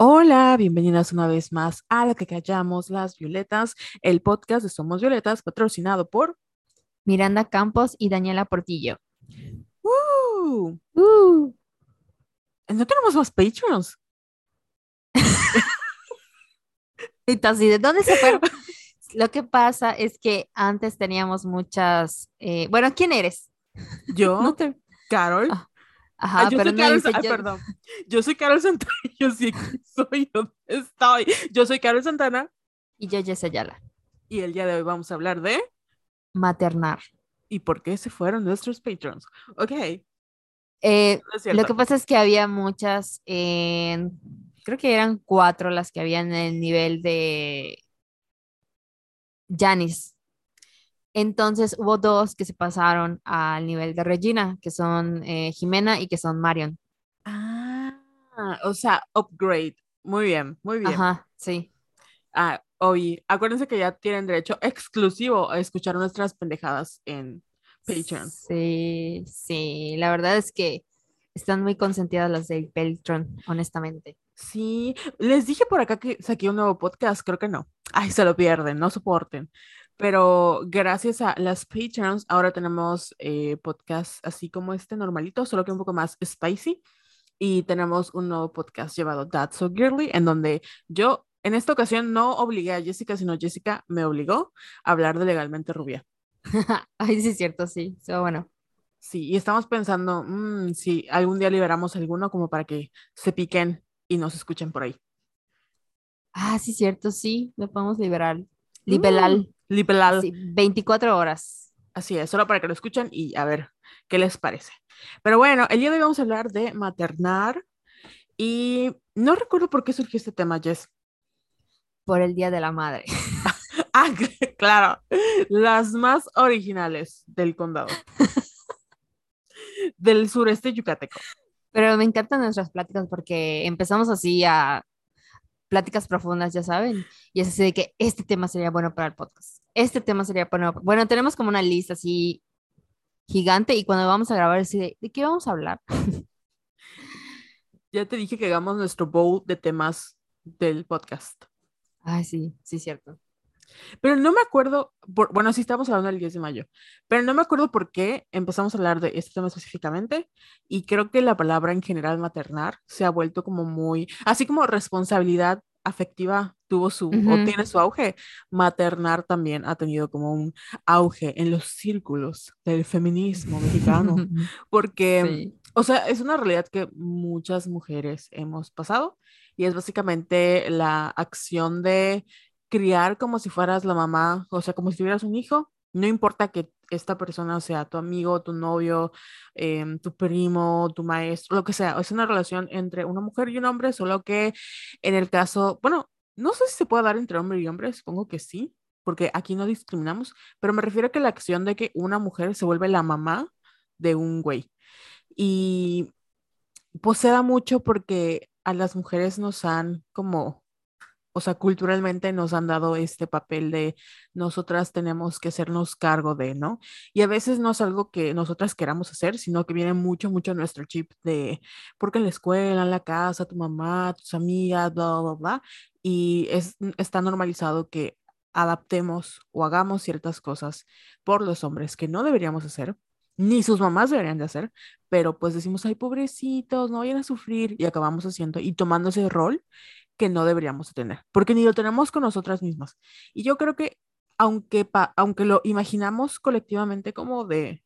Hola, bienvenidas una vez más a Lo que callamos las violetas, el podcast de Somos Violetas, patrocinado por... Miranda Campos y Daniela Portillo. ¡Uh! Uh, No tenemos más Patreons. así, ¿de dónde se fueron? Lo que pasa es que antes teníamos muchas. eh, bueno, ¿quién eres? Yo, No te- Carol. Ah, Ajá, yo pero soy Carol, dice yo- perdón. Yo soy Carol Santana. Yo sí soy donde estoy. Yo soy Carol Santana Y yo, Jess Ayala. y el día de hoy vamos a hablar de Maternar. ¿y por qué se fueron nuestros Patreons? Ok, Eh, lo que pasa es que había muchas. en- creo que eran cuatro las que habían en el nivel de Janis. Entonces hubo dos que se pasaron al nivel de Regina, que son eh, Jimena y que son Marion. Ah, o sea, upgrade. Muy bien, muy bien. Ajá, sí. Ah, oye, acuérdense que ya tienen derecho exclusivo a escuchar nuestras pendejadas en Patreon. Sí, sí, la verdad es que están muy consentidas las del Patreon, honestamente. Sí, les dije por acá que saqué un nuevo podcast, creo que no. Ay, se lo pierden, no soporten. Pero gracias a las Patreons, ahora tenemos eh, podcast así como este normalito, solo que un poco más spicy. Y tenemos un nuevo podcast llamado That's So Girly, en donde yo en esta ocasión no obligué a Jessica, sino Jessica me obligó a hablar de Legalmente Rubia. Ay, sí, es cierto, sí. So, bueno, Sí, y estamos pensando mm, si algún día liberamos alguno como para que se piquen y nos escuchen por ahí. ah, sí, cierto, sí, lo podemos liberar. Liberal, Mm, Liberal. sí, 24 horas. Así es, solo para que lo escuchen y a ver qué les parece. Pero bueno, el día de hoy vamos a hablar de maternar y no recuerdo por qué surgió este tema, Jess. por el Día de la Madre. Ah, claro, las más originales del condado. Del sureste yucateco. Pero me encantan nuestras pláticas porque empezamos así a pláticas profundas, ya saben. Y es así de que este tema sería bueno para el podcast. Este tema sería bueno. Bueno, tenemos como una lista así gigante y cuando vamos a grabar, así de, ¿de qué vamos a hablar? Ya te dije que hagamos nuestro bowl de temas del podcast. Ay, sí, sí, cierto. Pero no me acuerdo, por- bueno, sí estamos hablando del 10 de mayo, pero no me acuerdo por qué empezamos a hablar de este tema específicamente y creo que la palabra en general maternar se ha vuelto como muy, así como responsabilidad afectiva tuvo su, o Ujú. tiene su auge, maternar también ha tenido como un auge en los círculos del feminismo mexicano, porque... Sí. O sea, es una realidad que muchas mujeres hemos pasado y es básicamente la acción de criar como si fueras la mamá, o sea, como si tuvieras un hijo, no importa que esta persona sea tu amigo, tu novio, em, tu primo, tu maestro, lo que sea, es una relación entre una mujer y un hombre, solo que en el caso, bueno, no sé si se puede dar entre hombre y hombre, supongo que sí, porque aquí no discriminamos, pero me refiero a que la acción de que una mujer se vuelve la mamá de un güey. Y pues mucho porque a las mujeres nos han como, o sea, culturalmente nos han dado este papel de nosotras tenemos que hacernos cargo de, ¿no? Y a veces no es algo que nosotras queramos hacer, sino que viene mucho, mucho nuestro chip de, porque en la escuela, en la casa, tu mamá, tus amigas, bla, bla, bla, y es, está normalizado que adaptemos o hagamos ciertas cosas por los hombres que no deberíamos hacer, ni sus mamás deberían de hacer, pero pues decimos, ay, pobrecitos, no vayan a sufrir, y acabamos haciendo y tomando ese rol que no deberíamos de tener, porque ni lo tenemos con nosotras mismas. Y yo creo que aunque, pa- aunque lo imaginamos colectivamente como de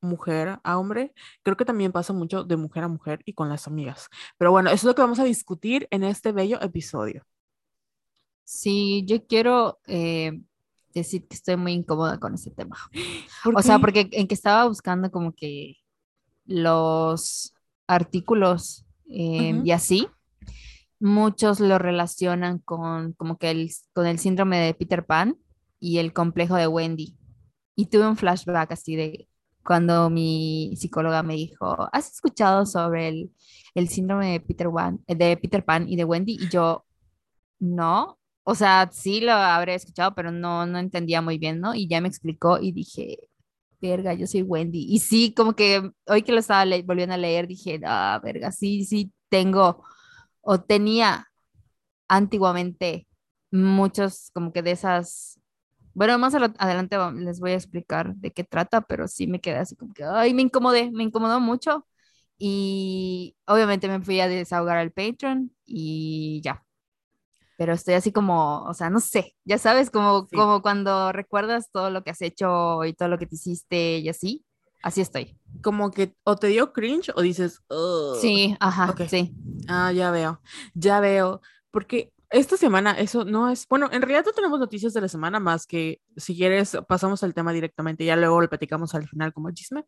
mujer a hombre, creo que también pasa mucho de mujer a mujer y con las amigas. Pero bueno, eso es lo que vamos a discutir en este bello episodio. Sí, yo quiero eh, decir que estoy muy incómoda con ese tema. ¿Por O sea, qué? porque en que estaba buscando como que los artículos eh, Ujú. y así, muchos lo relacionan con como que el, con el síndrome de Peter Pan y el complejo de Wendy. Y tuve un flashback así de cuando mi psicóloga me dijo, ¿has escuchado sobre el, el síndrome de Peter, Pan, de Peter Pan y de Wendy? Y yo, no. O sea, sí lo habré escuchado, pero no, no entendía muy bien, ¿no? Y ya me explicó y dije, verga, yo soy Wendy. Y sí, como que hoy que lo estaba volviendo a leer, dije, ah, verga, sí, sí, tengo o tenía antiguamente muchos como que de esas, bueno, más adelante les voy a explicar de qué trata, pero sí me quedé así como que, ay, me incomodé, me incomodó mucho. Y obviamente me fui a desahogar al Patreon y ya. Pero estoy así como, o sea, no sé, ya sabes, como, como cuando recuerdas todo lo que has hecho y todo lo que te hiciste y así, así estoy. Como que o te dio cringe o dices, sí, ajá, sí. Ah, ya veo, ya veo, porque esta semana eso no es, bueno, en realidad no tenemos noticias de la semana más que si quieres pasamos al tema directamente, ya luego lo platicamos al final como chisme,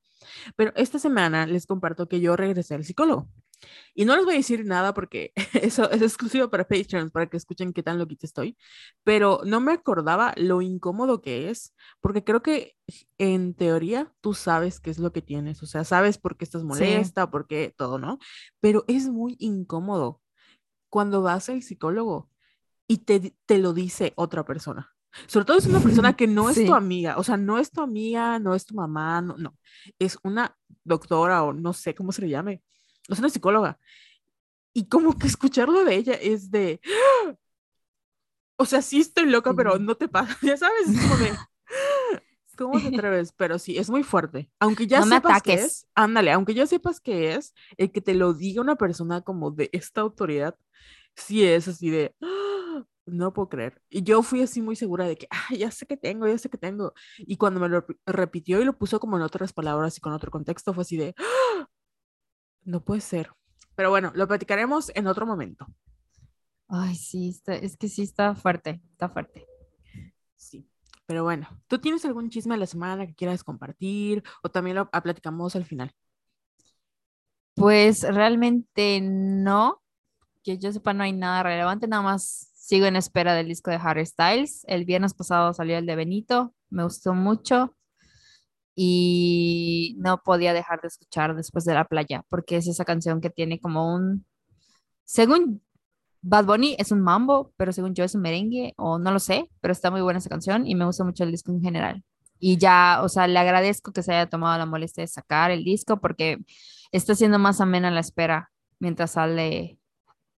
pero esta semana les comparto que yo regresé al psicólogo. Y no les voy a decir nada porque eso es exclusivo para Patreons, para que escuchen qué tan loquita estoy, pero no me acordaba lo incómodo que es, porque creo que en teoría tú sabes qué es lo que tienes, o sea, sabes por qué estás molesta, por qué todo, ¿no? Pero es muy incómodo cuando vas al psicólogo y te, te lo dice otra persona. Sobre todo es una persona que no es tu amiga, o sea, no es tu amiga, no es tu mamá, no, no, es una doctora o no sé cómo se le llame, es una psicóloga. Y como que escucharlo de ella es de, o sea, sí estoy loca, pero no te pasa, ya sabes, es como de, ¿cómo te atreves? Pero sí, es muy fuerte. Aunque ya sepas que es, ándale, aunque ya sepas que es, el que te lo diga una persona como de esta autoridad, sí es así de, ¡Ah! no puedo creer. Y yo fui así muy segura de que, ah, ya sé que tengo, ya sé que tengo. Y cuando me lo repitió y lo puso como en otras palabras y con otro contexto, fue así de, ¡Ah! No puede ser. Pero bueno, lo platicaremos en otro momento. Ay, sí, está, es que sí está fuerte, está fuerte. Sí, pero bueno, ¿tú tienes algún chisme de la semana que quieras compartir o también lo platicamos al final? Pues realmente no, que yo sepa no hay nada relevante, nada más sigo en espera del disco de Harry Styles. El viernes pasado salió el de Benito, me gustó mucho y no podía dejar de escuchar después de la playa, porque es esa canción que tiene como un, según Bad Bunny es un mambo, pero según yo es un merengue, o no lo sé, pero está muy buena esa canción y me gusta mucho el disco en general. Y ya, o sea, le agradezco que se haya tomado la molestia de sacar el disco porque está siendo más amena la espera mientras sale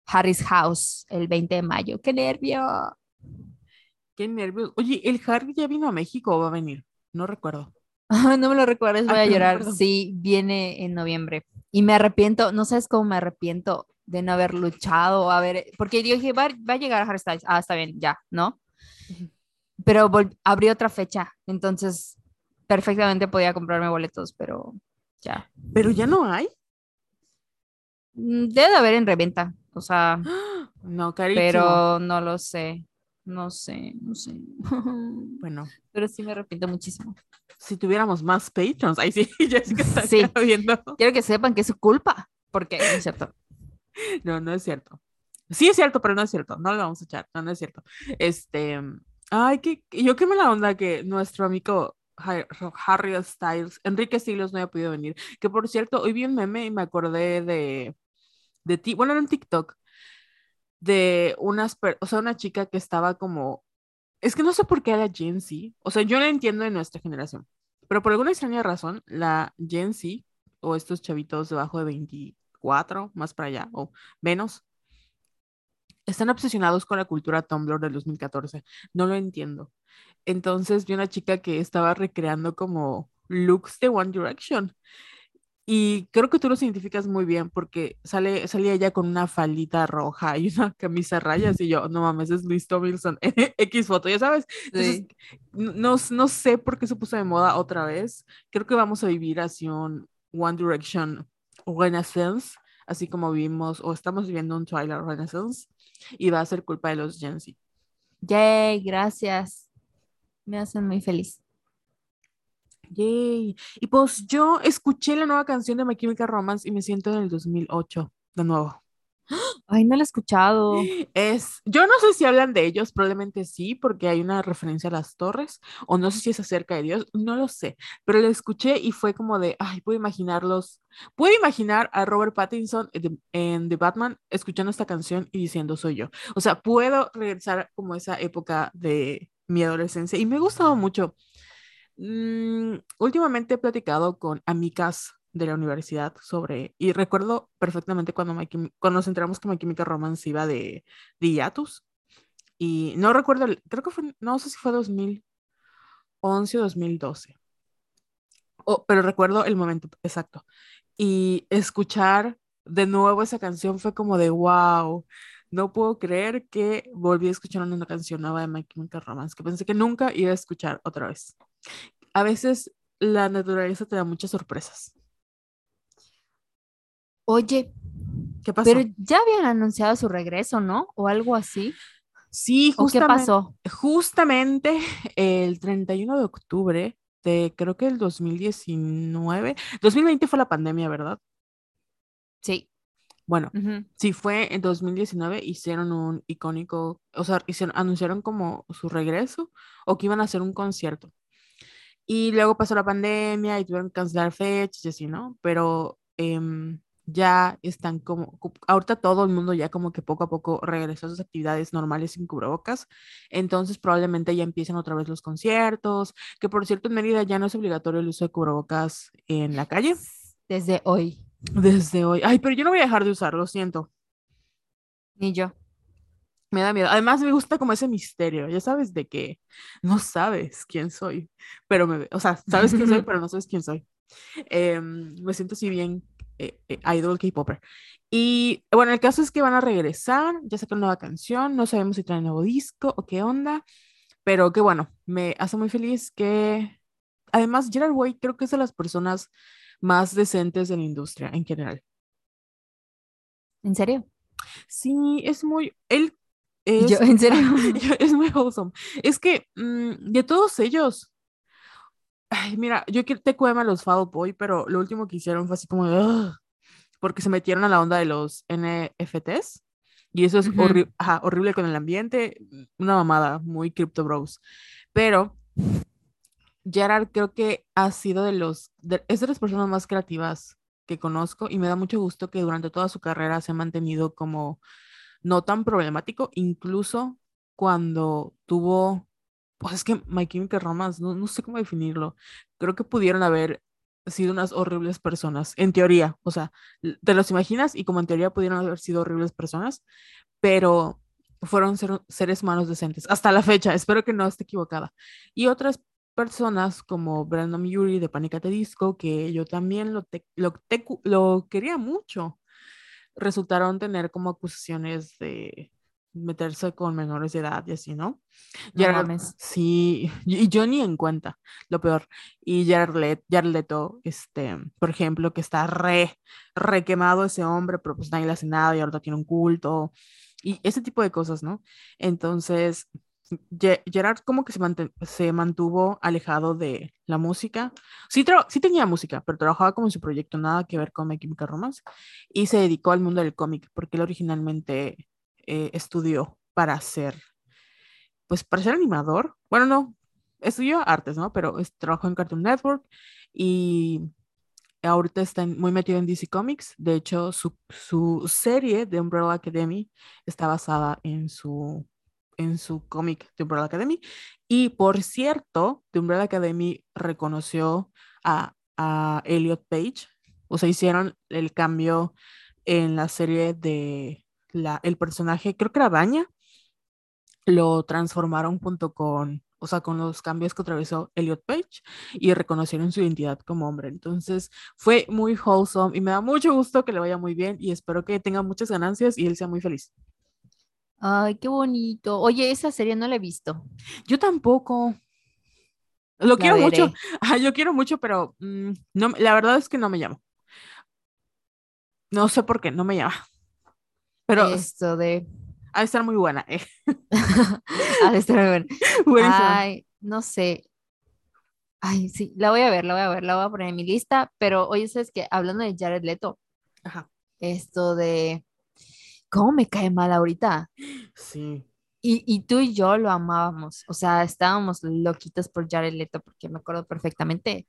Harry's House el 20 de mayo. ¡Qué nervio! ¡Qué nervios! Oye, ¿el Harry ya vino a México o va a venir? No recuerdo. no me lo recuerdes, voy a llorar. Sí, viene en noviembre. Y me arrepiento, no sabes cómo me arrepiento de no haber luchado, a ver, porque yo dije, va, va a llegar a Harry Styles. Ah, está bien, ya, ¿no? Pero abrió otra fecha, entonces perfectamente podía comprarme boletos, pero ya. ¿Pero ya no hay? Mm, debe de haber en reventa, o sea. No, carísimo. Pero no lo sé. No sé, no sé. Bueno. Pero sí me arrepiento muchísimo. Si tuviéramos más patrons, ahí sí, Jessica está sí. viendo. Quiero que sepan que es su culpa, porque no es cierto. No, no es cierto. Sí es cierto, pero no es cierto. No lo vamos a echar. No, no es cierto. Este, ay, que yo qué la onda que nuestro amigo Harry Styles, Enrique Styles no haya podido venir. Que por cierto, hoy vi un meme y me acordé de, de ti, bueno, era un TikTok, de unas, o sea, una chica que estaba como, es que no sé por qué la Gen Z, o sea, yo no entiendo de nuestra generación, pero por alguna extraña razón, la Gen Z, o estos chavitos debajo de 24, más para allá, o menos, están obsesionados con la cultura Tumblr del 2014. No lo entiendo. Entonces vi una chica que estaba recreando como looks de One Direction. Y creo que tú lo identificas muy bien porque sale, salía ella con una faldita roja y una camisa rayas y yo, no mames, es Luis Tomlinson, X foto, ya sabes. no, no sé por qué se puso de moda otra vez. Creo que vamos a vivir así un One Direction Renaissance, así como vivimos o estamos viviendo un Twilight Renaissance y va a ser culpa de los Gen Z. Yay, gracias. Me hacen muy feliz. Yay. Y pues yo escuché la nueva canción de My Chemical Romance y me siento en el 2008 de nuevo. Ay, no la he escuchado. Es, yo no sé si hablan de ellos, probablemente sí, porque hay una referencia a las torres, o no sé si es acerca de Dios, no lo sé, pero la escuché y fue como de, ay, puedo imaginarlos, puedo imaginar a Robert Pattinson en The Batman escuchando esta canción y diciendo soy yo. O sea, puedo regresar como esa época de mi adolescencia y me ha gustado mucho. Mm, últimamente he platicado con amigas de la universidad sobre, y recuerdo perfectamente cuando, cuando nos enteramos que My Chemical Romance iba de, de hiatus, y no recuerdo, creo que fue, no sé si fue 2011 o 2012, o- pero recuerdo el momento exacto. Y escuchar de nuevo esa canción fue como de wow, no puedo creer que volví a escuchar una canción nueva de My Chemical Romance, que pensé que nunca iba a escuchar otra vez. A veces la naturaleza te da muchas sorpresas. Oye, ¿Qué pasó? pero ya habían anunciado su regreso, ¿no? O algo así. Sí, ¿O qué justamente, pasó? justamente el 31 de octubre de creo que el 2019, 2020 fue la pandemia, ¿verdad? Sí. Bueno, sí fue en 2019, hicieron un icónico, o sea, hicieron, anunciaron como su regreso o que iban a hacer un concierto. Y luego pasó la pandemia y tuvieron que cancelar fechas y así, ¿no? Pero em, ya están como, ahorita todo el mundo ya como que poco a poco regresó a sus actividades normales sin cubrebocas. Entonces probablemente ya empiezan otra vez los conciertos, que por cierto en Mérida ya no es obligatorio el uso de cubrebocas en la calle Desde hoy. desde hoy. Ay, pero yo no voy a dejar de usarlo, lo siento. Ni yo. Me da miedo. Además, me gusta como ese misterio. Ya sabes de que no sabes quién soy, pero me, o sea, sabes quién soy, pero no sabes quién soy. Em, me siento así bien eh, eh, idol K-popper. Y bueno, el caso es que van a regresar, ya sacaron nueva canción, no sabemos si traen nuevo disco o qué onda, pero que bueno, me hace muy feliz que además Gerard Way creo que es de las personas más decentes de la industria en general. ¿En serio? Sí, es muy, él es yo, ¿en serio? Es muy wholesome. Es que mm, de todos ellos, ay, mira, yo que te cuema los Fall Boy, pero lo último que hicieron fue así como "Ugh", porque se metieron a la onda de los NFTs y eso es Ujú. horri- ajá, horrible con el ambiente, una mamada, muy Crypto Bros. Pero Gerard creo que ha sido de los, de- es de las personas más creativas que conozco y me da mucho gusto que durante toda su carrera se ha mantenido como no tan problemático, incluso cuando tuvo, pues es que My Chemical Romance, no, no sé cómo definirlo, creo que pudieron haber sido unas horribles personas, en teoría, o sea, te los imaginas y como en teoría pudieron haber sido horribles personas, pero fueron ser- seres humanos decentes, hasta la fecha, espero que no esté equivocada. Y otras personas como Brandon Yuri de Panic! at the Disco, que yo también lo, te- lo, tecu- lo quería mucho resultaron tener como acusaciones de meterse con menores de edad y así, ¿no? No mames. sí, y yo ni en cuenta, lo peor. Y Jared, Let- Jared Leto, este, por ejemplo, que está re, re quemado ese hombre, pero pues nadie le hace nada y ahora tiene un culto y ese tipo de cosas, ¿no? Entonces, Gerard como que se, mantuvo alejado de la música. Sí, sí tenía música, pero trabajaba como en su proyecto, nada que ver con My Chemical Romance y se dedicó al mundo del cómic porque él originalmente eh, estudió para ser, pues para ser animador. Bueno, no, estudió artes, ¿no? Pero trabajó en Cartoon Network y ahorita está muy metido en DC Comics. De hecho, su, su serie de Umbrella Academy está basada en su, en su cómic de Umbrella Academy. Y por cierto, The Umbrella Academy reconoció a, a Elliot Page, o sea, hicieron el cambio en la serie de la, el personaje, creo que era Daña, lo transformaron junto con, o sea, con los cambios que atravesó Elliot Page y reconocieron su identidad como hombre. Entonces fue muy wholesome y me da mucho gusto que le vaya muy bien y espero que tenga muchas ganancias y él sea muy feliz. Ay, qué bonito. Oye, esa serie no la he visto. Yo tampoco. Lo La quiero mucho. Ajá, yo quiero mucho, pero mm, no, la verdad es que no me llama. No sé por qué, no me llama. Pero Esto de. ha de estar muy buena. eh. Ha de estar muy. Buenísima. Ay, no sé. Ay, sí, la voy a ver, la voy a ver, la voy a poner en mi lista. Pero oye, ¿sabes qué? Hablando de Jared Leto, Ajá. esto de. ¿Cómo me cae mal ahorita? Sí. Y, y tú y yo lo amábamos. O sea, estábamos loquitos por Jared Leto, porque me acuerdo perfectamente.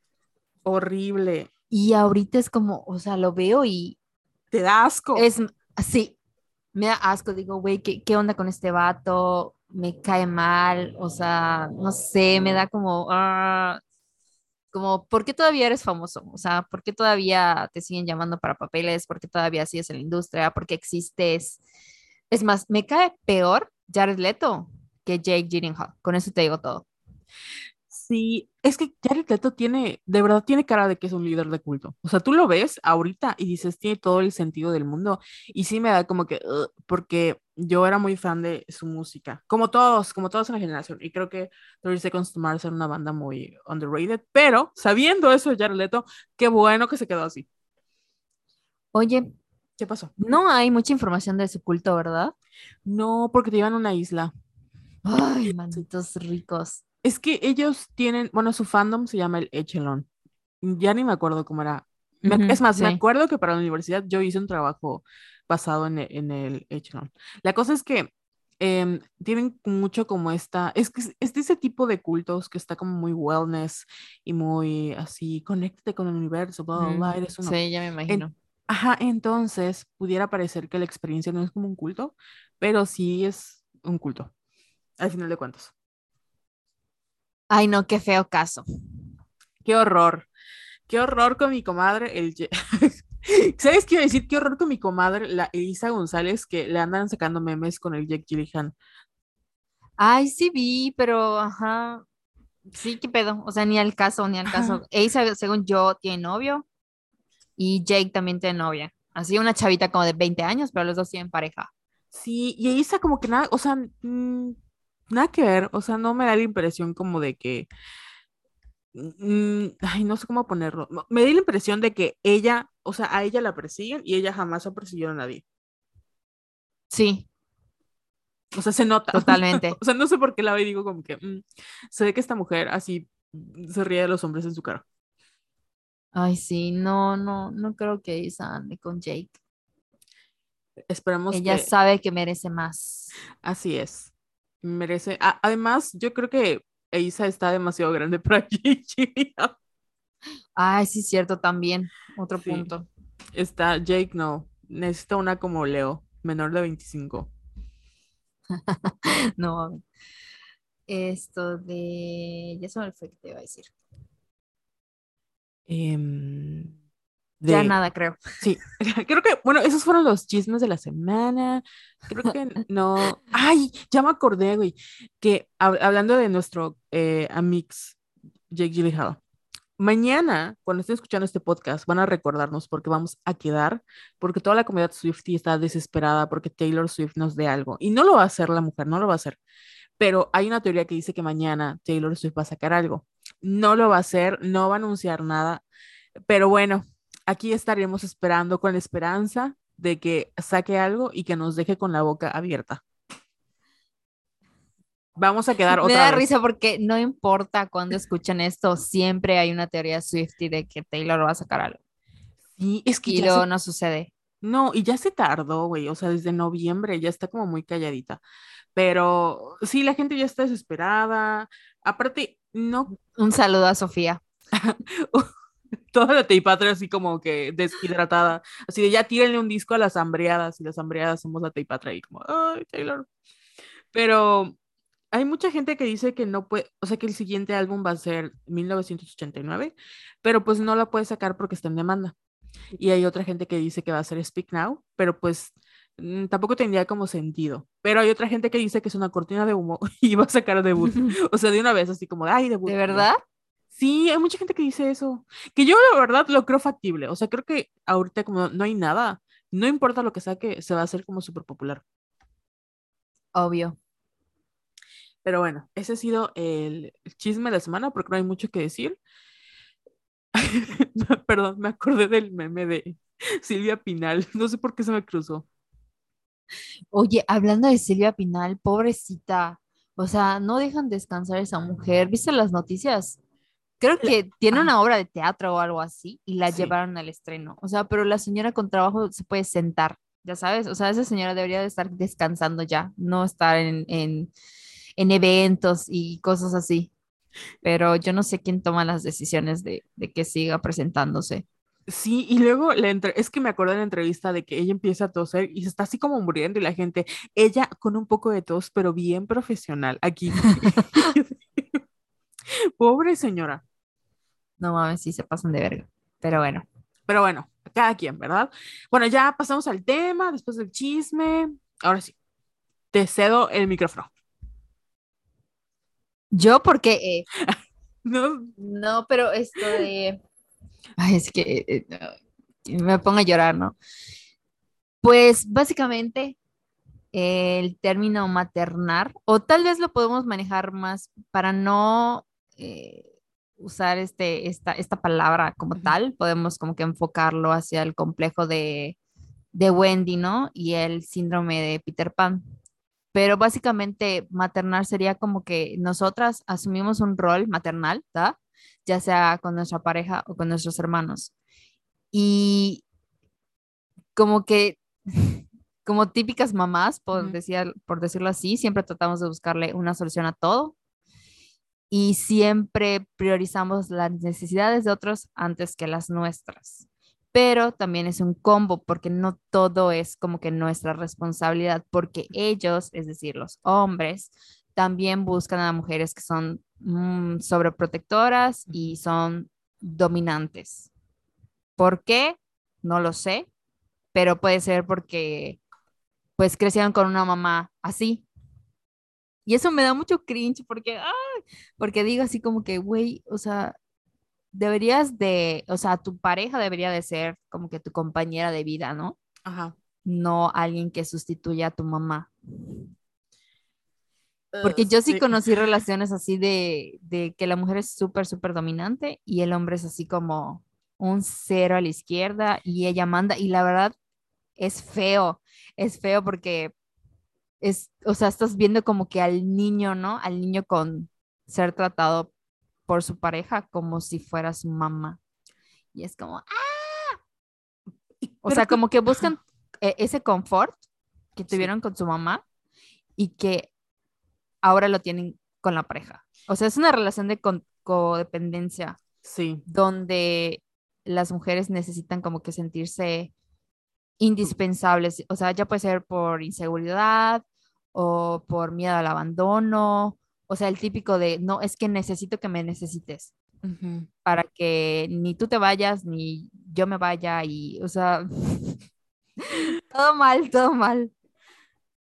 Horrible. Y ahorita es como, o sea, lo veo y Te da asco. es así. Me da asco, digo, güey, ¿qué, ¿qué onda con este vato? Me cae mal, o sea, no sé, me da como, ah, como, ¿por qué todavía eres famoso? O sea, ¿por qué todavía te siguen llamando para papeles? ¿Por qué todavía sigues en la industria? ¿Por qué existes? Es más, me cae peor Jared Leto que Jake Gyllenhaal. Con eso te digo todo. Sí, es que Jared Leto tiene, de verdad tiene cara de que es un líder de culto. O sea, tú lo ves ahorita y dices, tiene todo el sentido del mundo. Y sí me da como que, "Ugh", porque yo era muy fan de su música, como todos, como todos en la generación. Y creo que 30 Seconds to Mars era una banda muy underrated. Pero sabiendo eso de Jared Leto, qué bueno que se quedó así. Oye, ¿Qué pasó? no hay mucha información de su culto, ¿verdad? No, porque te llevan a una isla. Ay, malditos ricos. Es que ellos tienen, bueno, su fandom se llama el Echelon. Ya ni me acuerdo cómo era. Me- es más, me acuerdo que para la universidad yo hice un trabajo basado en, en el Echelon. La cosa es que em, tienen mucho como esta, es que es, de ese tipo de cultos que está como muy wellness y muy así, conéctate con el universo, bla, bla, bla, eres uno. sí, ya me imagino. Ajá, entonces pudiera parecer que la experiencia no es como un culto, pero sí es un culto, al final de cuentas. Ay, no, qué feo caso. Qué horror. Qué horror con mi comadre, el... ¿Sabes qué iba a decir? Qué horror con mi comadre, la Elisa González, que le andan sacando memes con el Jake Gyllenhaal. Ay, sí vi, pero ajá. Sí, qué pedo. O sea, ni al caso, ni al caso. Asa, según yo, tiene novio y Jake también tiene novia. Así una chavita como de 20 años, pero los dos tienen pareja. Sí, y Elisa como que nada, o sea, mm, nada que ver, o sea, no me da la impresión como de que, mm, ay, no sé cómo ponerlo, me da la impresión de que ella, o sea, a ella la persiguen y ella jamás ha perseguido a nadie. Sí, O sea, se nota. totalmente. O sea, no sé por qué la veo y digo como que mm, se ve que esta mujer así se ríe de los hombres en su cara. Ay, sí, no, no, no creo que Isa ande con Jake. Esperamos Ella que sabe que merece más. así es. Merece. a- además, yo creo que Isa está demasiado grande para Gigi. Ay, sí, cierto, también. Otro Sí. punto. Está Jake, no. Necesita una como Leo, menor de 25. No. Esto de. Ya se me fue que te iba a decir. Em, Ya de- nada, creo. Sí, creo que, bueno, esos fueron los chismes de la semana. Creo que no. Ay, ya me acordé, güey, que hab- hablando de nuestro eh, amix Jake Gyllenhaal, mañana, cuando estén escuchando este podcast, van a recordarnos porque vamos a quedar, porque toda la comunidad Swiftie está desesperada porque Taylor Swift nos dé algo. Y no lo va a hacer la mujer, no lo va a hacer. Pero hay una teoría que dice que mañana Taylor Swift va a sacar algo. No lo va a hacer, no va a anunciar nada. Pero bueno, aquí estaremos esperando con la esperanza de que saque algo y que nos deje con la boca abierta. Vamos a quedar Me otra da vez. risa porque no importa cuando escuchan esto, siempre hay una teoría Swiftie de que Taylor va a sacar algo. Sí, es que Y luego se- no sucede. no, y ya se tardó, güey, o sea, desde noviembre ya está como muy calladita. Pero sí, la gente ya está desesperada. Aparte, no Un saludo a Sofía. toda la Teipatria así como que deshidratada. Así de ya tírenle un disco a las hambreadas y las hambreadas somos la Teipatria y como, ay, Taylor. Pero hay mucha gente que dice que no puede, o sea, que el siguiente álbum va a ser 1989, pero pues no la puede sacar porque está en demanda. Y hay otra gente que dice que va a ser Speak Now, pero pues mm, tampoco tendría como sentido. Pero hay otra gente que dice que es una cortina de humo y va a sacar debut. O sea, de una vez, así como, ay, debut. ¿De ya. Sí, hay mucha gente que dice eso. Que yo la verdad lo creo factible. O sea, creo que ahorita como no hay nada, no importa lo que saque, se va a hacer como súper popular. Obvio. Pero bueno, ese ha sido el chisme de la semana porque no hay mucho que decir. Perdón, me acordé del meme de Silvia Pinal. No sé por qué se me cruzó. Oye, hablando de Silvia Pinal, pobrecita. O sea, no dejan descansar a esa mujer. ¿Viste las noticias? Creo que tiene una obra de teatro o algo así y la Sí. llevaron al estreno. O sea, pero la señora con trabajo se puede sentar, ya sabes. O sea, esa señora debería de estar descansando ya, no estar en, en, en eventos y cosas así. Pero yo no sé quién toma las decisiones de, de que siga presentándose. Sí, y luego la entre- es que me acuerdo de la entrevista de que ella empieza a toser y se está así como muriendo y la gente, ella con un poco de tos, pero bien profesional aquí. Pobre señora. No mames, sí se pasan de verga. Pero bueno. Pero bueno, cada quien, ¿verdad? Bueno, ya pasamos al tema, después del chisme. Ahora sí, te cedo el micrófono. Yo porque... Eh, No, no, pero esto de... Ay, es que eh, no, me pongo a llorar, ¿no? Pues básicamente el término maternar, o tal vez lo podemos manejar más para no eh, usar este, esta, esta palabra como tal, podemos como que enfocarlo hacia el complejo de, de Wendy, ¿no? Y el síndrome de Peter Pan. Pero básicamente maternar sería como que nosotras asumimos un rol maternal, ¿verdad? Ya sea con nuestra pareja o con nuestros hermanos. Y como que, como típicas mamás, por, Ujú. decir, por decirlo así, siempre tratamos de buscarle una solución a todo y siempre priorizamos las necesidades de otros antes que las nuestras. Pero también es un combo porque no todo es como que nuestra responsabilidad, porque ellos, es decir, los hombres, también buscan a mujeres que son mm, sobreprotectoras y son dominantes. ¿Por qué? No lo sé, pero puede ser porque pues crecieron con una mamá así. Y eso me da mucho cringe porque, ay, porque digo así como que, güey, o sea, deberías de, o sea, tu pareja debería de ser como que tu compañera de vida, ¿no? Ajá. No alguien que sustituya a tu mamá. Uh, Porque yo sí sí. conocí relaciones así de, de que la mujer es súper, súper dominante y el hombre es así como un cero a la izquierda y ella manda y la verdad es feo, es feo porque es, o sea, estás viendo como que al niño, ¿no? Al niño con ser tratado por su pareja como si fuera su mamá. Y es como, ah, o pero sea, que- como que buscan eh, ese confort que sí, tuvieron con su mamá y que ahora lo tienen con la pareja. O sea, es una relación de codependencia sí. donde las mujeres necesitan como que sentirse indispensables. O sea, ya puede ser por inseguridad o por miedo al abandono. O sea, el típico de, no, es que necesito que me necesites para que ni tú te vayas ni yo me vaya y, o sea, todo mal, todo mal.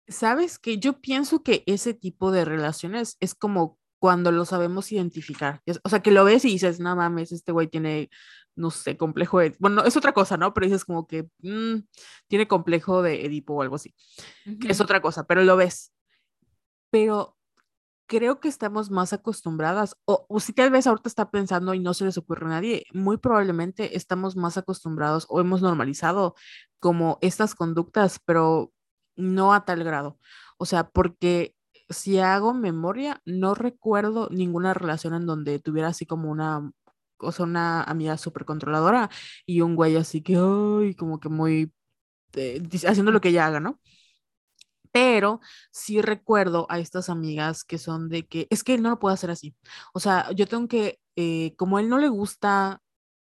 Sabes que yo pienso que ese tipo de relaciones es como cuando lo sabemos identificar. O sea, que lo ves y dices, no mames, este güey tiene, no sé, complejo de... Bueno, es otra cosa, ¿no? Pero dices como que mm, tiene complejo de Edipo o algo así. Que es otra cosa, pero lo ves. Pero creo que estamos más acostumbradas, o, o si tal vez ahorita está pensando y no se les ocurre a nadie, muy probablemente estamos más acostumbrados o hemos normalizado como estas conductas, pero no a tal grado. O sea, porque si hago memoria, no recuerdo ninguna relación en donde tuviera así como una, o sea, una amiga súper controladora y un güey así que, ay, como que muy, eh, haciendo lo que ella haga, ¿no? pero sí recuerdo a estas amigas que son de que es que él no lo puede hacer así. O sea, yo tengo que, eh, como él no le gusta,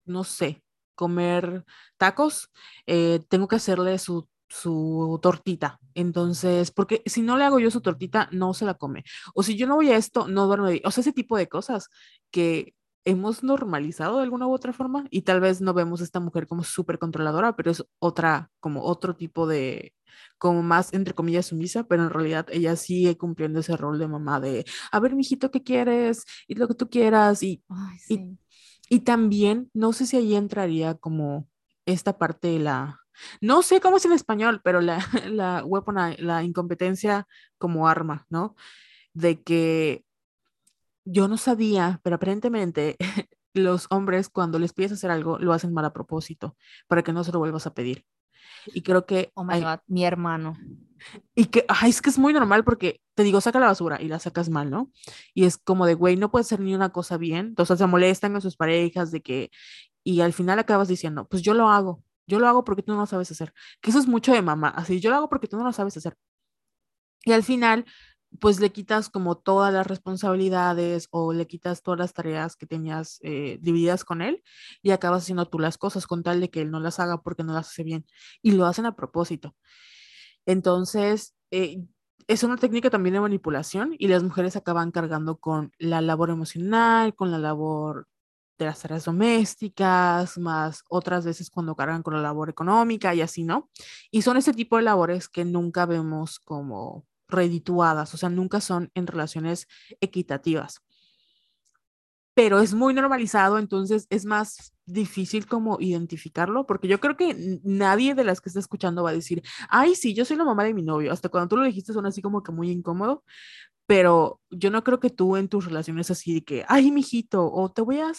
no sé, comer tacos, eh, tengo que hacerle su, su tortita. Entonces, porque si no le hago yo su tortita, no se la come. O si yo no voy a esto, no duerme. O sea, ese tipo de cosas que hemos normalizado de alguna u otra forma y tal vez no vemos a esta mujer como súper controladora, pero es otra, como otro tipo de, como más, entre comillas, sumisa, pero en realidad ella sigue cumpliendo ese rol de mamá de, a ver, mijito, ¿qué quieres? Y lo que tú quieras. Y, Ay, y, sí. y también, no sé si ahí entraría como esta parte de la, no sé cómo es en español, pero la, la weapon, la incompetencia como arma, ¿no? De que yo no sabía, pero aparentemente los hombres cuando les pides hacer algo lo hacen mal a propósito, para que no se lo vuelvas a pedir. Y creo que Oh my God, mi hermano. y que, ay, es que es muy normal porque te digo, saca la basura y la sacas mal, ¿no? Y es como de, güey, no puedes hacer ni una cosa bien. Entonces se molestan con sus parejas de que, y al final acabas diciendo, pues yo lo hago, yo lo hago porque tú no lo sabes hacer. Que eso es mucho de mamá, así, yo lo hago porque tú no lo sabes hacer. Y al final, pues le quitas como todas las responsabilidades o le quitas todas las tareas que tenías eh, divididas con él y acabas haciendo tú las cosas con tal de que él no las haga porque no las hace bien. Y lo hacen a propósito. Entonces, eh, es una técnica también de manipulación y las mujeres acaban cargando con la labor emocional, con la labor de las tareas domésticas, más otras veces cuando cargan con la labor económica y así, ¿no? Y son ese tipo de labores que nunca vemos como redituadas, o sea, nunca son en relaciones equitativas. Pero es muy normalizado, entonces es más difícil como identificarlo, porque yo creo que nadie de las que está escuchando va a decir, ay, sí, yo soy la mamá de mi novio. Hasta cuando tú lo dijiste son así como que muy incómodo, pero yo no creo que tú en tus relaciones así de que, ay, mijito, o te voy a,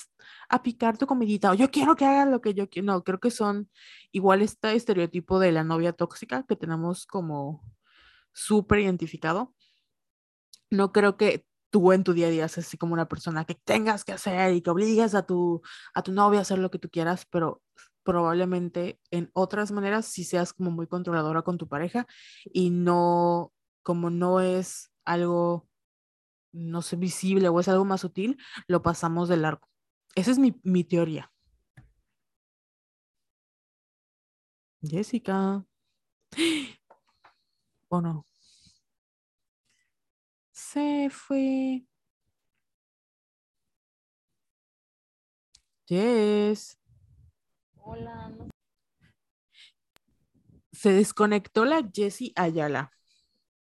a picar tu comidita, o yo quiero que hagas lo que yo quiero. No, creo que son igual este estereotipo de la novia tóxica que tenemos como súper identificado. No creo que tú en tu día a día seas así como una persona que tengas que hacer y que obligues a tu, a tu novia a hacer lo que tú quieras, pero probablemente en otras maneras sí seas como muy controladora con tu pareja y no, como no es algo, no sé, visible o es algo más sutil, lo pasamos de largo. Esa es mi, mi teoría. Jessica. ¿O no? Se fue. Jess. Hola. Se desconectó la Jessie Ayala.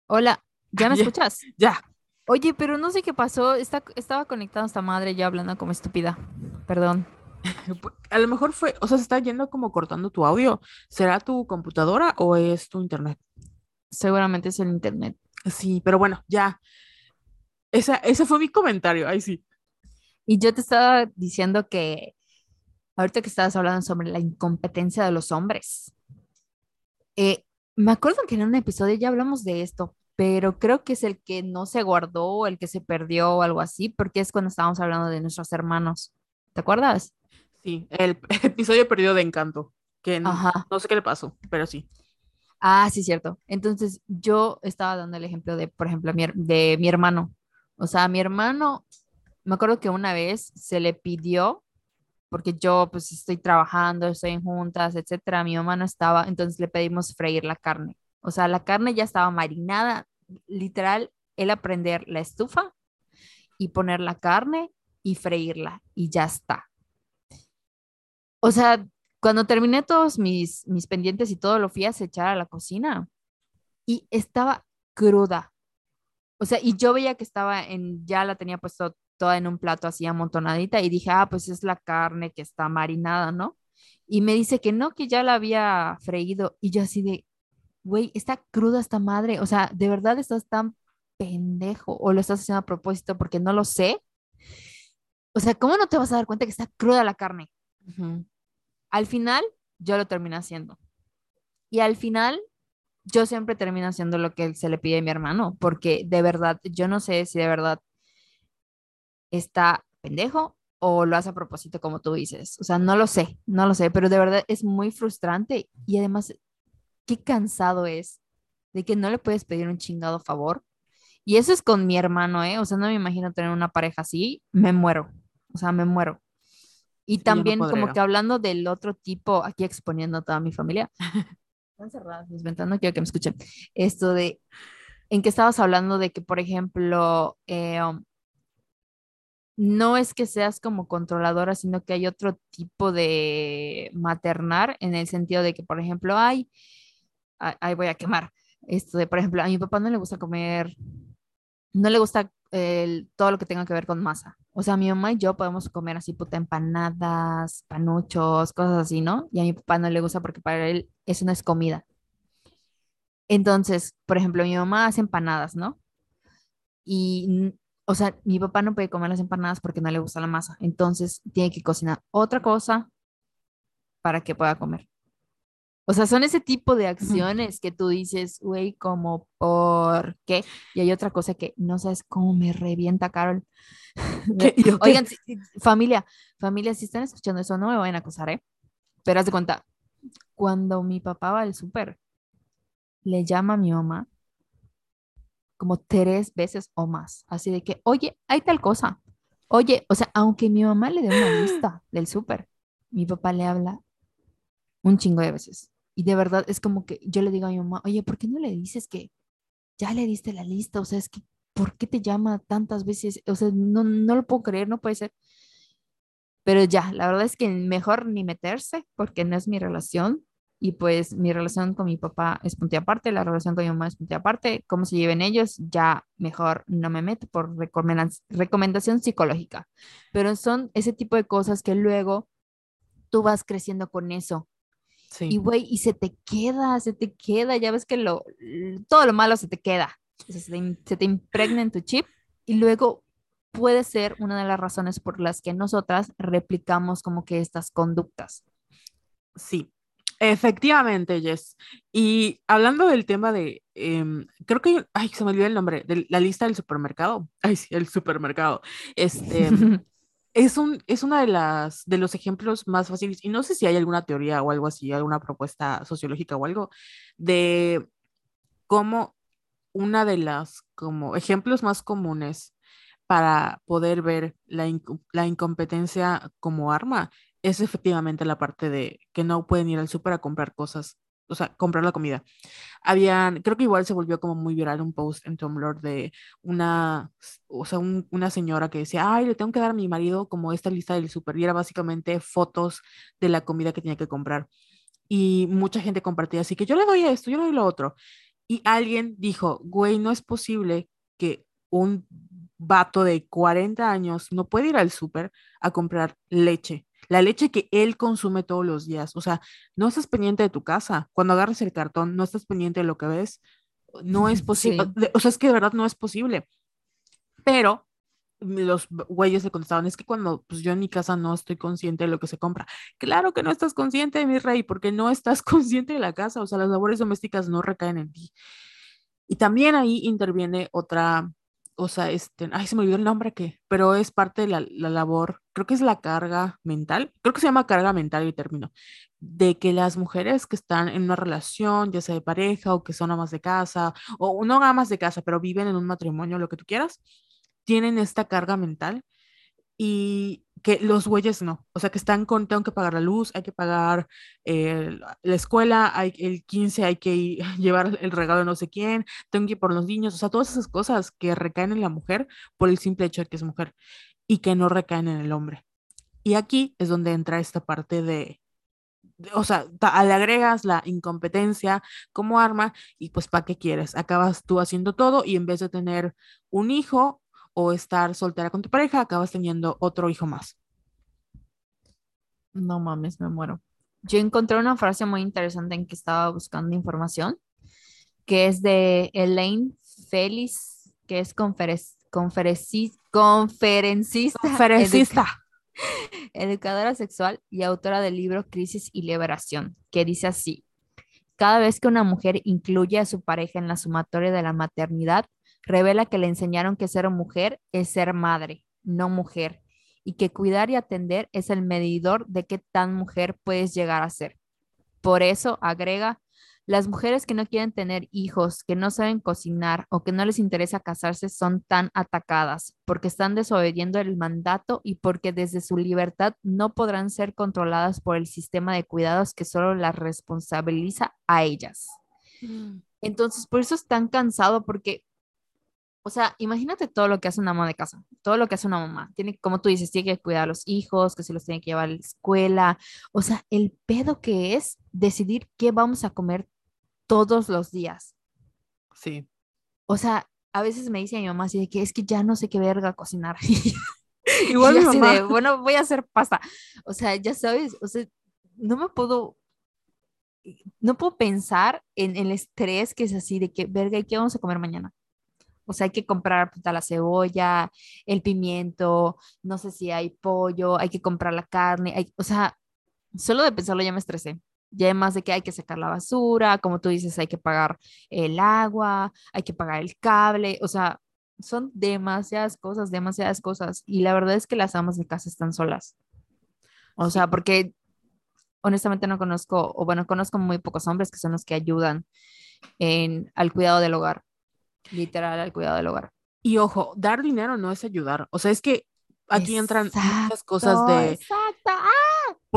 Hola. ¿Ya me escuchas? Ya. Oye, pero no sé qué pasó. Está, estaba conectada esta madre ya hablando como estúpida. Perdón. A lo mejor fue, o sea, se está yendo como cortando tu audio. ¿Será tu computadora o es tu internet? Seguramente es el internet. Sí, pero bueno, ya. Esa, ese fue mi comentario, ahí sí. Y yo te estaba diciendo que ahorita que estabas hablando sobre la incompetencia de los hombres, eh, me acuerdo que en un episodio ya hablamos de esto, pero creo que es el que no se guardó, el que se perdió o algo así, porque es cuando estábamos hablando de nuestros hermanos. ¿Te acuerdas? Sí, el episodio perdido de Encanto, que no, no sé qué le pasó, pero sí. Ah, sí, cierto. Entonces yo estaba dando el ejemplo de, por ejemplo, de mi hermano. O sea, mi hermano, me acuerdo que una vez se le pidió, porque yo pues estoy trabajando, estoy en juntas, etcétera, mi mamá estaba, entonces le pedimos freír la carne. O sea, la carne ya estaba marinada, literal, el aprender la estufa y poner la carne y freírla y ya está. O sea, cuando terminé todos mis, mis pendientes y todo, lo fui a echar a la cocina y estaba cruda. O sea, y yo veía que estaba en, ya la tenía puesto toda en un plato así amontonadita y dije, ah, pues es la carne que está marinada, ¿no? Y me dice que no, que ya la había freído. Y yo así de, güey, está cruda esta madre, o sea, de verdad estás tan pendejo o lo estás haciendo a propósito porque no lo sé. O sea, ¿cómo no te vas a dar cuenta que está cruda la carne? Al final, yo lo termino haciendo. Y al final, yo siempre termino haciendo lo que se le pide a mi hermano, porque de verdad, yo no sé si de verdad está pendejo o lo hace a propósito, como tú dices. O sea, no lo sé, no lo sé, pero de verdad es muy frustrante y además qué cansado es de que no le puedes pedir un chingado favor. Y eso es con mi hermano, ¿eh? O sea, no me imagino tener una pareja así, me muero, o sea, me muero. Y también como que hablando del otro tipo, aquí exponiendo a toda mi familia. Están cerradas mis ventanas, no quiero que me escuchen. Esto de, en que estabas hablando de que, por ejemplo, eh, um, no es que seas como controladora, sino que hay otro tipo de maternar en el sentido de que, por ejemplo, hay ahí voy a quemar. Esto de, por ejemplo, a mi papá no le gusta comer, no le gusta el, todo lo que tenga que ver con masa. O sea, mi mamá y yo podemos comer así puta empanadas, panuchos, cosas así, ¿no? Y a mi papá no le gusta porque para él eso no es comida. Entonces, por ejemplo, mi mamá hace empanadas, ¿no? Y, o sea, mi papá no puede comer las empanadas porque no le gusta la masa. Entonces, tiene que cocinar otra cosa para que pueda comer. O sea, son ese tipo de acciones que tú dices, güey, como, ¿por qué? Y hay otra cosa que no sabes cómo me revienta, Carol. Oigan, familia, familia, si están escuchando eso, no me vayan a acusar, ¿eh? Pero haz de cuenta, cuando mi papá va al súper, le llama a mi mamá como tres veces o más. Así de que, oye, hay tal cosa. Oye, o sea, aunque mi mamá le dé una lista del súper, mi papá le habla un chingo de veces. Y de verdad es como que yo le digo a mi mamá, oye, ¿por qué no le dices que ya le diste la lista? O sea, es que, ¿por qué te llama tantas veces? O sea, no, no lo puedo creer, no puede ser. Pero ya, la verdad es que mejor ni meterse porque no es mi relación. Y pues mi relación con mi papá es punto aparte, la relación con mi mamá es punto aparte. Cómo se lleven ellos, ya mejor no me meto por recomendación psicológica. Pero son ese tipo de cosas que luego tú vas creciendo con eso. Y güey, y se te queda, se te queda, ya ves que lo, todo lo malo se te queda, se te, se te impregna en tu chip y luego puede ser una de las razones por las que nosotras replicamos como que estas conductas. Sí, efectivamente, Jess. Y hablando del tema de, em, creo que, ay, se me olvidó el nombre, de la lista del supermercado. Ay, sí, el supermercado. Este, es, un, es una de las, de los ejemplos más fáciles, y no sé si hay alguna teoría o algo así, alguna propuesta sociológica o algo, de cómo una de las como ejemplos más comunes para poder ver la, incompetencia como arma es efectivamente la parte de que no pueden ir al súper a comprar cosas, o sea, comprar la comida. Habían, creo que igual se volvió como muy viral un post en Tumblr de una, o sea, una señora que decía, ay, le tengo que dar a mi marido como esta lista del súper y era básicamente fotos de la comida que tenía que comprar. Y mucha gente compartía así que yo le doy esto, yo le doy lo otro. Y alguien dijo, güey, no es posible que un vato de 40 años no puede ir al súper a comprar leche, la leche que él consume todos los días. O sea, no estás pendiente de tu casa. Cuando agarras el cartón, no estás pendiente de lo que ves. No es posible. O sea, es que de verdad no es posible. Pero los güeyes le contestaban, es que cuando pues yo en mi casa no estoy consciente de lo que se compra. Claro que no estás consciente, mi rey, porque no estás consciente de la casa, o sea, las labores domésticas no recaen en ti. Y también ahí interviene otra o sea, este, ay, se me olvidó el nombre que, pero es parte de la, labor, creo que es la carga mental, creo que se llama carga mental el término, de que las mujeres que están en una relación, ya sea de pareja o que son amas de casa, o no amas de casa, pero viven en un matrimonio, lo que tú quieras, tienen esta carga mental y que los güeyes no, o sea, que están con, tengo que pagar la luz, hay que pagar eh, la escuela, hay, el 15 hay que llevar el regalo de no sé quién, tengo que ir por los niños, o sea, todas esas cosas que recaen en la mujer por el simple hecho de que es mujer y que no recaen en el hombre. Y aquí es donde entra esta parte de, o sea, le agregas la incompetencia como arma y pues ¿para qué quieres? Acabas tú haciendo todo y en vez de tener un hijo o estar soltera con tu pareja, acabas teniendo otro hijo más. No mames, me muero. Yo encontré una frase muy interesante en que estaba buscando información, que es de Elaine Félix, que es conferencista, conferencista. educadora sexual y autora del libro Crisis y Liberación, que dice así, cada vez que una mujer incluye a su pareja en la sumatoria de la maternidad, revela que le enseñaron que ser mujer es ser madre, no mujer, y que cuidar y atender es el medidor de qué tan mujer puedes llegar a ser. Por eso, agrega, las mujeres que no quieren tener hijos, que no saben cocinar o que no les interesa casarse son tan atacadas porque están desobediendo el mandato y porque desde su libertad no podrán ser controladas por el sistema de cuidados que solo las responsabiliza a ellas. Mm. Entonces, por eso es tan cansado porque o sea, imagínate todo lo que hace una mamá de casa, todo lo que hace una mamá. Tiene, como tú dices, tiene que cuidar a los hijos, que se los tiene que llevar a la escuela. O sea, el pedo que es decidir qué vamos a comer todos los días. Sí. O sea, a veces me dice mi mamá así de que es que ya no sé qué verga cocinar. Igual mi mamá. bueno, voy a hacer pasta. O sea, ya sabes, o sea, no me puedo no puedo pensar en el estrés que es así de que, verga, ¿y qué vamos a comer mañana? O sea, hay que comprar la cebolla, el pimiento, no sé si hay pollo, hay que comprar la carne, hay, o sea, solo de pensarlo ya me estresé. Ya además de que hay que sacar la basura, como tú dices, hay que pagar el agua, hay que pagar el cable, o sea, son demasiadas cosas, demasiadas cosas. Y la verdad es que las amas de casa están solas. O sea, porque honestamente no conozco, o bueno, conozco muy pocos hombres que son los que ayudan en, al cuidado del hogar literal al cuidado del hogar. Y ojo, dar dinero no es ayudar. O sea, es que aquí entran muchas cosas de... Exacto. ¡Ah!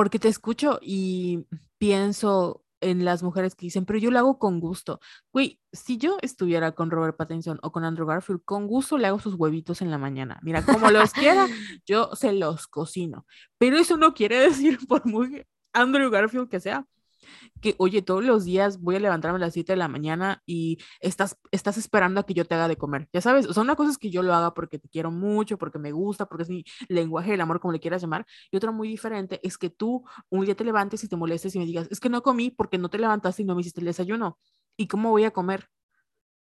Porque te escucho y pienso en las mujeres que dicen, pero yo lo hago con gusto. Güey, si yo estuviera con Robert Pattinson o con Andrew Garfield, con gusto le hago sus huevitos en la mañana. Mira, como los quiera, yo se los cocino. Pero eso no quiere decir, por muy Andrew Garfield que sea, que, oye, todos los días voy a levantarme a las 7 de la mañana y estás, estás esperando a que yo te haga de comer. Ya sabes, o sea, una cosa que yo lo haga porque te quiero mucho, porque me gusta, porque es mi lenguaje del amor, como le quieras llamar. Y otra muy diferente es que tú un día te levantes y te molestes y me digas, es que no comí porque no te levantaste y no me hiciste el desayuno. ¿Y cómo voy a comer?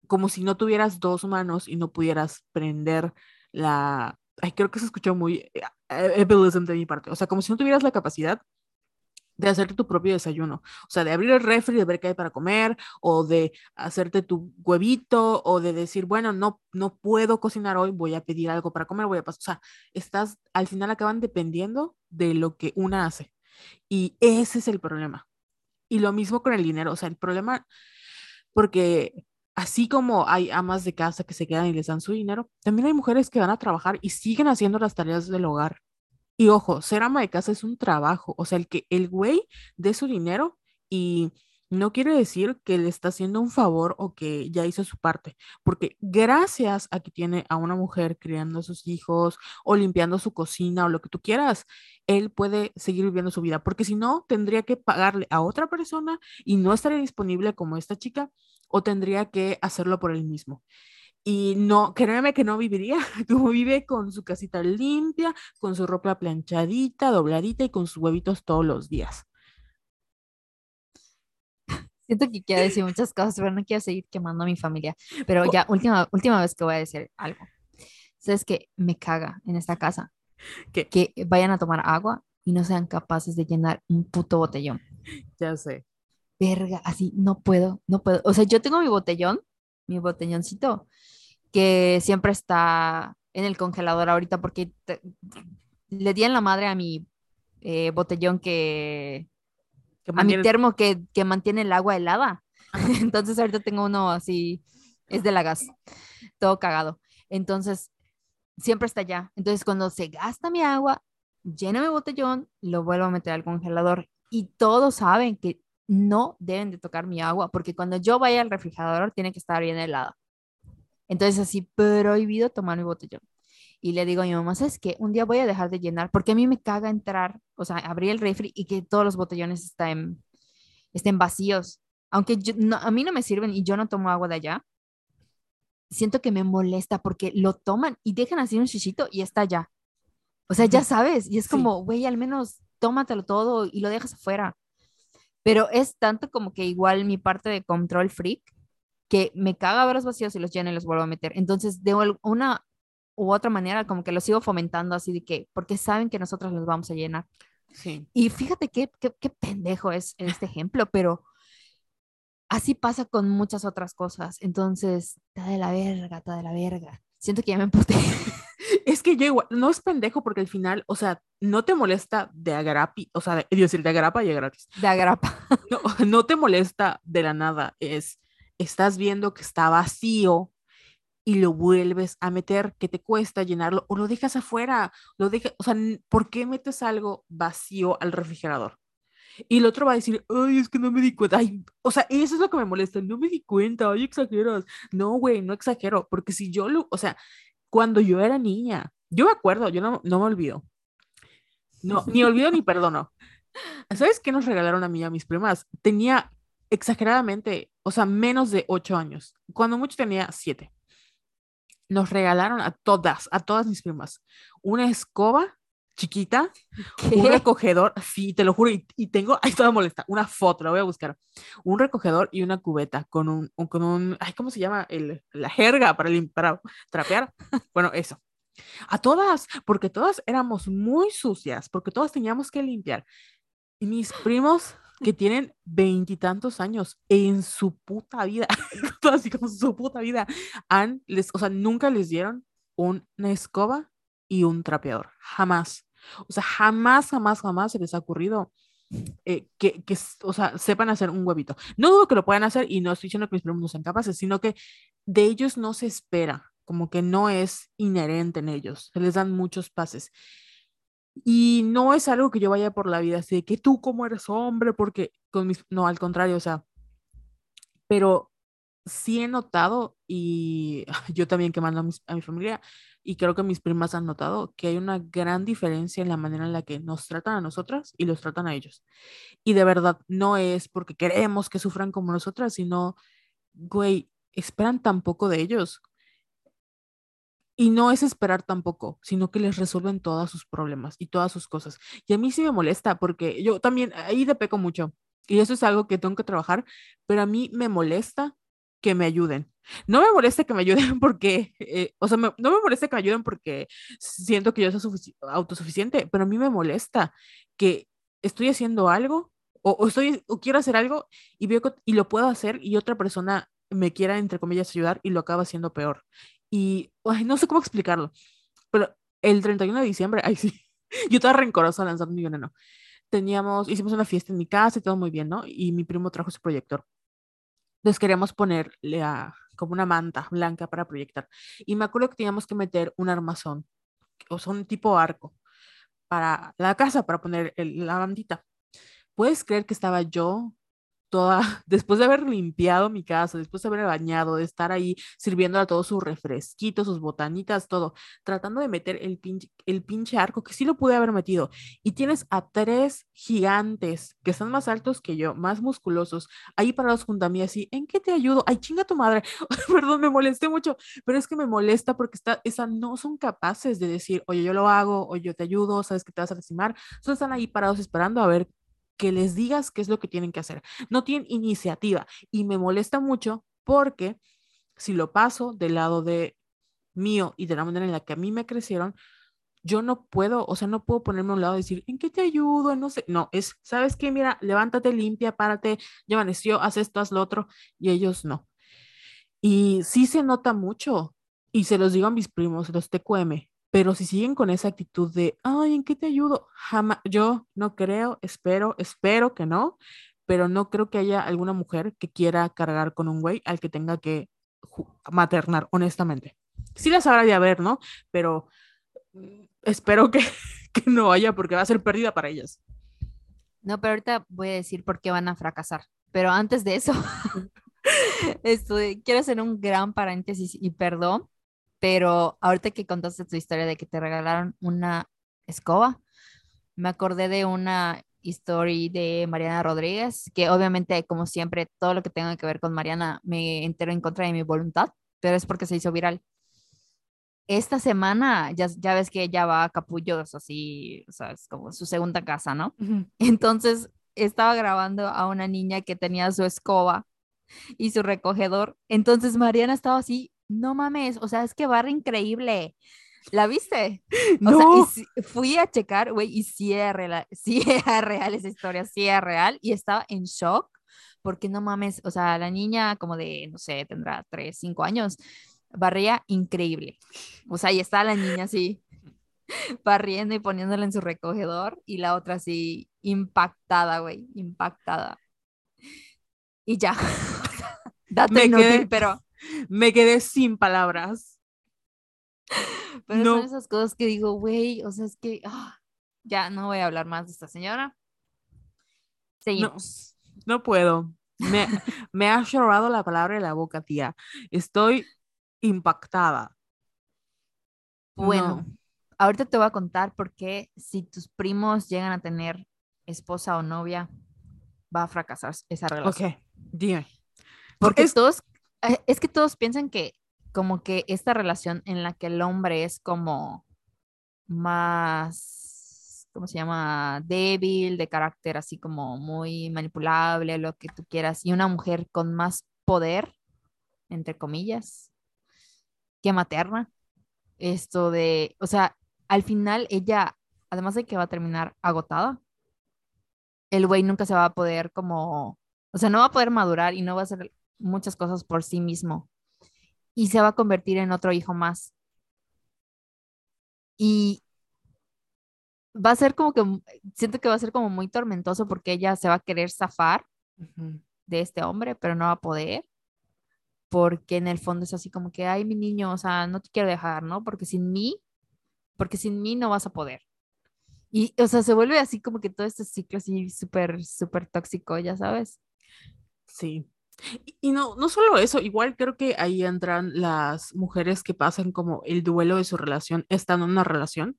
Como si no tuvieras dos manos y no pudieras prender la... Ay, creo que se escuchó muy eh, de mi parte. O sea, como si no tuvieras la capacidad de hacerte tu propio desayuno. O sea, de abrir el refri, de ver qué hay para comer, o de hacerte tu huevito, o de decir, bueno, no, no puedo cocinar hoy, voy a pedir algo para comer, voy a pasar. O sea, estás, al final acaban dependiendo de lo que una hace. Y ese es el problema. Y lo mismo con el dinero. O sea, el problema, porque así como hay amas de casa que se quedan y les dan su dinero, también hay mujeres que van a trabajar y siguen haciendo las tareas del hogar y ojo, ser ama de casa es un trabajo, o sea, el que el güey dé su dinero y no quiere decir que le está haciendo un favor o que ya hizo su parte, porque gracias a que tiene a una mujer criando a sus hijos o limpiando su cocina o lo que tú quieras, él puede seguir viviendo su vida, porque si no, tendría que pagarle a otra persona y no estaría disponible como esta chica o tendría que hacerlo por él mismo. Y no, créeme que no viviría como vive con su casita limpia, con su ropa planchadita, dobladita y con sus huevitos todos los días. Siento que quiero decir muchas cosas, pero no quiero seguir quemando a mi familia. Pero ya, última, última vez que voy a decir algo. ¿Sabes que me caga en esta casa? Que vayan a tomar agua y no sean capaces de llenar un puto botellón. Ya sé. Verga, así no puedo, no puedo. O sea, yo tengo mi botellón mi botelloncito, que siempre está en el congelador ahorita porque le di en la madre a mi eh, botellón que, a mi termo que, que, mantiene el agua helada. Entonces ahorita tengo uno así, es de la gas, todo cagado. Entonces, siempre está allá. Entonces, cuando se gasta mi agua, llena mi botellón, lo vuelvo a meter al congelador. Y todos saben que no deben de tocar mi agua, porque cuando yo vaya al refrigerador tiene que estar bien helado. Entonces así, prohibido tomar mi botellón. Y le digo a mi mamá, ¿sabes qué? Un día voy a dejar de llenar, porque a mí me caga entrar, o sea, abrir el refri y que todos los botellones estén, estén vacíos. Aunque a mí no me sirven y yo no tomo agua de allá, siento que me molesta porque lo toman y dejan así un chichito y está allá. O sea, ya sabes, y es como, güey, al menos tómatelo todo y lo dejas afuera pero es tanto como que igual mi parte de control freak que me caga ver los vacíos y los lleno y los vuelvo a meter. Entonces, de una u otra manera, como que los sigo fomentando así de que, porque saben que nosotros los vamos a llenar. Sí. Y fíjate qué, qué, qué pendejo es este ejemplo, pero así pasa con muchas otras cosas. Entonces, está de la verga, está de la verga. Siento que ya me emputé. Es que yo igual, no es pendejo porque al final, o sea, no te molesta de agrapi, o sea, de, decir, de agrapa y gratis. De agrapa. No, no te molesta de la nada, es, estás viendo que está vacío y lo vuelves a meter, que te cuesta llenarlo o lo dejas afuera, lo dejas, o sea, ¿por qué metes algo vacío al refrigerador? Y el otro va a decir, ay, es que no me di cuenta. Ay, o sea, eso es lo que me molesta. No me di cuenta, ay, exageras. No, güey, no exagero. Porque si yo lo, o sea, cuando yo era niña. Yo me acuerdo, yo no, no me olvido. No, ni olvido ni perdono. ¿Sabes qué nos regalaron a mí y a mis primas? Tenía exageradamente, o sea, menos de ocho años. Cuando mucho tenía siete. Nos regalaron a todas, a todas mis primas, una escoba chiquita, un recogedor, sí, te lo juro, y, tengo, ahí estaba molesta, una foto, la voy a buscar, un recogedor y una cubeta con un, con un, ay, ¿cómo se llama? El, la jerga para, para trapear. Bueno, eso. A todas, porque todas éramos muy sucias, porque todas teníamos que limpiar. Y mis primos que tienen veintitantos años en su puta vida, así como su puta vida, han, les, o sea, nunca les dieron una escoba y un trapeador, jamás. O sea, jamás, jamás, jamás se les ha ocurrido eh, que, que, o sea, sepan hacer un huevito. No dudo que lo puedan hacer y no estoy diciendo que mis no sean capaces, sino que de ellos no se espera, como que no es inherente en ellos, se les dan muchos pases. Y no es algo que yo vaya por la vida así de que tú como eres hombre, porque con mis, no, al contrario, o sea, pero sí he notado y yo también que mando a, mis- a mi familia y creo que mis primas han notado que hay una gran diferencia en la manera en la que nos tratan a nosotras y los tratan a ellos. Y de verdad, no es porque queremos que sufran como nosotras, sino, güey, esperan tan poco de ellos. Y no es esperar tampoco, sino que les resuelven todos sus problemas y todas sus cosas. Y a mí sí me molesta porque yo también ahí de peco mucho. Y eso es algo que tengo que trabajar, pero a mí me molesta que me ayuden. No me molesta que me ayuden porque, eh, o sea, no me molesta que me ayuden porque siento que yo soy sufici- autosuficiente, pero a mí me molesta que estoy haciendo algo o, o estoy o quiero hacer algo y veo y lo puedo hacer y otra persona me quiera entre comillas ayudar y lo acaba haciendo peor. Y ay, no sé cómo explicarlo, pero el 31 de diciembre, ay sí, yo estaba rencorosa lanzando mi veneno. Teníamos, hicimos una fiesta en mi casa y todo muy bien, ¿no? Y mi primo trajo su proyector. Entonces queríamos ponerle a, como una manta blanca para proyectar. Y me acuerdo que teníamos que meter un armazón, o sea, un tipo arco para la casa, para poner la bandita. ¿Puedes creer que estaba yo toda, después de haber limpiado mi casa, después de haber bañado, de estar ahí sirviendo a todos sus refresquitos, sus botanitas, todo, tratando de meter el pinche, el pinche arco, que sí lo pude haber metido, y tienes a tres gigantes que están más altos que yo, más musculosos, ahí parados junto a mí, así, ¿en qué te ayudo? Ay, chinga tu madre, perdón, me molesté mucho, pero es que me molesta porque está, esa, no son capaces de decir, oye, yo lo hago, o yo te ayudo, sabes que te vas a lastimar, solo están ahí parados esperando a ver que les digas qué es lo que tienen que hacer. No tienen iniciativa y me molesta mucho porque si lo paso del lado de mío y de la manera en la que a mí me crecieron, yo no puedo, o sea, no puedo ponerme a un lado y decir, ¿en qué te ayudo? No sé, no, es, ¿sabes qué? Mira, levántate, limpia, párate, ya amaneció, haz esto, haz lo otro, y ellos no. Y sí se nota mucho, y se los digo a mis primos, los TQM, pero si siguen con esa actitud de, ay, ¿en qué te ayudo? Jamás, yo no creo, espero, espero que no, pero no creo que haya alguna mujer que quiera cargar con un güey al que tenga que maternar, honestamente. Sí las habrá de haber, ¿no? Pero mm, espero que, que no haya porque va a ser pérdida para ellas. No, pero ahorita voy a decir por qué van a fracasar. Pero antes de eso, esto, quiero hacer un gran paréntesis y perdón, pero ahorita que contaste tu historia de que te regalaron una escoba, me acordé de una historia de Mariana Rodríguez, que obviamente, como siempre, todo lo que tenga que ver con Mariana me entero en contra de mi voluntad, pero es porque se hizo viral. Esta semana, ya, ya ves que ella va a Capullos, así, o sea, es como su segunda casa, ¿no? Entonces estaba grabando a una niña que tenía su escoba y su recogedor. Entonces Mariana estaba así, no mames, o sea, es que barra increíble. ¿La viste? O sea, y No, sí- fui a checar, güey, y sí era, real, sí era real esa historia, sí era real, y estaba en shock, porque no mames, o sea, la niña como de, no sé, tendrá 3, 5 años, barría increíble. O sea, y está la niña así, barriendo y poniéndola en su recogedor, y la otra así, impactada, güey, impactada. Y ya, dato Me inútil, quedé- pero, me quedé sin palabras. pero No. son esas cosas que digo, güey, o sea, es que, ah, ya no voy a hablar más de esta señora. No, Seguimos. no puedo. Me, me ha llorado la palabra de la boca, tía. Estoy impactada. Bueno, No. ahorita te voy a contar por qué si tus primos llegan a tener esposa o novia, va a fracasar esa relación. Ok, dime. Porque es- todos, es que todos piensan que como que esta relación en la que el hombre es como más, ¿cómo se llama? Débil, de carácter así como muy manipulable, lo que tú quieras, y una mujer con más poder, entre comillas, que materna. Esto de, o sea, al final ella, además de que va a terminar agotada, el güey nunca se va a poder como, o sea, no va a poder madurar y no va a hacer muchas cosas por sí mismo. Y se va a convertir en otro hijo más. Y va a ser como que, siento que va a ser como muy tormentoso porque ella se va a querer zafar de este hombre, pero no va a poder. Porque en el fondo es así como que, ay, mi niño, o sea, no te quiero dejar, ¿no? Porque sin mí, porque sin mí no vas a poder. Y, o sea, se vuelve así como que todo este ciclo así súper, súper tóxico, ya sabes. Sí. Y no, no solo eso, igual creo que ahí entran las mujeres que pasan como el duelo de su relación estando en una relación.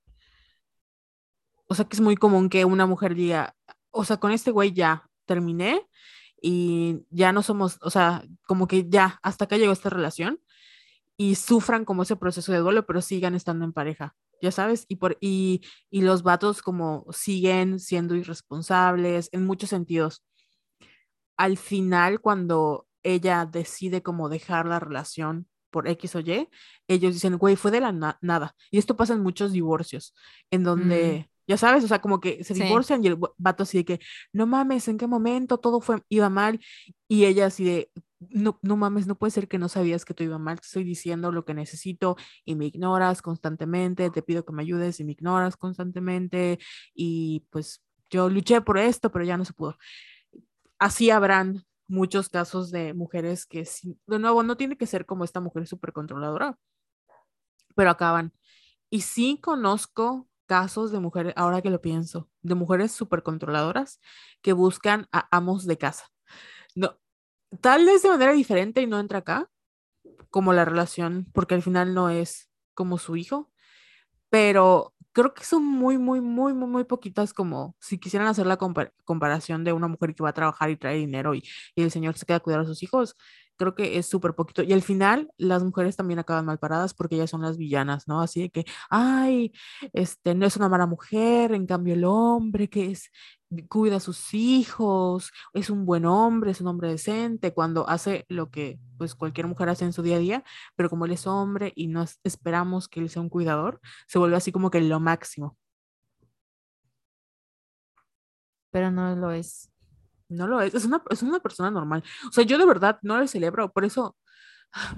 O sea, que es muy común que una mujer diga, o sea, con este güey ya terminé y ya no somos, o sea, como que ya, hasta acá llegó esta relación y sufran como ese proceso de duelo, pero sigan estando en pareja, ya sabes, y, por, y, y los vatos como siguen siendo irresponsables en muchos sentidos. Al final, cuando ella decide como dejar la relación por X o Y, ellos dicen, güey, fue de la nada. Y esto pasa en muchos divorcios, en donde, mm. ya sabes, o sea, como que se divorcian y el vato así de que, no mames, ¿en qué momento todo fue, iba mal? Y ella así de, no, no mames, no puede ser que no sabías que todo iba mal, te estoy diciendo lo que necesito y me ignoras constantemente, te pido que me ayudes y me ignoras constantemente y pues yo luché por esto, pero ya no se pudo. Así habrán muchos casos de mujeres que, de nuevo, no tiene que ser como esta mujer súper controladora, pero acaban. Y sí conozco casos de mujeres, ahora que lo pienso, de mujeres súper controladoras que buscan a amos de casa. No, tal vez de manera diferente y no entra acá, como la relación, porque al final no es como su hijo, pero creo que son muy, muy, muy, muy, muy poquitas como si quisieran hacer la comparación de una mujer que va a trabajar y trae dinero y, y el señor se queda a cuidar a sus hijos creo que es súper poquito. Y al final, las mujeres también acaban mal paradas porque ellas son las villanas, ¿no? Así de que, ay, este, no es una mala mujer, en cambio el hombre que es, cuida a sus hijos, es un buen hombre, es un hombre decente, cuando hace lo que pues cualquier mujer hace en su día a día, pero como él es hombre y no esperamos que él sea un cuidador, se vuelve así como que lo máximo. Pero no lo es. No lo es, es una, es una persona normal. O sea, yo de verdad no le celebro, por eso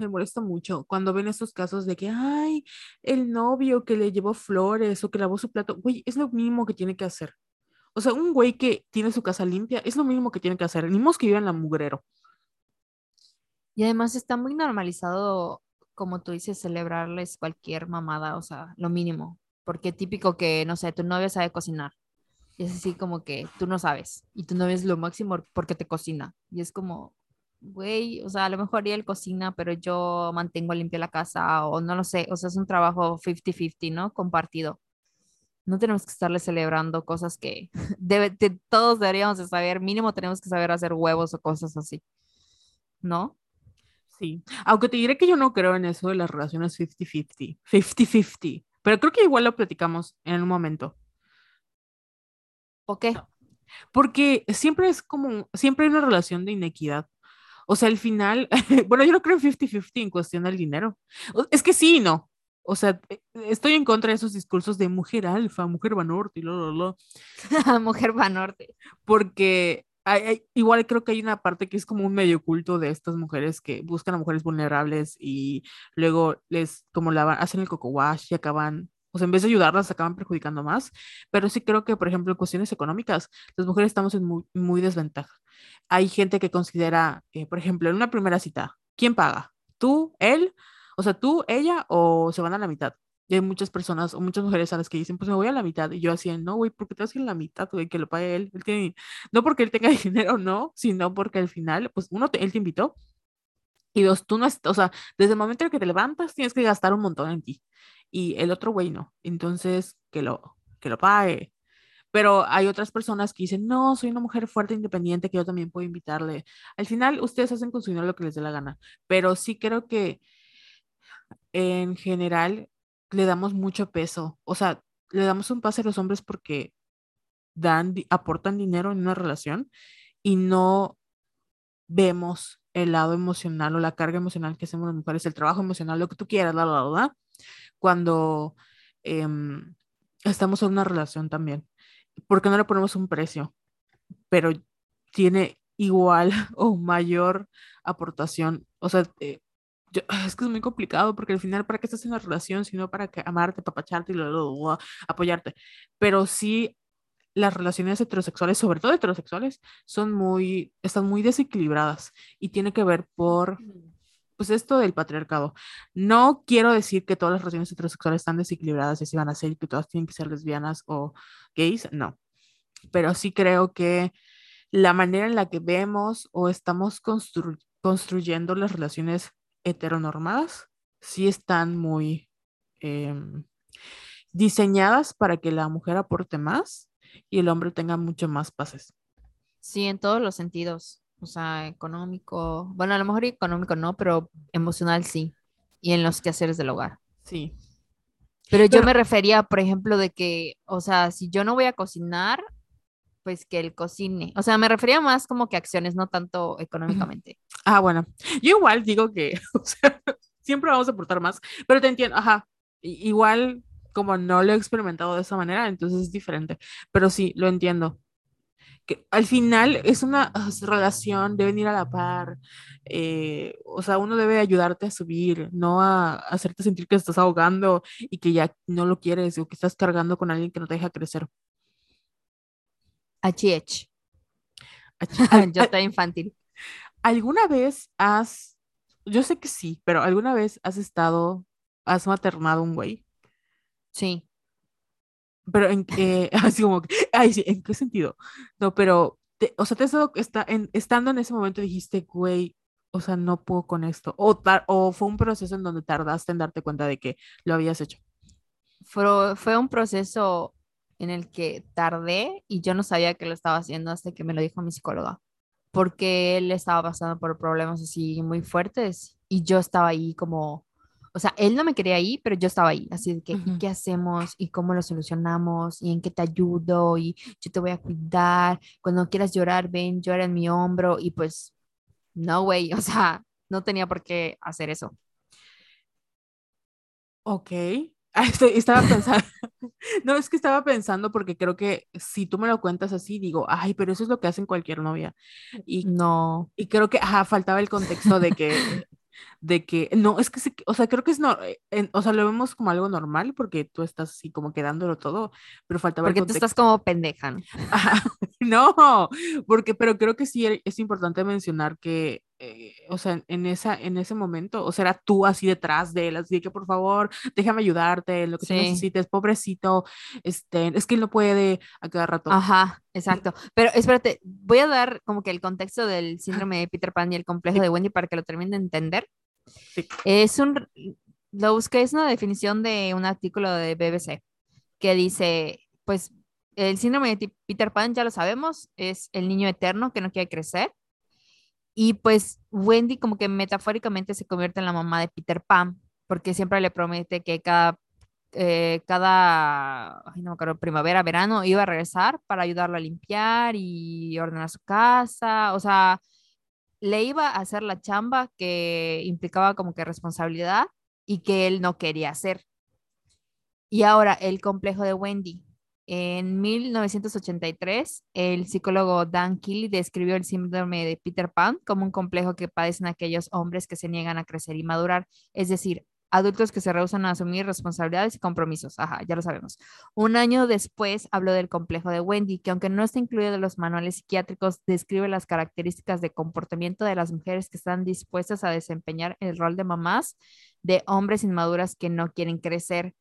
me molesta mucho cuando ven estos casos de que, ay, el novio que le llevó flores o que lavó su plato, güey, es lo mínimo que tiene que hacer. O sea, un güey que tiene su casa limpia es lo mismo que tiene que hacer, ni que viva en la mugrero. Y además está muy normalizado, como tú dices, celebrarles cualquier mamada, o sea, lo mínimo. Porque típico que, no sé, tu novia sabe cocinar y es así como que tú no sabes y tú no ves lo máximo porque te cocina. Y es como, güey, o sea, a lo mejor él cocina, pero yo mantengo limpia la casa o no lo sé. O sea, es un trabajo 50-50, ¿no? Compartido. No tenemos que estarle celebrando cosas que debe, todos deberíamos de saber. Mínimo tenemos que saber hacer huevos o cosas así. ¿No? Sí, aunque te diré que yo no creo en eso de las relaciones 50-50, 50-50, pero creo que igual lo platicamos en un momento. ¿Por qué? Porque siempre es como, siempre hay una relación de inequidad. O sea, al final, bueno, yo no creo en 50-50 en cuestión del dinero. Es que sí y no. O sea, e, estoy en contra de esos discursos de mujer alfa, mujer vanorte y lo, lo, lo. mujer vanorte. Porque igual creo que hay una parte que es como un medio oculto de estas mujeres que buscan a mujeres vulnerables y luego les como la hacen el coco wash y acaban o sea, en vez de ayudarlas, acaban perjudicando más. Pero sí creo que, por ejemplo, en cuestiones económicas, las mujeres estamos en muy, desventaja. Hay gente que considera, eh, por ejemplo, en una primera cita, ¿quién paga? ¿Tú, él? O sea, tú, ella, o se van a la mitad. Y hay muchas personas o muchas mujeres a las que dicen, pues me voy a la mitad. Y yo así, no, güey, ¿por qué te vas a ir a la mitad, güey? Que lo pague él. él tiene... No porque él tenga dinero, no, sino porque al final, pues uno, él te invitó. Y dos, tú no, o sea, desde el momento en que te levantas, tienes que gastar un montón en ti y el otro güey no. Entonces, que lo, que lo pague. Pero hay otras personas que dicen, no, soy una mujer fuerte, independiente, que yo también puedo invitarle. Al final, ustedes hacen con su dinero lo que les dé la gana. Pero sí creo que en general le damos mucho peso. O sea, le damos un pase a los hombres porque dan, aportan dinero en una relación y no vemos el lado emocional o la carga emocional que hacemos las mujeres, el trabajo emocional, lo que tú quieras, la, la, la, cuando em, estamos en una relación también. porque no le ponemos un precio? Pero tiene igual o mayor aportación. O sea, eh, es que es muy complicado porque al final, ¿para qué estás en una relación? Sino para que amarte, papacharte y luego apoyarte. Pero sí, las relaciones heterosexuales, sobre todo heterosexuales, son muy, están muy desequilibradas y tiene que ver por pues esto del patriarcado. No quiero decir que todas las relaciones heterosexuales están desequilibradas y así van a ser, que todas tienen que ser lesbianas o gays, no. Pero sí creo que la manera en la que vemos o estamos construyendo las relaciones heteronormadas sí están muy em, diseñadas para que la mujer aporte más y el hombre tenga mucho más pases. Sí, en todos los sentidos. O sea, económico, bueno, a lo mejor económico no, pero emocional sí. Y en los quehaceres del hogar. Sí. Pero yo me refería, por ejemplo, de que, o sea, si yo no voy a cocinar, pues que él cocine. O sea, me refería más como que acciones, no tanto económicamente. Ah, bueno. Yo igual digo que, o sea, siempre vamos a aportar más, pero te entiendo, ajá. Igual como no lo he experimentado de esa manera, entonces es diferente. Pero sí, lo entiendo que al final es una ah, relación, deben ir a la par. Eh, o sea, uno debe ayudarte a subir, no a, hacerte sentir que estás ahogando y que ya no lo quieres o que estás cargando con alguien que no te deja crecer. HH. Yo estoy infantil. ¿Alguna vez has, yo sé que sí, pero alguna vez has estado, has maternado un güey? Sí. Pero en qué, así como, ay, sí, ¿en qué sentido? No, pero, o sea, te está, en, estando en ese momento dijiste, güey, o sea, no puedo con esto. O, o fue un proceso en donde tardaste en darte cuenta de que lo habías hecho. Fue, fue un proceso en el que tardé y yo no sabía que lo estaba haciendo hasta que me lo dijo mi psicóloga, porque él estaba pasando por problemas así muy fuertes y yo estaba ahí como o sea, él no me quería ahí, pero yo estaba ahí, así de que, ¿qué hacemos? ¿Y cómo lo solucionamos? ¿Y en qué te ayudo? Y yo te voy a cuidar. Cuando quieras llorar, ven, llora en mi hombro. Y pues, no, güey, o sea, no tenía por qué hacer eso. Ok. Ah, estaba pensando, no, es que estaba pensando porque creo que si tú me lo cuentas así, digo, ay, pero eso es lo que hacen cualquier novia. Y no. Y creo que, ajá, faltaba el contexto de que de que, no, es que, o sea, creo que es, no, eh, o sea, lo vemos como algo normal porque tú estás así como quedándolo todo, pero faltaba Porque tú estás como pendeja. no, porque, pero creo que sí es importante mencionar que eh, o sea, en, esa, en ese momento, o sea, era tú así detrás de él, así que por favor, déjame ayudarte, lo que necesites, pobrecito, este, es que él no puede a cada rato. Ajá, exacto. Pero espérate, voy a dar como que el contexto del síndrome de Peter Pan y el complejo de Wendy para que lo terminen de entender. Es un, lo busqué, es una definición de un artículo de BBC que dice, pues, el síndrome de Peter Pan, ya lo sabemos, es el niño eterno que no quiere crecer y pues Wendy como que metafóricamente se convierte en la mamá de Peter Pan, porque siempre le promete que cada, eh, cada ay, no primavera, verano, iba a regresar para ayudarlo a limpiar y ordenar su casa. O sea, le iba a hacer la chamba que implicaba como que responsabilidad y que él no quería hacer. Y ahora el complejo de Wendy, en 1983, el psicólogo Dan Kelly describió el síndrome de Peter Pan como un complejo que padecen aquellos hombres que se niegan a crecer y madurar, es decir, adultos que se rehusan a asumir responsabilidades y compromisos. Ajá, ya lo sabemos. Un año después habló del complejo de Wendy, que aunque no está incluido en los manuales psiquiátricos, describe las características de comportamiento de las mujeres que están dispuestas a desempeñar el rol de mamás de hombres inmaduras que no quieren crecer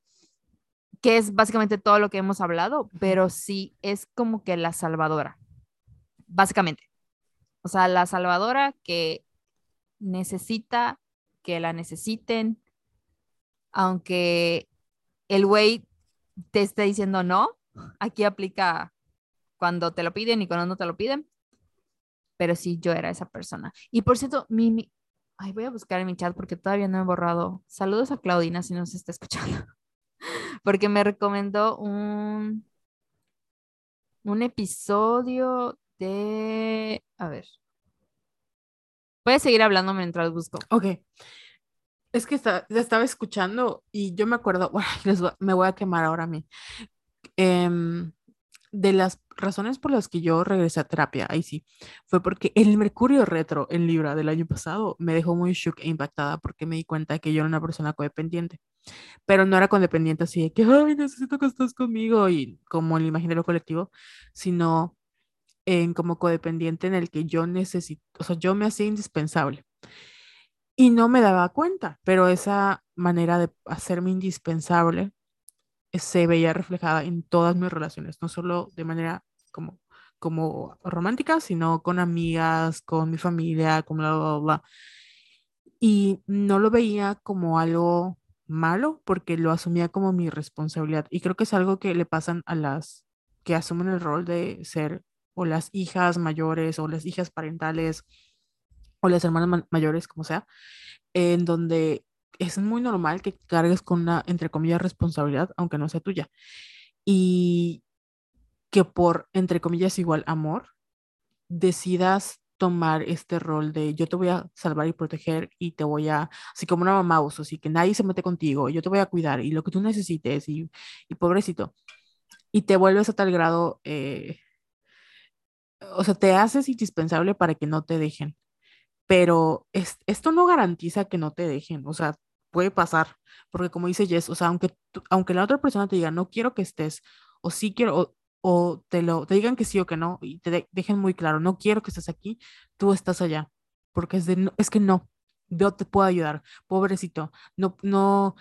que es básicamente todo lo que hemos hablado, pero sí es como que la salvadora, básicamente. O sea, la salvadora que necesita que la necesiten, aunque el güey te esté diciendo no, aquí aplica cuando te lo piden y cuando no te lo piden, pero sí, yo era esa persona. Y por cierto, mi, ay, voy a buscar en mi chat porque todavía no he borrado. Saludos a Claudina si nos está escuchando porque me recomendó un, un episodio de, a ver, a seguir hablando mientras busco. Ok. Es que estaba escuchando y yo me acuerdo, bueno, me voy a quemar ahora a mí. Em, de las razones por las que yo regresé a terapia, ahí sí, fue porque el Mercurio retro en Libra del año pasado me dejó muy shook e impactada porque me di cuenta que yo era una persona codependiente, pero no era codependiente así de que, ay, necesito que estés conmigo y como el imaginario colectivo, sino en como codependiente en el que yo necesito, o sea, yo me hacía indispensable. y no me daba cuenta, pero esa manera de hacerme indispensable se veía reflejada en todas mis relaciones, no solo de manera como, como romántica, sino con amigas, con mi familia, con bla, bla, bla. Y no lo veía como algo malo porque lo asumía como mi responsabilidad. Y creo que es algo que le pasan a las que asumen el rol de ser o las hijas mayores o las hijas parentales o las hermanas mayores, como sea, en donde es muy normal que cargues con una, entre comillas, responsabilidad, aunque no sea tuya. Y que por, entre comillas, igual amor, decidas tomar este rol de yo te voy a salvar y proteger y te voy a, así como una mamá uso, así que nadie se mete contigo, yo te voy a cuidar y lo que tú necesites y, y pobrecito. Y te vuelves a tal grado, eh, o sea, te haces indispensable para que no te dejen. Pero es, esto no garantiza que no te dejen, o sea, puede pasar, porque como dice Jess, o sea, aunque, aunque la otra persona te diga, no quiero que estés, o sí quiero, o, o te lo te digan que sí o que no y te dejen muy claro, no quiero que estés aquí, tú estás allá, porque es de es que no, yo te puedo ayudar, pobrecito, no no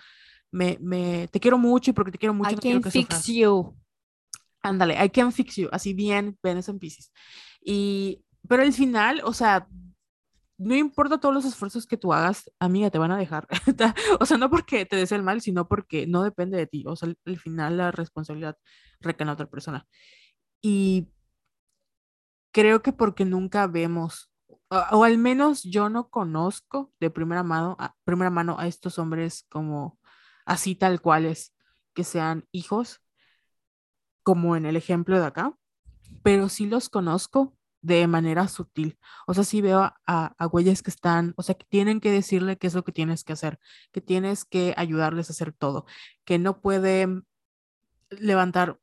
me, me te quiero mucho y porque te quiero mucho I no can quiero que fix you. Ándale, I can fix you, así bien, Venus en Pisces. Y pero al final, o sea, no importa todos los esfuerzos que tú hagas, amiga, te van a dejar. o sea, no porque te des el mal, sino porque no depende de ti. O sea, al, final la responsabilidad recae en otra persona. Y creo que porque nunca vemos, o, al menos yo no conozco de primera mano, a, primera mano a estos hombres como así tal cuales, que sean hijos, como en el ejemplo de acá, pero sí los conozco de manera sutil. O sea, sí veo a, a güeyes que están, o sea, que tienen que decirle qué es lo que tienes que hacer, que tienes que ayudarles a hacer todo, que no pueden levantar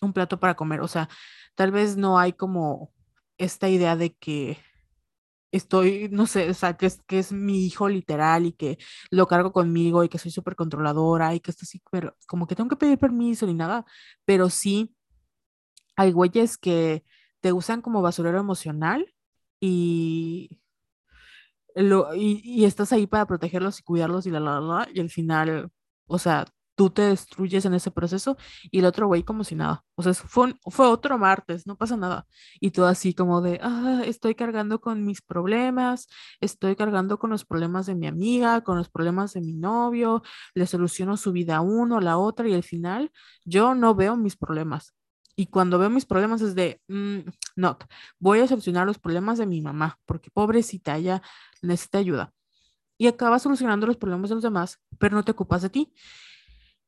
un plato para comer. O sea, tal vez no hay como esta idea de que estoy, no sé, o sea, que es, que es mi hijo literal y que lo cargo conmigo y que soy súper controladora y que esto sí, pero como que tengo que pedir permiso ni nada, pero sí hay güeyes que te usan como basurero emocional y, lo, y, y, estás ahí para protegerlos y cuidarlos y la, la, la, y al final, o sea, tú te destruyes en ese proceso y el otro güey como si nada. O sea, fue, fue otro martes, no pasa nada. Y tú así como de, ah, estoy cargando con mis problemas, estoy cargando con los problemas de mi amiga, con los problemas de mi novio, le soluciono su vida a uno, a la otra y al final yo no veo mis problemas. Y cuando veo mis problemas es de, mm, no, voy a solucionar los problemas de mi mamá, porque pobrecita, ella necesita ayuda. Y acabas solucionando los problemas de los demás, pero no te ocupas de ti.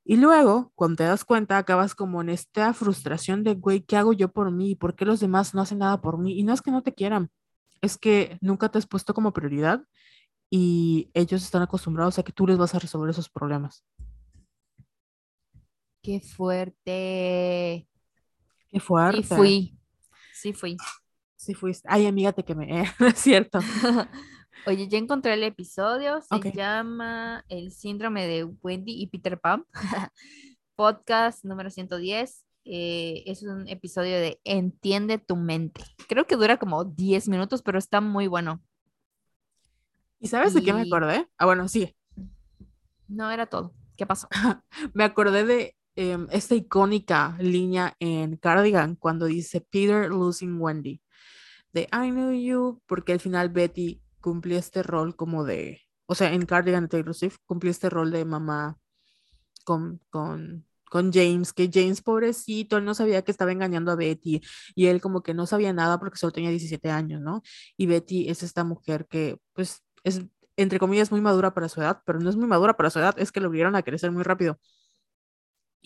Y luego, cuando te das cuenta, acabas como en esta frustración de, güey, ¿qué hago yo por mí? ¿Por qué los demás no hacen nada por mí? Y no es que no te quieran, es que nunca te has puesto como prioridad y ellos están acostumbrados a que tú les vas a resolver esos problemas. Qué fuerte. Qué fuerte. Sí fui. Sí fui. Sí fuiste. Ay, amiga, te quemé. es cierto. Oye, ya encontré el episodio. Se okay. llama El síndrome de Wendy y Peter Pan. Podcast número 110. Eh, es un episodio de Entiende tu mente. Creo que dura como 10 minutos, pero está muy bueno. ¿Y sabes y... de qué me acordé? Ah, bueno, sigue. No, era todo. ¿Qué pasó? me acordé de eh, esta icónica línea en Cardigan cuando dice Peter losing Wendy. De I knew you, porque al final Betty cumplía este rol como de, o sea, en Cardigan Taylor Swift cumplía este rol de mamá con, con, con James, que James, pobrecito, él no sabía que estaba engañando a Betty y él como que no sabía nada porque solo tenía 17 años, ¿no? Y Betty es esta mujer que, pues, es, entre comillas, muy madura para su edad, pero no es muy madura para su edad, es que lo obligaron a crecer muy rápido.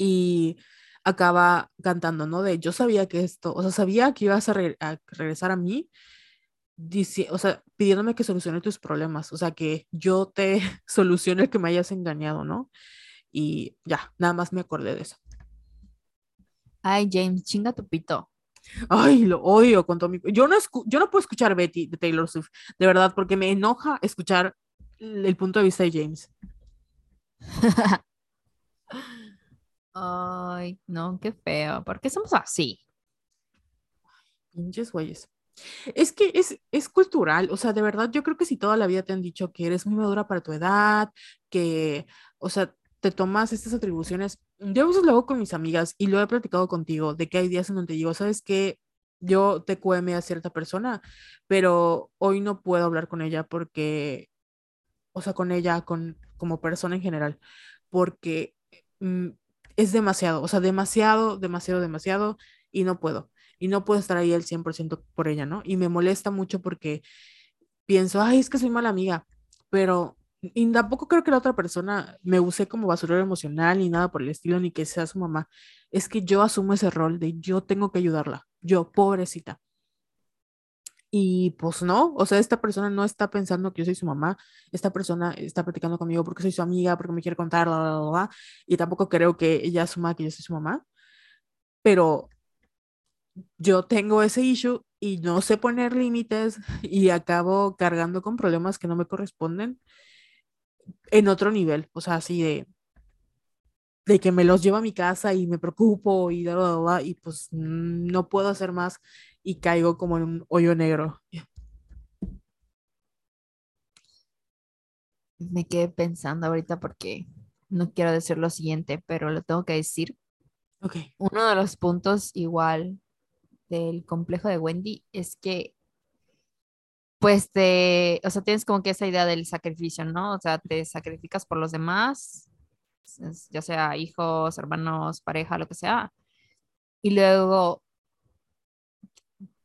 Y acaba cantando, ¿no? De yo sabía que esto, o sea, sabía que ibas a, re a regresar a mí, dice, o sea, pidiéndome que solucione tus problemas, o sea, que yo te solucione el que me hayas engañado, ¿no? Y ya, nada más me acordé de eso. Ay, James, chinga tu pito. Ay, lo odio con todo mi... Yo no, yo no puedo escuchar Betty de Taylor Swift, de verdad, porque me enoja escuchar el punto de vista de James. Ay, no, qué feo. ¿Por qué somos así? Pinches güeyes. Es que es, es cultural, o sea, de verdad, yo creo que si toda la vida te han dicho que eres muy madura para tu edad, que, o sea, te tomas estas atribuciones, yo a veces lo hago con mis amigas y lo he platicado contigo, de que hay días en donde digo, ¿sabes qué? Yo te cueme a cierta persona, pero hoy no puedo hablar con ella porque, o sea, con ella, con, como persona en general, porque mm, es demasiado, o sea, demasiado, demasiado, demasiado, y no puedo y no puedo estar ahí el 100% por ella, ¿no? Y me molesta mucho porque pienso, ay, es que soy mala amiga, pero y tampoco creo que la otra persona me use como basurero emocional ni nada por el estilo, ni que sea su mamá. Es que yo asumo ese rol de yo tengo que ayudarla, yo, pobrecita. Y pues no, o sea, esta persona no está pensando que yo soy su mamá, esta persona está platicando conmigo porque soy su amiga, porque me quiere contar, bla, bla, bla, bla, y tampoco creo que ella asuma que yo soy su mamá, pero yo tengo ese issue y no sé poner límites y acabo cargando con problemas que no me corresponden en otro nivel, o sea, así de, de que me los llevo a mi casa y me preocupo y da, y pues no puedo hacer más y caigo como en un hoyo negro. Me quedé pensando ahorita porque no quiero decir lo siguiente, pero lo tengo que decir. Ok. Uno de los puntos igual del complejo de Wendy es que, pues, te, o sea, tienes como que esa idea del sacrificio, ¿no? O sea, te sacrificas por los demás, ya sea hijos, hermanos, pareja, lo que sea. Y luego,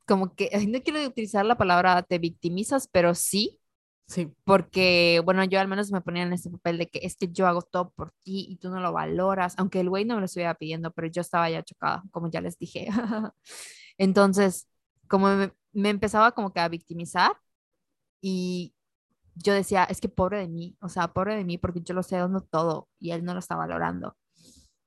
como que, no quiero utilizar la palabra te victimizas, pero sí. Sí. Porque, bueno, yo al menos me ponía en ese papel de que es que yo hago todo por ti y tú no lo valoras, aunque el güey no me lo estuviera pidiendo, pero yo estaba ya chocada, como ya les dije. Entonces, como me, empezaba como que a victimizar y yo decía, es que pobre de mí, o sea, pobre de mí porque yo lo estoy dando todo y él no lo está valorando.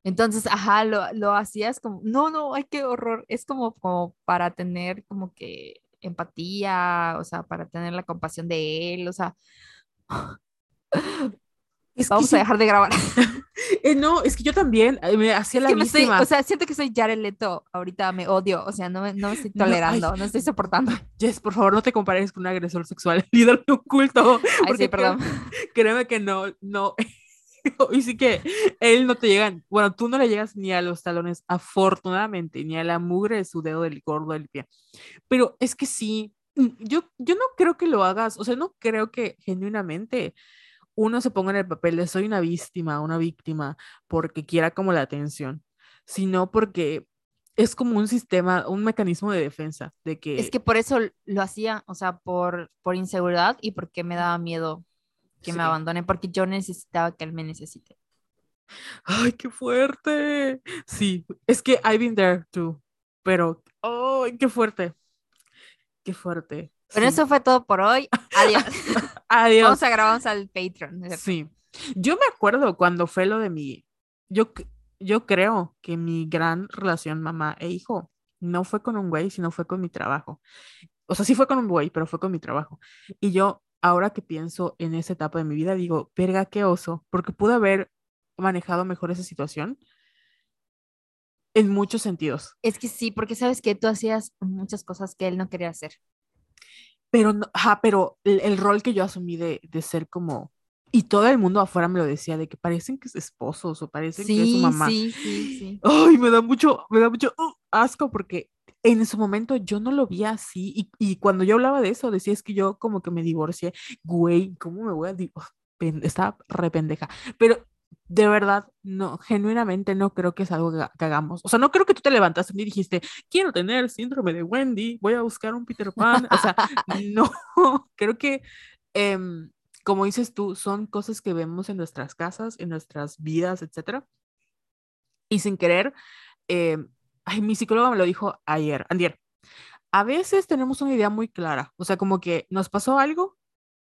Entonces, ajá, lo, lo hacías como, no, no, ay, qué horror, es como, como para tener como que empatía, o sea, para tener la compasión de él, o sea, vamos a dejar de grabar. Eh, no, es que yo también eh, me hacía la víctima. o sea, siento que soy Jared Leto. Ahorita me odio. O sea, no me, no estoy tolerando, no, estoy soportando. Jess, por favor, no te compares con un agresor sexual, líder de un culto. Ay, sí, perdón. Créeme, que no, no. y sí que él no te llega, bueno, tú no le llegas ni a los talones, afortunadamente, ni a la mugre de su dedo del gordo del pie. Pero es que sí, mm, yo, yo no creo que lo hagas, o sea, no creo que genuinamente uno se ponga en el papel de soy una víctima, una víctima, porque quiera como la atención, sino porque es como un sistema, un mecanismo de defensa, de que... Es que por eso lo hacía, o sea, por, por inseguridad y porque me daba miedo que me abandone, porque yo necesitaba que él me necesite. ¡Ay, qué fuerte! Sí, es que I've been there too, pero ¡ay, qué fuerte! ¡Qué fuerte! Pero eso fue todo por hoy. Adiós. Adiós. Vamos a grabar al Patreon. Sí. Yo me acuerdo cuando fue lo de mi. Yo, yo creo que mi gran relación mamá e hijo no fue con un güey, sino fue con mi trabajo. O sea, sí fue con un güey, pero fue con mi trabajo. Y yo, ahora que pienso en esa etapa de mi vida, digo, verga, qué oso, porque pude haber manejado mejor esa situación en muchos sentidos. Es que sí, porque sabes que tú hacías muchas cosas que él no quería hacer pero, no, pero el, rol que yo asumí de, de, ser como, y todo el mundo afuera me lo decía, de que parecen que es esposos o parecen que es su mamá. Sí, sí, sí. Ay, me da mucho, me da mucho uh, asco porque en ese momento yo no lo vi así y, y, cuando yo hablaba de eso decía es que yo como que me divorcié, güey, ¿cómo me voy a divorciar? Estaba rependeja, pero de verdad, no, genuinamente no creo que es algo que, hagamos. O sea, no creo que tú te levantaste y dijiste, quiero tener síndrome de Wendy, voy a buscar un Peter Pan. O sea, no, creo que, em, como dices tú, son cosas que vemos en nuestras casas, en nuestras vidas, etc. Y sin querer, em, ay, mi psicóloga me lo dijo ayer, Andier. A veces tenemos una idea muy clara, o sea, como que nos pasó algo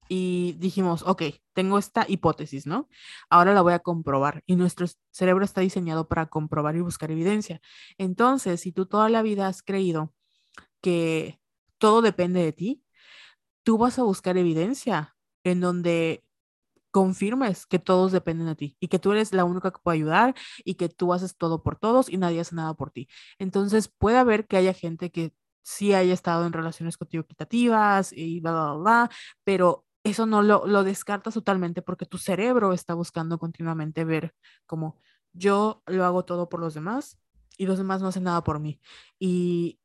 y dijimos, ok, tengo esta hipótesis, ¿no? Ahora la voy a comprobar y nuestro cerebro está diseñado para comprobar y buscar evidencia. Entonces, si tú toda la vida has creído que todo depende de ti, tú vas a buscar evidencia en donde confirmes que todos dependen de ti y que tú eres la única que puede ayudar y que tú haces todo por todos y nadie hace nada por ti. Entonces, puede haber que haya gente que sí haya estado en relaciones contigo equitativas y bla, bla, bla, pero eso no lo, lo descartas totalmente porque tu cerebro está buscando continuamente ver como yo lo hago todo por los demás y los demás no hacen nada por mí. Y,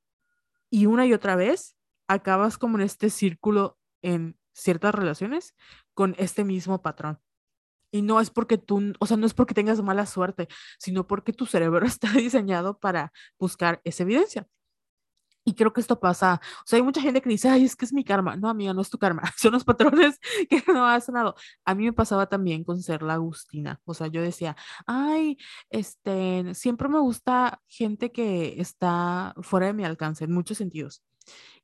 y una y otra vez acabas como en este círculo en ciertas relaciones con este mismo patrón. Y no es porque tú, o sea, no es porque tengas mala suerte, sino porque tu cerebro está diseñado para buscar esa evidencia. Y creo que esto pasa, o sea, hay mucha gente que dice, ay, es que es mi karma. No, amiga, no es tu karma, son los patrones que no has sanado. A mí me pasaba también con ser la Agustina, o sea, yo decía, ay, este, siempre me gusta gente que está fuera de mi alcance, en muchos sentidos.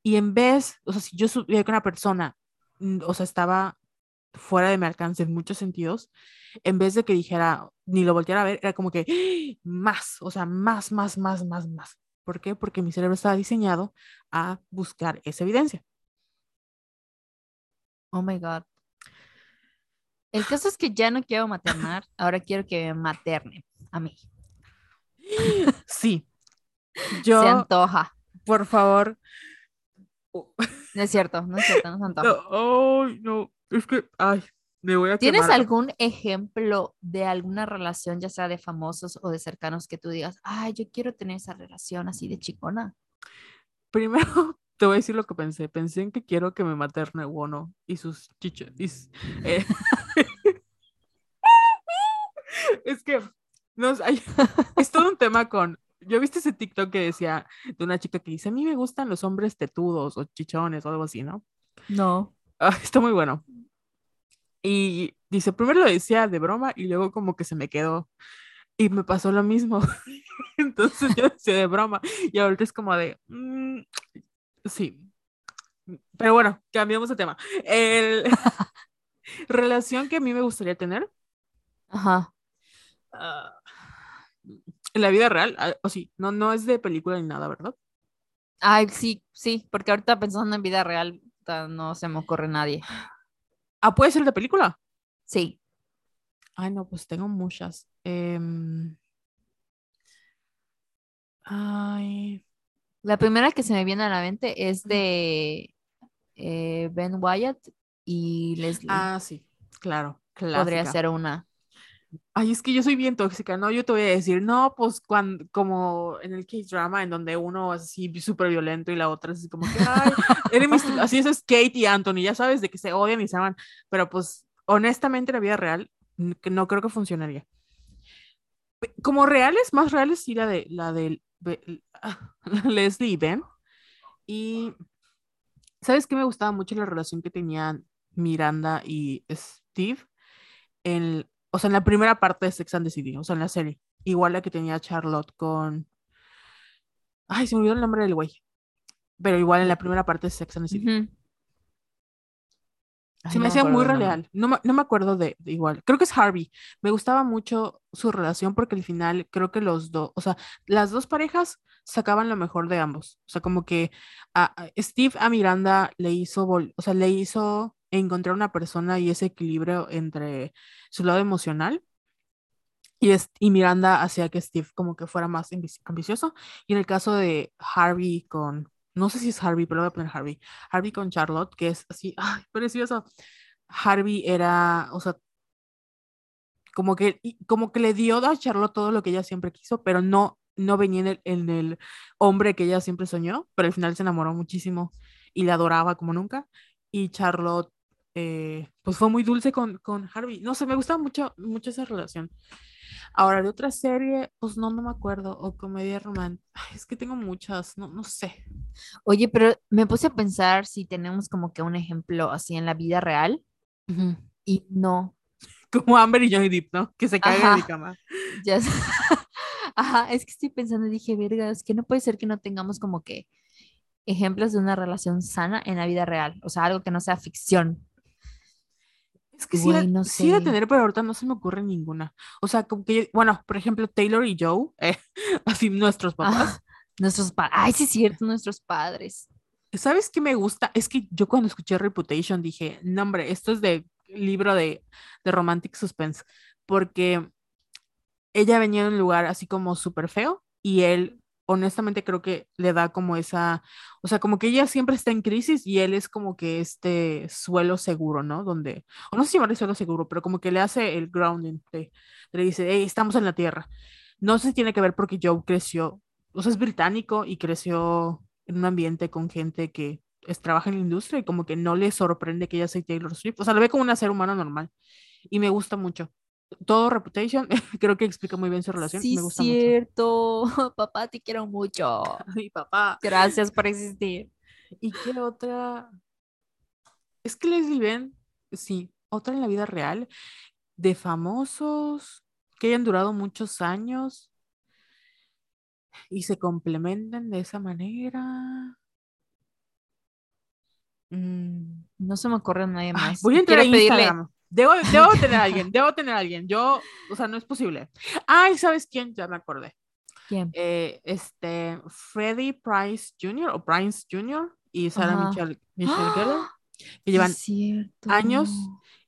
Y en vez, o sea, si yo subía con una persona, o sea, estaba fuera de mi alcance en muchos sentidos, en vez de que dijera, ni lo volteara a ver, era como que ¡Ah! más, o sea, más, más, más, más, más. ¿Por qué? Porque mi cerebro estaba diseñado a buscar esa evidencia. Oh my God. El caso es que ya no quiero maternar, ahora quiero que me materne a mí. Sí. Yo, Se antoja. por favor. No es cierto, no es cierto, no se antoja. No, ay, no, es que, ay, me voy a ¿Tienes quemar. algún ejemplo de alguna relación, ya sea de famosos o de cercanos, que tú digas, ay, yo quiero tener esa relación así de chicona? Primero te voy a decir lo que pensé. Pensé en que quiero que me materne Wono y sus chichos. y s- eh, es que no, hay- es todo un tema con. Yo viste ese TikTok que decía de una chica que dice: A mí me gustan los hombres tetudos o chichones o algo así, ¿no? No. Ah, está muy bueno. Y dice: Primero lo decía de broma y luego como que se me quedó. Y me pasó lo mismo. Entonces yo decía de broma. Y ahorita es como de. "Mm, sí. Pero bueno, cambiamos de tema. El... relación que a mí me gustaría tener Ajá. ah, en la vida real, ah, o sí, no, no es de película ni nada, ¿verdad? Ay, sí, sí, porque ahorita pensando en vida real, no se me ocurre nadie. Ah, puede ser de película. Sí. Ay, no, pues tengo muchas. Em, Ay, La primera que se me viene a la mente es de eh, Ben Wyatt y Leslie. ah, sí, claro, Podría clásica. ser una. Ay, es que yo soy bien tóxica, ¿no? Yo te voy a decir, no, pues cuando, como en el K-drama, en donde uno es así súper violento y la otra es así como que, ay, así eso es Kate y Anthony, ya sabes de que se odian y se aman, pero pues honestamente en la vida real que no creo que funcionaría. Como reales, más reales, sí la de la de Be- Leslie y Ben. Y ¿sabes qué me gustaba mucho la relación que tenían Miranda y Steve? En, o sea, en la primera parte de Sex and the City, o sea, en la serie. Igual la que tenía Charlotte con. Ay, se me olvidó el nombre del güey. Pero igual en la primera parte de Sex and the City. Ujú. Ay, Se me no hacía acuerdo muy real. No, me- no me acuerdo de, de igual. Creo que es Harvey. Me gustaba mucho su relación porque al final creo que los dos, o sea, las dos parejas sacaban lo mejor de ambos. O sea, como que a, a Steve a Miranda le hizo, vol- o sea, le hizo encontrar una persona y ese equilibrio entre su lado emocional. Y, es- y Miranda hacía que Steve como que fuera más ambi- ambicioso. Y en el caso de Harvey con, no sé si es Harvey, pero voy a poner Harvey. Harvey con Charlotte, que es así, ay, precioso. Harvey era, o sea, como que, como que le dio a Charlotte todo lo que ella siempre quiso, pero no, no venía en el, en el hombre que ella siempre soñó, pero al final se enamoró muchísimo y le adoraba como nunca. Y Charlotte, eh, pues fue muy dulce con, con Harvey. No sé, me gusta mucho, mucho esa relación. Ahora, de otra serie, pues no, no me acuerdo, o comedia romántica. Es que tengo muchas, no, no sé. Oye, pero me puse a pensar si tenemos como que un ejemplo así en la vida real y no. Como Amber y Johnny Depp, ¿no? Que se cagan en mi cama. Ya sé. Ajá, es que estoy pensando y dije, verga, es que no puede ser que no tengamos como que ejemplos de una relación sana en la vida real, o sea, algo que no sea ficción. Es que sí, Güey, de- no sí de sé. tener, pero ahorita no se me ocurre ninguna. O sea, como que, bueno, por ejemplo, Taylor y Joe, eh, así nuestros papás. Ah, nuestros padres, ay, sí es cierto, nuestros padres. ¿Sabes qué me gusta? Es que yo cuando escuché Reputation dije, no, hombre, esto es de libro de, de Romantic Suspense, porque ella venía de un lugar así como súper feo y él honestamente creo que le da como esa, o sea, como que ella siempre está en crisis y él es como que este suelo seguro, ¿no? Donde, o no sé si llamarle suelo seguro, pero como que le hace el grounding, le, le dice, hey, estamos en la tierra. No sé si tiene que ver porque Joe creció, o sea, es británico y creció en un ambiente con gente que es, trabaja en la industria y como que no le sorprende que ella sea Taylor Swift, o sea, lo ve como una ser humano normal y me gusta mucho todo Reputation, creo que explica muy bien su relación. Sí, me gusta cierto. Papá, te quiero mucho. Mi papá. Gracias por existir. ¿Y qué otra? Es que Leslie Ben, sí, otra en la vida real, de famosos que hayan durado muchos años y se complementen de esa manera. Mm, no se me ocurre nadie más. voy a entrar a Instagram. Debo, debo tener a alguien, debo tener a alguien. Yo, o sea, no es posible. Ay, ¿sabes quién? Ya me acordé. ¿Quién? Eh, este, Freddie Price Jr. o Prince Jr. y Sarah Michelle, Michelle Gellar, que llevan años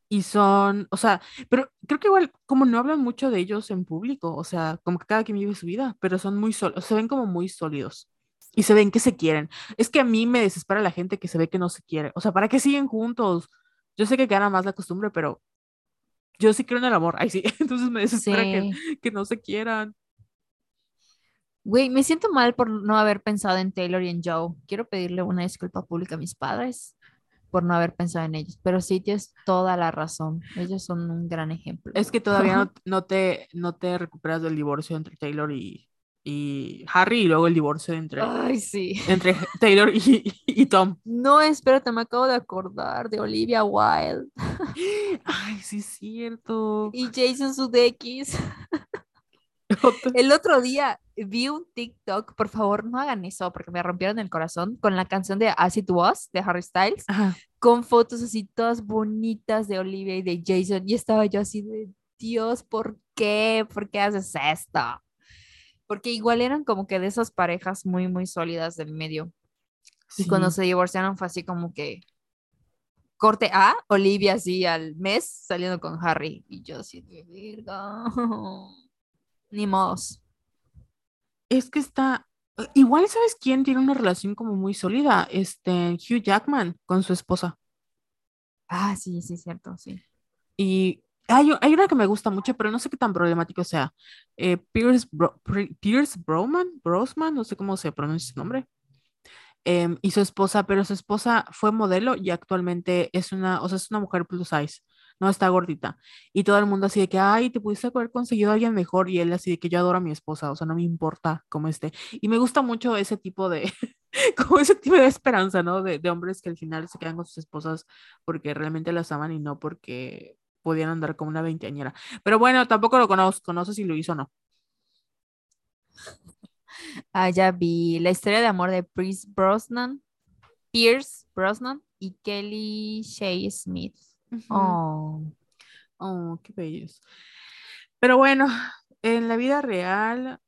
y son, o sea, pero creo que igual como no hablan mucho de ellos en público, o sea, como que cada quien vive su vida, pero son muy sólidos, se ven como muy sólidos y se ven que se quieren. Es que a mí me desespera la gente que se ve que no se quiere, o sea, ¿para qué siguen juntos? Yo sé que gana más la costumbre, pero yo sí creo en el amor. Ay, sí. Entonces me desespera que, que, no se quieran. Güey, me siento mal por no haber pensado en Taylor y en Joe. Quiero pedirle una disculpa pública a mis padres por no haber pensado en ellos. Pero sí tienes toda la razón. Ellos son un gran ejemplo. Es que todavía no, no, te, no te recuperas del divorcio entre Taylor y, y Harry y luego el divorcio entre, Ay, sí. entre Taylor y, y, Tom. No, espérate, me acabo de acordar de Olivia Wilde. Ay, sí es cierto. Y Jason Sudeikis. el otro día vi un TikTok, por favor no hagan eso porque me rompieron el corazón, con la canción de As It Was de Harry Styles, con fotos así todas bonitas de Olivia y de Jason y estaba yo así de, Dios, ¿por qué? ¿Por qué haces esto? Porque igual eran como que de esas parejas muy, muy sólidas del medio. Y cuando se divorciaron fue así como que corte A, Olivia así al mes saliendo con Harry. Y yo así de virga. Ni modos. Es que está. Igual, ¿sabes quién tiene una relación como muy sólida? Este, Hugh Jackman con su esposa. Ah, sí, sí, cierto, sí. Y hay, hay, una que me gusta mucho, pero no sé qué tan problemático sea. Eh, Pierce, Pierce Broman, Brosman, no sé cómo se pronuncia su nombre. Em, y su esposa, pero su esposa fue modelo y actualmente es una, o sea, es una mujer plus size, no está gordita. Y todo el mundo así de que, ay, te pudiste haber conseguido a alguien mejor. Y él así de que yo adoro a mi esposa, o sea, no me importa cómo esté. Y me gusta mucho ese tipo de, como ese tipo de esperanza, ¿no? De, de hombres que al final se quedan con sus esposas porque realmente las aman y no porque podían andar como una veinteañera. Pero bueno, tampoco lo conozco, no sé si lo hizo o no. Ah, ya vi la historia de amor de Pierce Brosnan, Pierce Brosnan y Kelly Shea Smith. Oh. Oh, qué bellos. Pero bueno, en la vida real,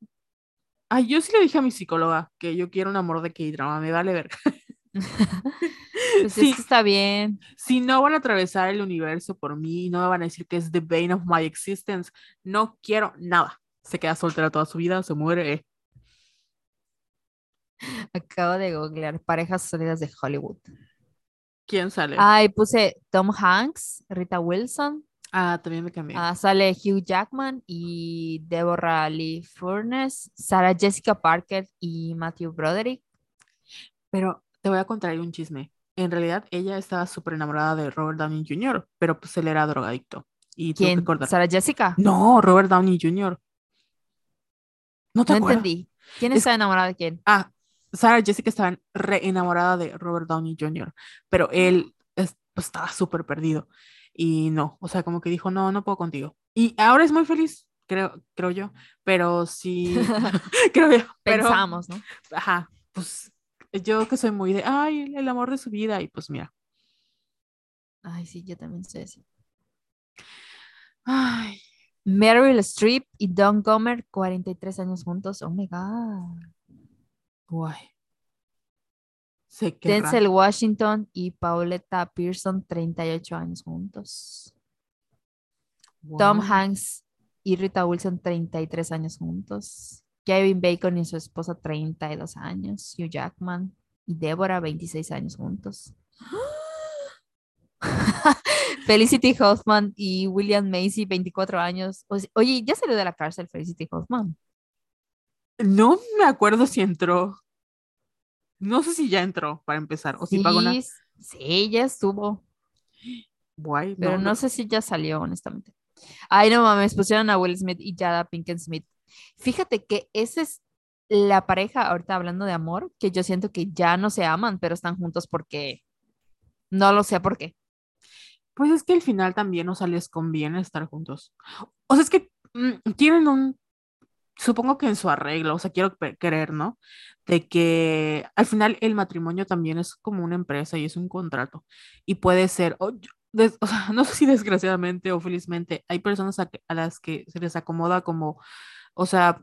ay, yo sí le dije a mi psicóloga que yo quiero un amor de K-drama, me vale ver. Pues sí, está bien. Si no van a atravesar el universo por mí, no me van a decir que es the bane of my existence, no quiero nada. Se queda soltera toda su vida, se muere. Acabo de googlear parejas sólidas de Hollywood. ¿Quién sale? Ay, puse Tom Hanks, Rita Wilson. Ah, también me cambié. Ah, sale Hugh Jackman y Deborah Lee Furness, Sarah Jessica Parker y Matthew Broderick. Pero te voy a contar un chisme. En realidad, ella estaba súper enamorada de Robert Downey Jr., pero pues él era drogadicto. Y ¿Quién? ¿Sara Jessica? No, Robert Downey Jr. No te no entendí. ¿Quién está enamorada de quién? Ah, Sarah Jessica estaba re enamorada de Robert Downey Jr., pero él pues, estaba súper perdido. Y no, o sea, como que dijo, no, no puedo contigo. Y ahora es muy feliz, creo, creo yo, pero sí, creo yo. Pensamos, ¿no? Ajá, pues yo que soy muy de, ay, el amor de su vida, y pues mira. Ay, sí, yo también sé eso. Ay. Meryl Streep y Don Gomer, 43 años juntos. Oh my God. Guay. Denzel Washington y Pauletta Pearson, 38 años juntos. Tom Hanks y Rita Wilson, 33 años juntos. Kevin Bacon y su esposa 32 años, Hugh Jackman y Deborah 26 años juntos. Felicity Hoffman y William Macy 24 años. Oye, ya salió de la cárcel Felicity Hoffman. No me acuerdo si entró. No sé si ya entró para empezar o si pagó una. Sí, ya estuvo. Guay, Pero no, sé si ya salió, honestamente. Ay, no mames, pusieron a Will Smith y Jada Pinkett Smith. Fíjate que esa es la pareja, ahorita hablando de amor, que yo siento que ya no se aman, pero están juntos porque no lo sé por qué. Pues es que al final también, o sea, les conviene estar juntos. O sea, es que mm, tienen un, supongo que en su arreglo, o sea, quiero creer, ¿no? De que al final el matrimonio también es como una empresa y es un contrato. Y puede ser, o, sea, no sé si desgraciadamente o felizmente, hay personas a, a las que se les acomoda como, o sea,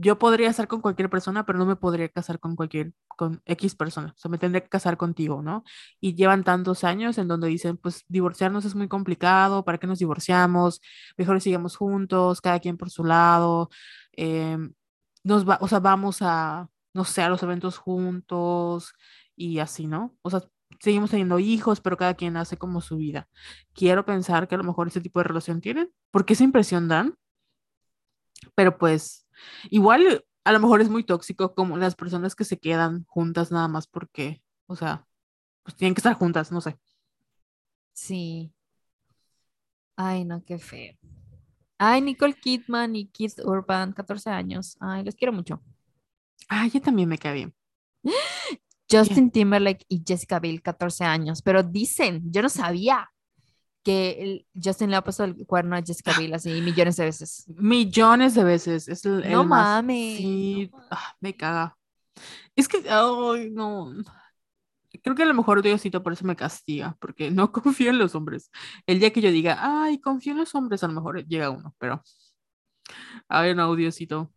yo podría estar con cualquier persona, pero no me podría casar con cualquier, con X persona. O sea, me tendría que casar contigo, ¿no? Y llevan tantos años en donde dicen, pues divorciarnos es muy complicado, ¿para qué nos divorciamos? Mejor sigamos juntos, cada quien por su lado. Em, nos va, o sea, vamos a, no sé, a los eventos juntos y así, ¿no? O sea, seguimos teniendo hijos, pero cada quien hace como su vida. Quiero pensar que a lo mejor ese tipo de relación tienen, porque esa impresión dan, pero pues Igual a lo mejor es muy tóxico como las personas que se quedan juntas nada más porque, o sea, pues tienen que estar juntas, no sé. Sí. Ay, no, qué feo. Ay, Nicole Kidman y Keith Urban, 14 años. Ay, los quiero mucho. Ay, yo también me cae bien. Justin Timberlake y Jessica Biel, 14 años. Pero dicen, yo no sabía que Justin le ha puesto el cuerno a Jessica Biel así millones de veces. Millones de veces. Es el, no mames. Sí, ah, me caga. Es que, ay, no. Creo que a lo mejor Diosito por eso me castiga, porque no confío en los hombres. El día que yo diga, ay, confío en los hombres, a lo mejor llega uno, pero. Ay, no, Diosito.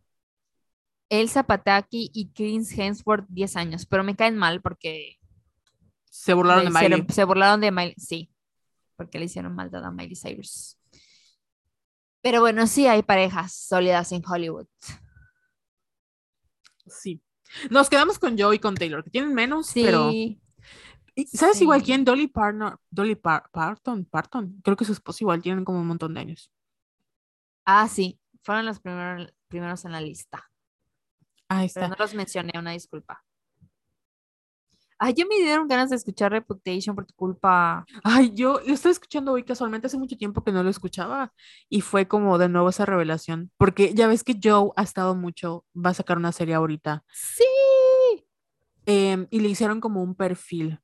Elsa Pataki y Chris Hemsworth, 10 años, pero me caen mal porque. Se burlaron de Miley. Se, se burlaron de Miley, sí porque le hicieron maldad a Miley Cyrus. Pero bueno, sí hay parejas sólidas en Hollywood. Sí. Nos quedamos con Joe y con Taylor, que tienen menos, sí. pero. ¿Sabes igual quién? Dolly Parton, Dolly Parton, Parton. Creo que su esposo igual tienen como un montón de años. Ah, sí. Fueron los primeros, primeros en la lista. Ahí está. Pero no los mencioné, una disculpa. Ay, ya me dieron ganas de escuchar Reputation por tu culpa. Ay, yo lo estoy escuchando hoy casualmente, hace mucho tiempo que no lo escuchaba y fue como de nuevo esa revelación, porque ya ves que Joe ha estado mucho, va a sacar una serie ahorita. Sí. Em, y le hicieron como un perfil.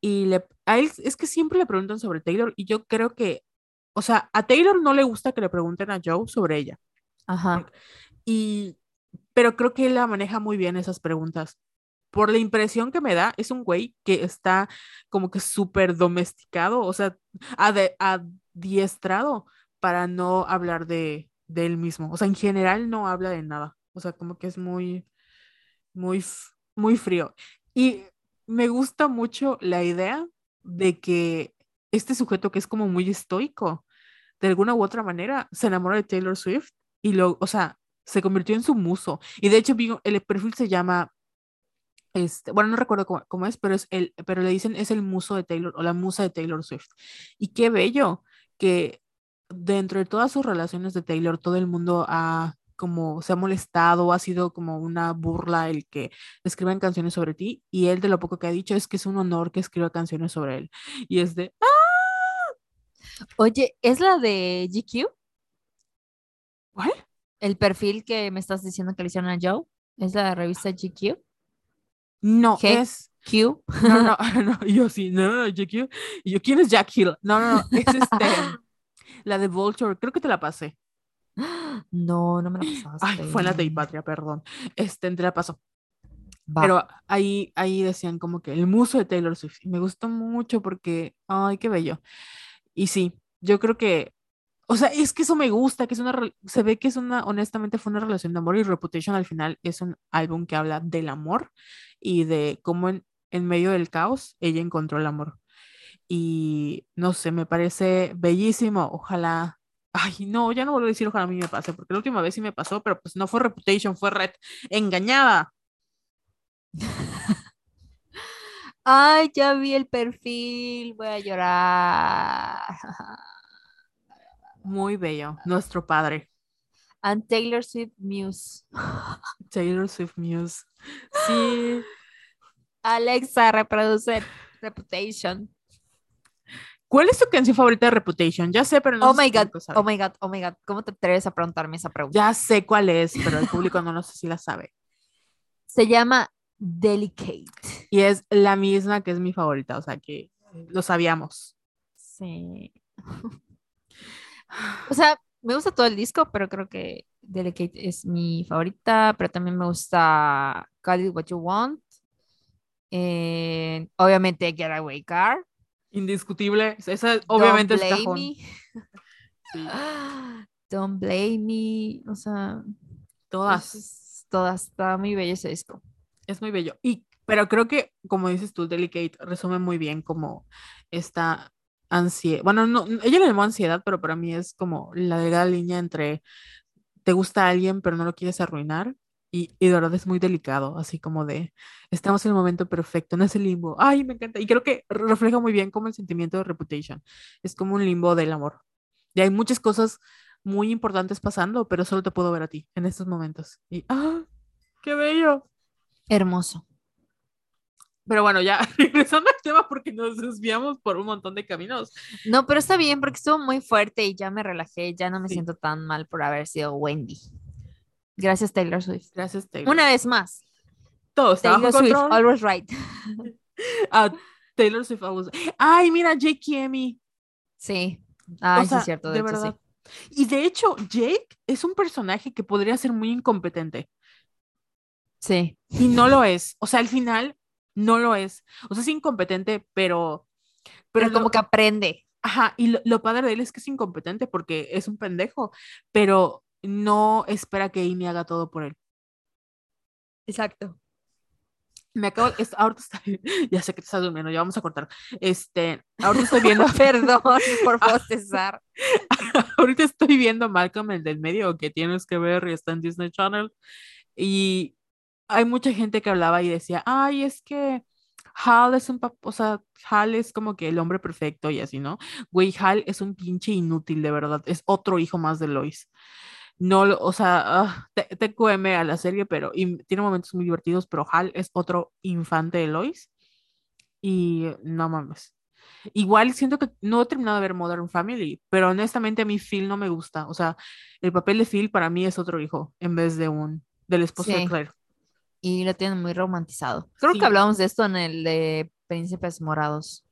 Y le, a él es que siempre le preguntan sobre Taylor y yo creo que, o sea, a Taylor no le gusta que le pregunten a Joe sobre ella. Ajá. Y, pero creo que él la maneja muy bien esas preguntas por la impresión que me da, es un güey que está como que súper domesticado, o sea, adiestrado para no hablar de, de, él mismo. O sea, en general no habla de nada. O sea, como que es muy, muy, muy frío. Y me gusta mucho la idea de que este sujeto que es como muy estoico, de alguna u otra manera, se enamora de Taylor Swift y lo, o sea, se convirtió en su muso. Y de hecho, el perfil se llama este, bueno, no recuerdo cómo, es, pero, es el, pero le dicen es el muso de Taylor o la musa de Taylor Swift. Y qué bello que dentro de todas sus relaciones de Taylor, todo el mundo ha como se ha molestado, ha sido como una burla el que escriban canciones sobre ti y él de lo poco que ha dicho es que es un honor que escriba canciones sobre él. Y es de ¡Ah! Oye, ¿es la de GQ? ¿Cuál? El perfil que me estás diciendo que le hicieron a Joe, ¿es la revista GQ? No, es. Q. No, no, no, yo sí, no, Q. Y yo, ¿quién es Jack Hill? No, no, no, es este. la de Vulture, creo que te la pasé. No, no me la pasaste. Ay, fue en la de Patria, perdón. Este, te la paso. Pero ahí, ahí decían como que el muso de Taylor Swift. Y me gustó mucho porque, ay, qué bello. Y sí, yo creo que o sea, es que eso me gusta, que es una, se ve que es una, honestamente fue una relación de amor y Reputation al final es un álbum que habla del amor y de cómo en, en medio del caos ella encontró el amor. Y no sé, me parece bellísimo. Ojalá Ay, no, ya no vuelvo a decir ojalá a mí me pase, porque la última vez sí me pasó, pero pues no fue Reputation, fue Red. Engañada. Ay, ya vi el perfil, voy a llorar. Muy bello, nuestro padre. And Taylor Swift Muse. Taylor Swift Muse. Sí. Alexa, reproduce Reputation. ¿Cuál es tu canción favorita de Reputation? Ya sé, pero no Oh sé my god, oh my god, oh my god. ¿Cómo te atreves a preguntarme esa pregunta? Ya sé cuál es, pero el público no, no sé si la sabe. Se llama Delicate. Y es la misma que es mi favorita, o sea que lo sabíamos. Sí. O sea, me gusta todo el disco, pero creo que Delicate es mi favorita, pero también me gusta Call It What You Want. Eh, obviamente Getaway Car. Indiscutible. Esa obviamente Don't es Blame cajón. Me. Don't Blame Me. O sea, Todas. es- todas. Está muy bello ese disco. Es muy bello. Y, pero creo que, como dices tú, Delicate resume muy bien como esta ansiedad. Bueno, no, ella le llamó ansiedad, pero para mí es como la delgada línea entre te gusta alguien, pero no lo quieres arruinar. Y, y de verdad es muy delicado, así como de estamos en el momento perfecto, no es el limbo. Ay, me encanta. Y creo que refleja muy bien como el sentimiento de Reputation. Es como un limbo del amor. Y hay muchas cosas muy importantes pasando, pero solo te puedo ver a ti en estos momentos. Y ¡ah! ¡Qué bello! Hermoso. Pero bueno, ya regresando al tema porque nos desviamos por un montón de caminos. No, pero está bien porque estuvo muy fuerte y ya me relajé, ya no me Sí. siento tan mal por haber sido Wendy. Gracias, Taylor Swift. Gracias, Taylor. Una vez más, Todo está Taylor Swift, control. always right. Ah, Taylor Swift. always- Ay, mira, Jake Emi. Sí. Ay, o sea, sí, es cierto, de, de hecho, sí. verdad. Y de hecho, Jake es un personaje que podría ser muy incompetente. Sí. Y no lo es. O sea, al final, no lo es. O sea, es incompetente, pero. Pero, como que aprende. Ajá, y lo, lo padre de él es que es incompetente porque es un pendejo, pero no espera que Amy haga todo por él. Exacto. Me acabo, es, ahorita está, ya sé que te estás durmiendo, ya vamos a cortar. Este, ahorita estoy viendo, Perdón por bostezar. ahorita estoy viendo Malcolm el del medio que tienes que ver y está en Disney Channel y hay mucha gente que hablaba y decía, ay, es que Hal es un, o sea, Hal es como que el hombre perfecto y así, ¿no? Güey, Hal es un pinche inútil, de verdad, es otro hijo más de Lois. No, o sea, ah, te- TQM a la serie, pero y tiene momentos muy divertidos, pero Hal es otro infante de Lois. Y no mames. Igual siento que no he terminado de ver Modern Family, pero honestamente a mí Phil no me gusta. O sea, el papel de Phil para mí es otro hijo en vez de un del esposo de Sí. Claire. Y lo tienen muy romantizado. Creo Sí. que hablamos de esto en el de Príncipes Morados.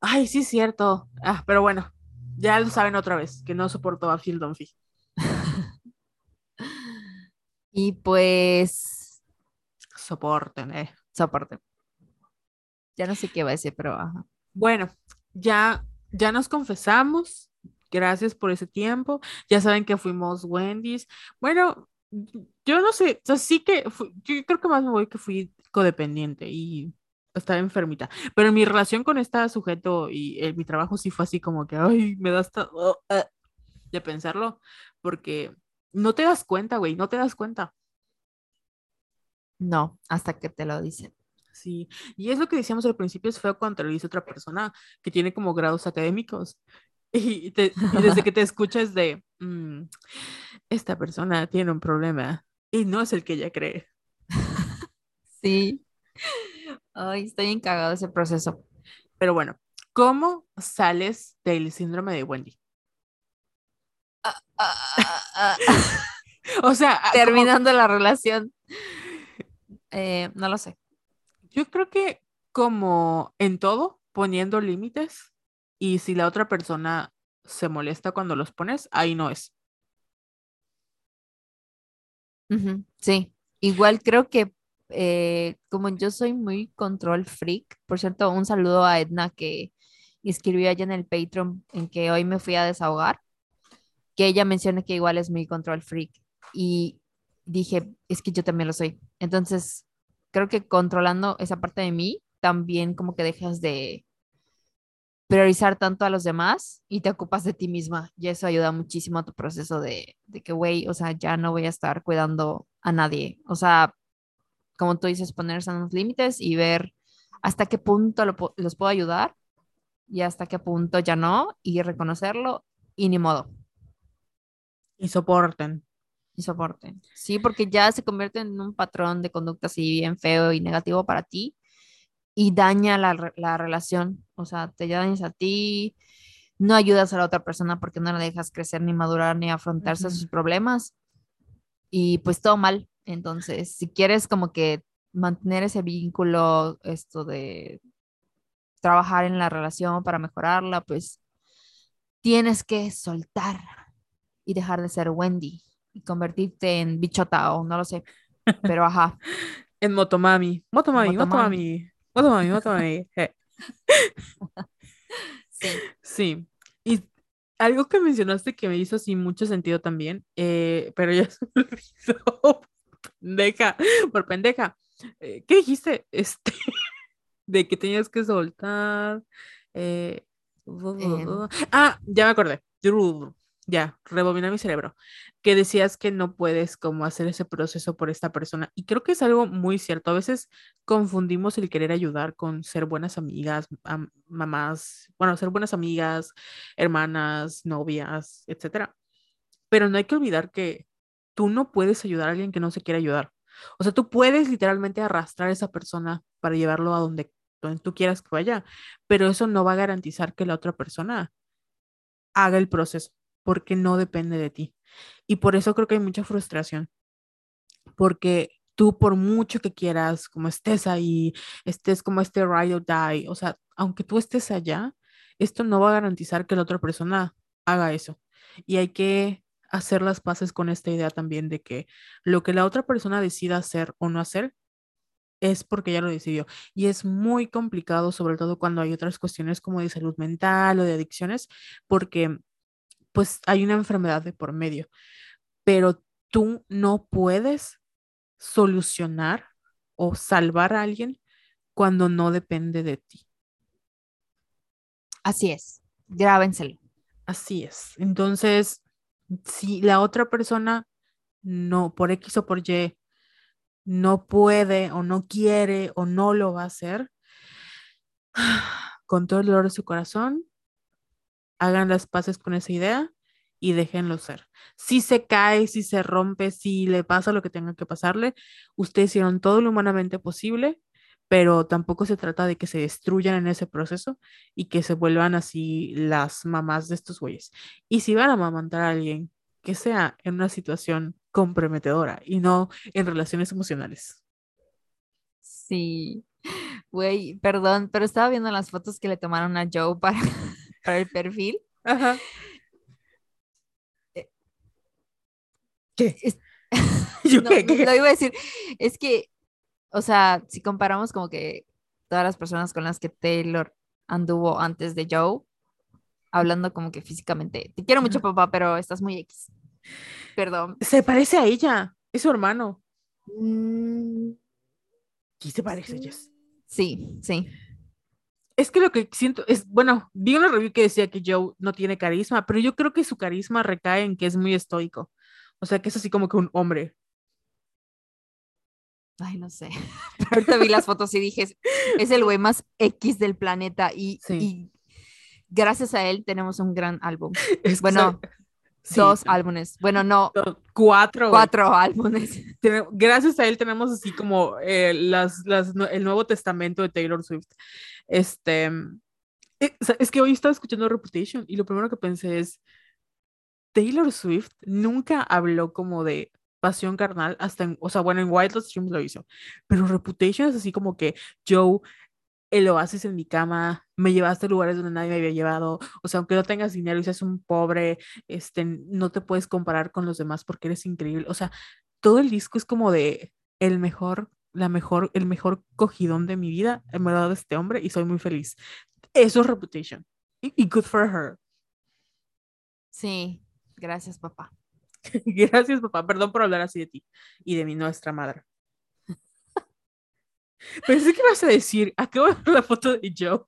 Ay, sí, cierto. Ah, pero bueno, ya lo saben otra vez, que no soporto a Phil Dunphy. Y pues, Soporten, eh. soporte. Ya no sé qué va a decir, pero ajá. Bueno, ya, ya nos confesamos. Gracias por ese tiempo. Ya saben que fuimos Wendy's. Bueno, yo no sé, o sea, sí que fu- yo creo que más me voy que fui codependiente y estaba enfermita. Pero mi relación con este sujeto y eh, mi trabajo sí fue así como que, ay, me da hasta oh, ah, de pensarlo, porque no te das cuenta, güey, no te das cuenta. No, hasta que te lo dicen. Sí, y es lo que decíamos al principio, es feo cuando te lo dice otra persona que tiene como grados académicos. Y, te- y desde que te escuchas de, "Mm, esta persona tiene un problema y no es el que ella cree. Sí. Ay, estoy encagado de ese proceso. Pero bueno, ¿cómo sales del síndrome de Wendy? O sea, ah, como- Terminando la relación. Eh, no lo sé. yo creo que como en todo, poniendo límites y si la otra persona se molesta cuando los pones, ahí no es. Sí, igual creo que eh, como yo soy muy control freak, por cierto, un saludo a Edna que escribió allá en el Patreon en que hoy me fui a desahogar, que ella menciona que igual es muy control freak y dije, es que yo también lo soy. Entonces, creo que controlando esa parte de mí, también como que dejas de, priorizar tanto a los demás y te ocupas de ti misma. Y eso ayuda muchísimo a tu proceso de, de que, güey, o sea, ya no voy a estar cuidando a nadie. O sea, como tú dices, ponerse unos límites y ver hasta qué punto los puedo ayudar y hasta qué punto ya no, y reconocerlo y ni modo. Y soporten. Y soporten. Sí, porque ya se convierte en un patrón de conducta así bien feo y negativo para ti y daña la, la relación. O sea, te dañas a ti, no ayudas a la otra persona porque no la dejas crecer ni madurar ni afrontarse a sus problemas. Y pues todo mal. Entonces, si quieres como que mantener ese vínculo, esto de trabajar en la relación para mejorarla, pues tienes que soltar y dejar de ser Wendy y convertirte en bichota o no lo sé, pero ajá. en motomami, motomami, motomami, motomami, motomami. sí. Sí. Y algo que mencionaste que me hizo así mucho sentido también, eh, pero ya se me olvidó. pendeja, por pendeja. Eh, ¿Qué dijiste? Este, de que tenías que soltar. Eh, ah, ya me acordé. Ya, rebobina mi cerebro. Que decías que no puedes como hacer ese proceso por esta persona. Y creo que es algo muy cierto. A veces confundimos el querer ayudar con ser buenas amigas, mamás, bueno, ser buenas amigas, hermanas, novias, etcétera. Pero no hay que olvidar que tú no puedes ayudar a alguien que no se quiere ayudar. O sea, tú puedes literalmente arrastrar a esa persona para llevarlo a donde, donde tú quieras que vaya, pero eso no va a garantizar que la otra persona haga el proceso, porque no depende de ti. Y por eso creo que hay mucha frustración, porque tú por mucho que quieras, como estés ahí, estés como este ride or die, o sea, aunque tú estés allá, esto no va a garantizar que la otra persona haga eso. Y hay que hacer las paces con esta idea también de que lo que la otra persona decida hacer o no hacer es porque ya lo decidió. Y es muy complicado, sobre todo cuando hay otras cuestiones como de salud mental o de adicciones, porque pues hay una enfermedad de por medio. Pero tú no puedes solucionar o salvar a alguien cuando no depende de ti. Así es, grábenselo. Así es. Entonces, si la otra persona no, por X o por Y, no puede o no quiere o no lo va a hacer, con todo el dolor de su corazón, hagan las paces con esa idea y déjenlo ser. Si se cae, si se rompe, si le pasa lo que tenga que pasarle, ustedes hicieron todo lo humanamente posible, pero tampoco se trata de que se destruyan en ese proceso y que se vuelvan así las mamás de estos güeyes. Y si van a amamantar a alguien, que sea en una situación comprometedora y no en relaciones emocionales. Sí, güey, perdón, pero estaba viendo las fotos que le tomaron a Joe para, para el perfil. Ajá. Eh, ¿Qué? ¿Qué? Lo iba a decir, es que o sea, si comparamos como que todas las personas con las que Taylor anduvo antes de Joe, hablando como que físicamente, te quiero mucho papá, pero estás muy X. Perdón. Se parece a ella, es su hermano. Mm. ¿Qué se parece, Jess? Sí, sí. Es que lo que siento es, bueno, vi una review que decía que Joe no tiene carisma, pero yo creo que su carisma recae en que es muy estoico. O sea, que es así como que un hombre. Ay, no sé. ahorita vi las fotos y dije, es el güey más X del planeta y, gracias a él tenemos un gran álbum. bueno, dos álbumes. Bueno, no. Cuatro. Cuatro álbumes. Gracias a él tenemos así como eh, las, las, el Nuevo Testamento de Taylor Swift. Este, eh, es que hoy estaba escuchando Reputation y lo primero que pensé es, Taylor Swift nunca habló como de pasión carnal hasta en, o sea, bueno, en Wild Streams lo hizo, pero Reputation es así como que Joe, el oasis en mi cama, me llevaste a lugares donde nadie me había llevado, o sea, aunque no tengas dinero y seas un pobre, este, no te puedes comparar con los demás porque eres increíble, o sea, todo el disco es como de el mejor, la mejor, el mejor cogidón de mi vida, me ha dado este hombre y soy muy feliz. Eso es Reputation. y good for her. Sí, gracias papá. Gracias, papá. Perdón por hablar así de ti y de mi nuestra madre. Pensé que vas a decir, acabo de ver la foto de Joe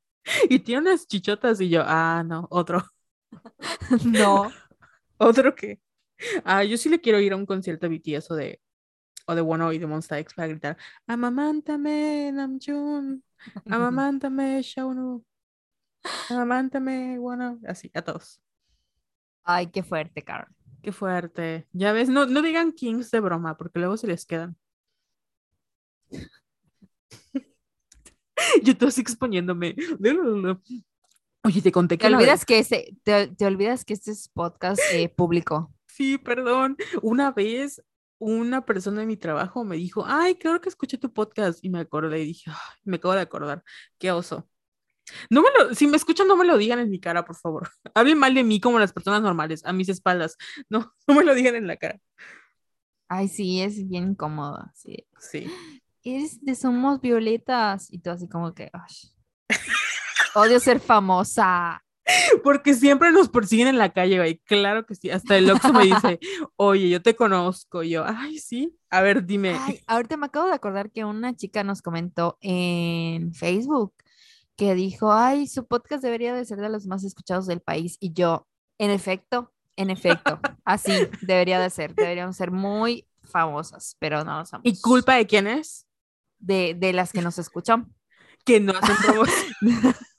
Y tiene unas chichotas y yo, ah, no, otro. no. ¿Otro qué? Ah, yo sí le quiero ir a un concierto de BTS o de, o de One y de Monsta X para gritar, amamántame, Namjoon, amamántame, Shaunu, amamántame, One, así, a todos. Ay, qué fuerte, Carol. Qué fuerte. Ya ves, no, no digan Kings de broma, porque luego se les quedan. Yo estoy exponiéndome. Oye, te conté que. Te olvidas que, ese, te, olvidas que este es podcast eh, público. Sí, perdón. Una vez una persona de mi trabajo me dijo, ay, claro que escuché tu podcast. Y me acordé y dije, me acabo de acordar. Qué oso. No me lo, si me escuchan, no me lo digan en mi cara, por favor. Hablen mal de mí como las personas normales, a mis espaldas. No, no me lo digan en la cara. Ay, sí, es bien incómodo. Sí. Sí. Eres de Somos Violetas. Y tú así como que, odio ser famosa. Porque siempre nos persiguen en la calle, güey. Claro que sí. Hasta el Oxxo me dice, oye, yo te conozco. yo, ay, sí. A ver, dime. Ay, ahorita me acabo de acordar que una chica nos comentó en Facebook que dijo, ay, su podcast debería de ser de los más escuchados del país. Y yo, en efecto, en efecto, así debería de ser. Deberíamos ser muy famosas, pero no lo somos. ¿Y culpa de quién es? De, de las que nos escuchan. Que no hacen promoción.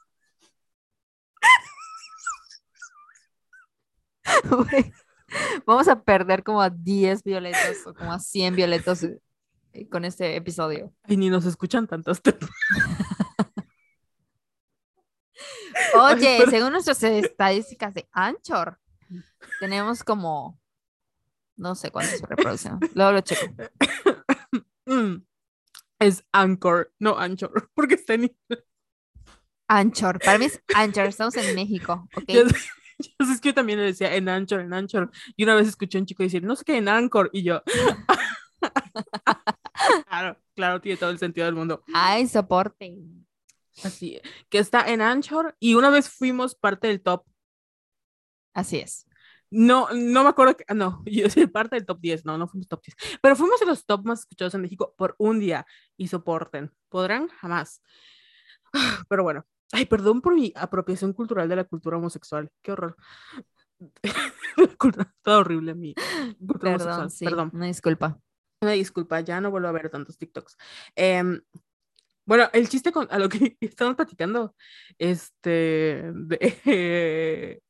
Vamos a perder como a 10 violetas o como a 100 violetas eh, con este episodio. Y ni nos escuchan tantos. Oye, según nuestras estadísticas de Anchor, tenemos como no sé cuántas reproducciones. Luego lo checo. Es Anchor, no Anchor, porque está en Anchor, para mí es Anchor, estamos en México, ¿ok? Yo, que yo también le decía en Anchor, en Anchor, y una vez escuché a un chico decir, no sé qué, en Anchor, y yo, claro, claro, tiene todo el sentido del mundo. Ay, soporte. Así, que está en Anchor y una vez fuimos parte del top. Así es. No, no me acuerdo, que, no, yo soy parte del top 10, no, no fuimos top 10, pero fuimos de los top más escuchados en México por un día y soporten. ¿Podrán? Jamás. Pero bueno, ay, perdón por mi apropiación cultural de la cultura homosexual, qué horror. Todo horrible mi cultura perdón, homosexual. Sí, perdón. Una disculpa. Una disculpa, ya no vuelvo a ver tantos TikToks. Eh, bueno, el chiste con a lo que estamos platicando, este, de,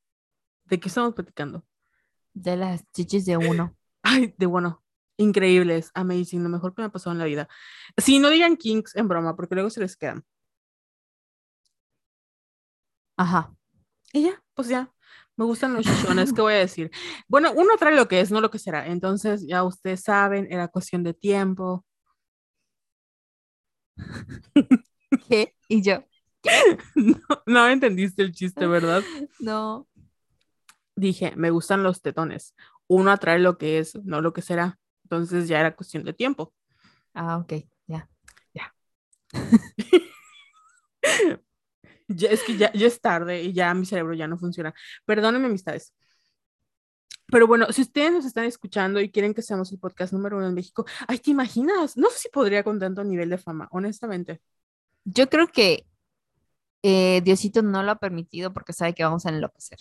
¿de qué estamos platicando? De las chichis de uno. Ay, de bueno, increíbles, amazing, lo mejor que me ha pasado en la vida. Sí, no digan kinks en broma, porque luego se les quedan. Ajá. Y ya, pues ya, me gustan los chichones, ¿qué voy a decir? Bueno, uno trae lo que es, no lo que será. Entonces, ya ustedes saben, era cuestión de tiempo. ¿Qué? Y yo. No, no entendiste el chiste, ¿verdad? No. Dije, me gustan los tetones. Uno atrae lo que es, no lo que será. Entonces ya era cuestión de tiempo. Ah, ok, ya. Ya. ya es que ya, ya, es tarde y ya mi cerebro ya no funciona. Perdónenme, amistades. Pero bueno, si ustedes nos están escuchando y quieren que seamos el podcast número uno en México, ay, ¿te imaginas? No sé si podría con tanto nivel de fama, honestamente. Yo creo que eh, Diosito no lo ha permitido porque sabe que vamos a enloquecer.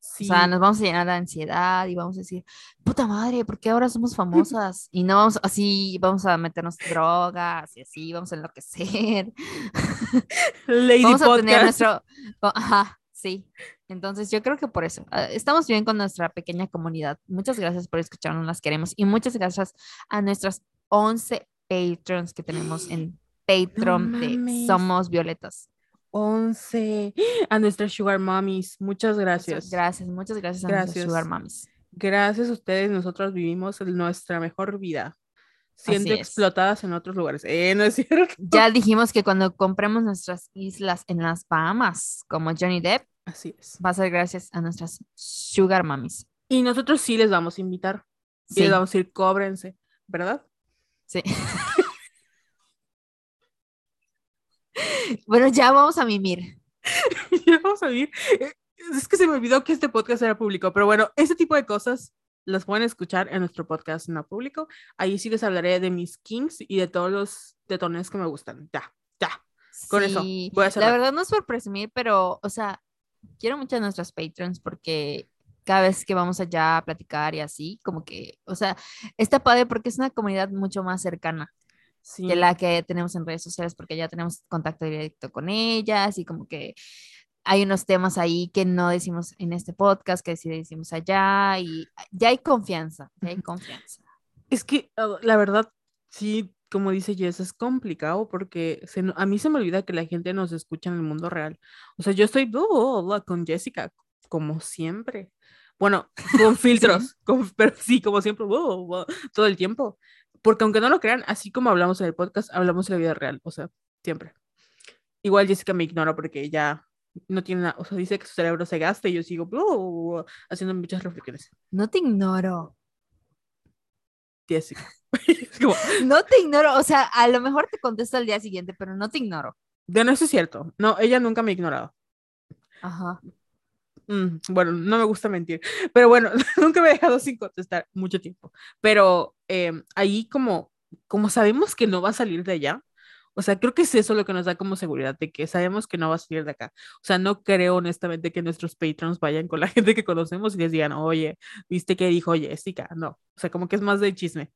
O sea, nos vamos a llenar de ansiedad y vamos a decir, puta madre, ¿por qué ahora somos famosas? Y no vamos, así vamos a meternos drogas y así vamos a enloquecer. Lady vamos a tener nuestro, ajá, Sí, entonces yo creo que por eso ah, estamos bien con nuestra pequeña comunidad. Muchas gracias por escucharnos, las queremos y muchas gracias a nuestras 11 patrons que tenemos en Patreon de Somos Violetas. 11 a nuestras Sugar Mommies. Muchas gracias. Gracias, muchas gracias a nuestras Sugar Mommies. Gracias a ustedes, nosotros vivimos nuestra mejor vida siendo explotadas en otros lugares. Eh, no es cierto. Ya dijimos que cuando compremos nuestras islas en las Bahamas, como Johnny Depp, así es. Va a ser gracias a nuestras Sugar Mummies. Y nosotros sí les vamos a invitar. Sí. les vamos a decir, cóbrense, ¿verdad? Sí. bueno, ya vamos a mimir. ya vamos a vivir. Eh, es que se me olvidó que este podcast era público, pero bueno, ese tipo de cosas las pueden escuchar en nuestro podcast no público. Ahí sí les hablaré de mis kings y de todos los detones que me gustan. Ya, ya. Con eso, Sí, voy a la verdad no es por presumir, pero, o sea, quiero mucho a nuestros patrons porque cada vez que vamos allá a platicar y así, como que, o sea, está padre porque es una comunidad mucho más cercana Sí. que la que tenemos en redes sociales porque ya tenemos contacto directo con ellas y como que hay unos temas ahí que no decimos en este podcast, que sí decimos allá y ya hay confianza, ya hay confianza. Es que uh, la verdad, sí, como dice Jess, es complicado porque se a mí se me olvida que la gente nos escucha en el mundo real. O sea, yo estoy uh, con Jessica, como siempre. Bueno, con filtros, con- pero sí, como siempre, uh, uh, todo el tiempo. Porque aunque no lo crean, así como hablamos en el podcast, hablamos en la vida real, o sea, siempre. Igual Jessica me ignora porque ya no tiene nada, o sea, dice que su cerebro se gasta y yo sigo uh, haciendo muchas reflexiones. No te ignoro, Jessica. Como, no te ignoro, o sea, a lo mejor te contesto al día siguiente, pero no te ignoro. De no, eso es cierto. No, ella nunca me ha ignorado. Ajá. Mm, bueno, no me gusta mentir. Pero bueno, nunca me he dejado sin contestar mucho tiempo. Pero eh, ahí como, como sabemos que no va a salir de allá, o sea, creo que es eso lo que nos da como seguridad de que sabemos que no va a salir de acá. O sea, no creo honestamente que nuestros patrons vayan con la gente que conocemos y les digan, oye, ¿viste qué dijo Jessica? No, o sea, como que es más de chisme.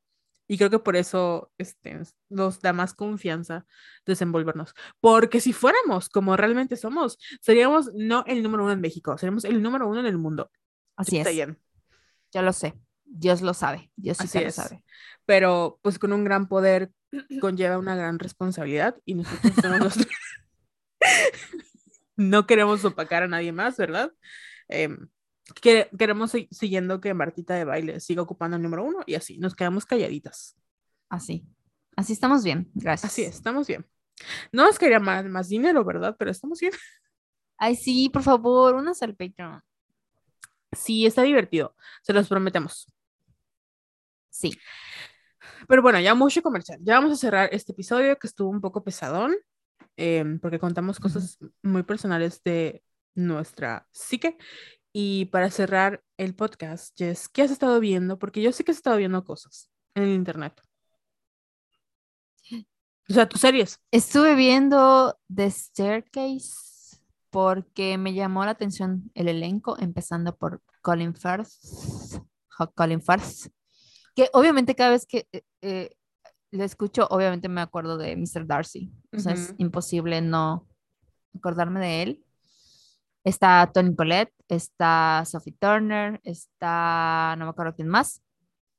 Y creo que por eso este, nos da más confianza desenvolvernos. Porque si fuéramos como realmente somos, seríamos no el número uno en México, seríamos el número uno en el mundo. Así Está es. bien. Yo lo sé. Dios lo sabe. Dios sí lo sabe. Pero pues con un gran poder conlleva una gran responsabilidad y nosotros somos no queremos opacar a nadie más, ¿verdad? Em, que- queremos seguir siguiendo que Martita de baile siga ocupando el número uno y así nos quedamos calladitas. Así. Así estamos bien. Gracias. Así es, estamos bien. No nos quería más, más dinero, ¿verdad? Pero estamos bien. Ay, sí, por favor, unas al Patreon. Sí, está divertido, se los prometemos. Sí. Pero bueno, ya mucho comercial. Ya vamos a cerrar este episodio que estuvo un poco pesadón, em, porque contamos cosas muy personales de nuestra psique. Y para cerrar el podcast, Jess, ¿qué has estado viendo? Porque yo sé que has estado viendo cosas en el internet. O sea, tus series. Estuve viendo The Staircase porque me llamó la atención el elenco, empezando por Colin Firth. Colin Firth. Que obviamente cada vez que eh, eh, lo escucho, obviamente me acuerdo de Mr. Darcy. O sea, es Ujú. imposible no acordarme de él. Está Tony Collette, está Sophie Turner, está, no me acuerdo quién más,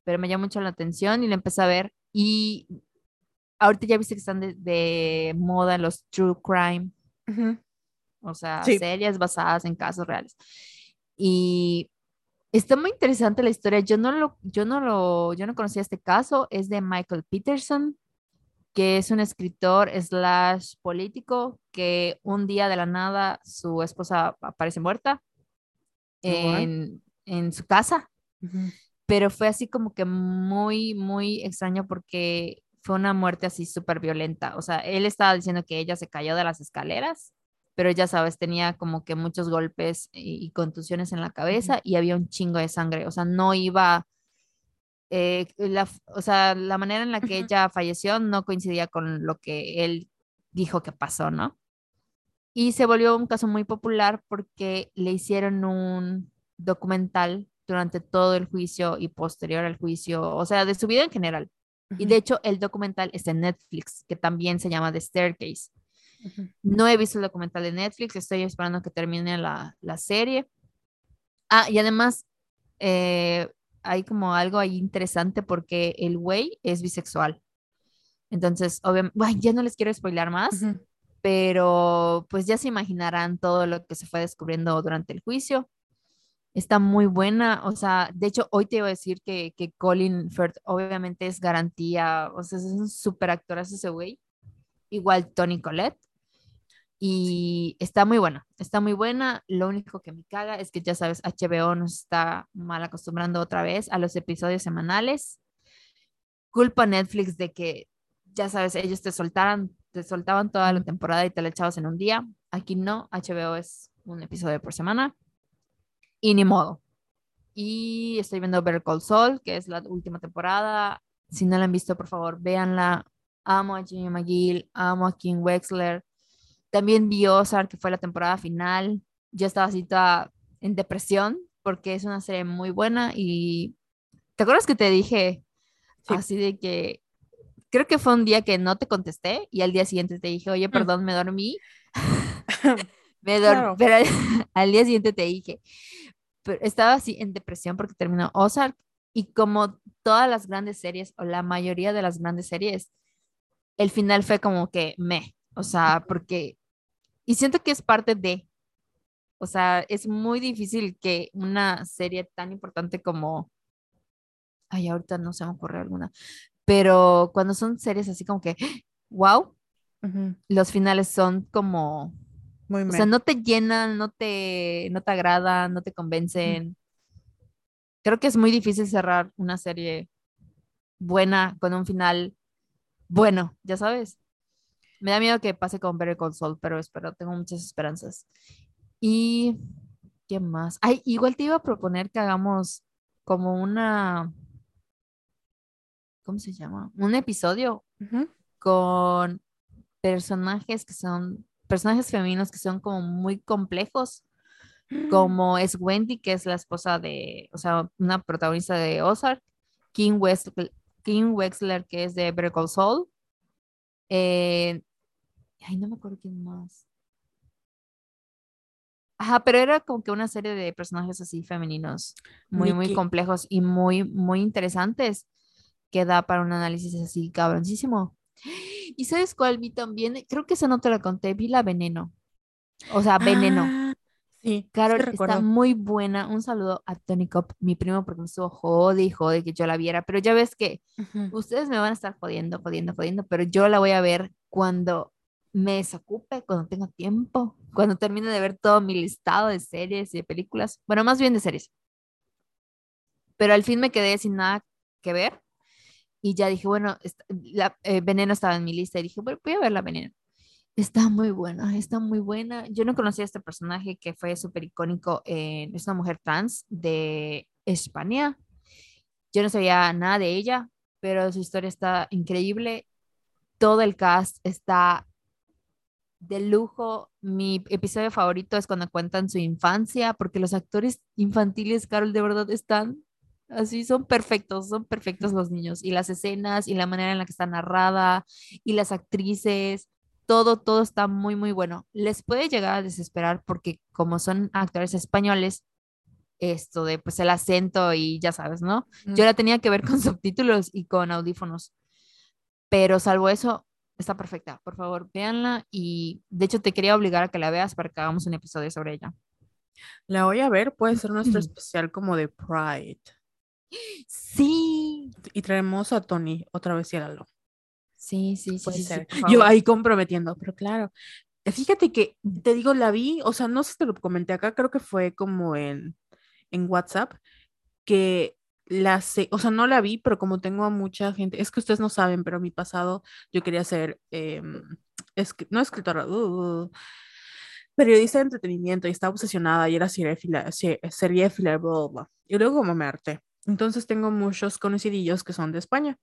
pero me llamó mucho la atención y la empecé a ver. Y ahorita ya viste que están de, de moda los true crime, Ujú. o sea, Sí. series basadas en casos reales. Y está muy interesante la historia. Yo no lo, yo no lo, yo no conocía este caso. Es de Michael Peterson, que es un escritor slash político que un día de la nada su esposa aparece muerta en, en su casa pero fue así como que muy, muy extraño porque fue una muerte así súper violenta. O sea, él estaba diciendo que ella se cayó de las escaleras, pero ya sabes, tenía como que muchos golpes y, y contusiones en la cabeza y había un chingo de sangre. O sea, no iba, eh, la, o sea, la manera en la que ella falleció no coincidía con lo que él dijo que pasó, ¿no? Y se volvió un caso muy popular porque le hicieron un documental durante todo el juicio y posterior al juicio, o sea, de su vida en general. Y de hecho, el documental está en Netflix, que también se llama The Staircase. No he visto el documental de Netflix, estoy esperando que termine la, la serie. Ah, y además, eh, hay como algo ahí interesante porque el güey es bisexual. Entonces, obviamente, ya no les quiero spoilar más, Ujú. pero pues ya se imaginarán todo lo que se fue descubriendo durante el juicio. Está muy buena, o sea, de hecho, hoy te iba a decir que, que Colin Firth obviamente es garantía, o sea, es un súper actorazo ese güey. Igual Tony Collette. Y está muy buena, está muy buena. Lo único que me caga es que ya sabes, HBO nos está mal acostumbrando otra vez a los episodios semanales. Culpa Netflix de que, ya sabes, ellos te soltaran, te soltaban toda la temporada y te la echabas en un día. Aquí no, HBO es un episodio por semana. Y ni modo. Y estoy viendo Better Call Saul, que es la última temporada. Si no la han visto, por favor, véanla. Amo a Jimmy McGill, amo a Kim Wexler. También vi Ozark, que fue la temporada final. Yo estaba así toda en depresión porque es una serie muy buena y ¿te acuerdas que te dije así de que creo que fue un día que no te contesté y al día siguiente te dije, oye, mm. perdón, me dormí. me dormí, pero al día siguiente te dije, pero estaba así en depresión porque terminó Ozark y como todas las grandes series o la mayoría de las grandes series, el final fue como que me, o sea, porque, y siento que es parte de, o sea, es muy difícil que una serie tan importante como, ay, ahorita no se me ocurre alguna, pero cuando son series así como que, wow, los finales son como, muy o sea, no te llenan, no te, no te agradan, no te convencen. Creo que es muy difícil cerrar una serie buena con un final bueno, ya sabes. Me da miedo que pase con Better Call Saul, pero espero, tengo muchas esperanzas. Y, ¿qué más? Ay, igual te iba a proponer que hagamos como una, ¿cómo se llama? Un episodio con personajes que son, personajes femeninos que son como muy complejos, como es Wendy, que es la esposa de, o sea, una protagonista de Ozark, King West, Kim Wexler, que es de Better Saul. Eh, ay, no me acuerdo quién más. Ajá, pero era como que una serie de personajes así femeninos, muy, muy complejos y muy, muy interesantes, que da para un análisis así cabroncísimo. ¿Y sabes cuál vi también? Creo que esa no te la conté, vi la Veneno. O sea, Veneno. Ah, Sí, Carol está muy buena. Un saludo a Tony Cop, mi primo, porque me estuvo jode y jode que yo la viera. Pero ya ves que ustedes me van a estar jodiendo, jodiendo, jodiendo, pero yo la voy a ver cuando me desocupe, cuando tenga tiempo, cuando termine de ver todo mi listado de series y de películas. Bueno, más bien de series. Pero al fin me quedé sin nada que ver. Y ya dije, bueno, la, eh, Veneno estaba en mi lista y dije, bueno, voy a ver la Veneno. Está muy buena, está muy buena. Yo no conocía a este personaje que fue súper icónico. es una mujer trans de España. Yo no sabía nada de ella, pero su historia está increíble. Todo el cast está de lujo. Mi episodio favorito es cuando cuentan su infancia, porque los actores infantiles, Carol, de verdad están así, son perfectos, son perfectos los niños. Y las escenas y la manera en la que está narrada y las actrices todo, todo está muy, muy bueno. Les puede llegar a desesperar porque como son actores españoles, esto de pues el acento y ya sabes, ¿no? Yo la tenía que ver con subtítulos y con audífonos. Pero salvo eso, está perfecta. Por favor, véanla y de hecho te quería obligar a que la veas para que hagamos un episodio sobre ella. La voy a ver, puede ser nuestro especial como de Pride. Sí. Y traemos a Tony otra vez y a Lalo. Sí, sí, sí. Yo ahí comprometiendo, pero claro. Fíjate que te digo, la vi, o sea, no sé si te lo comenté acá, creo que fue como en, en WhatsApp, que la sé, o sea, no la vi, pero como tengo a mucha gente, es que ustedes no saben, pero mi pasado yo quería ser, em, no escritora, uh, periodista de entretenimiento y estaba obsesionada y era seriéfila, seriéfila, bla, Y luego como me harté. Entonces tengo muchos conocidillos que son de España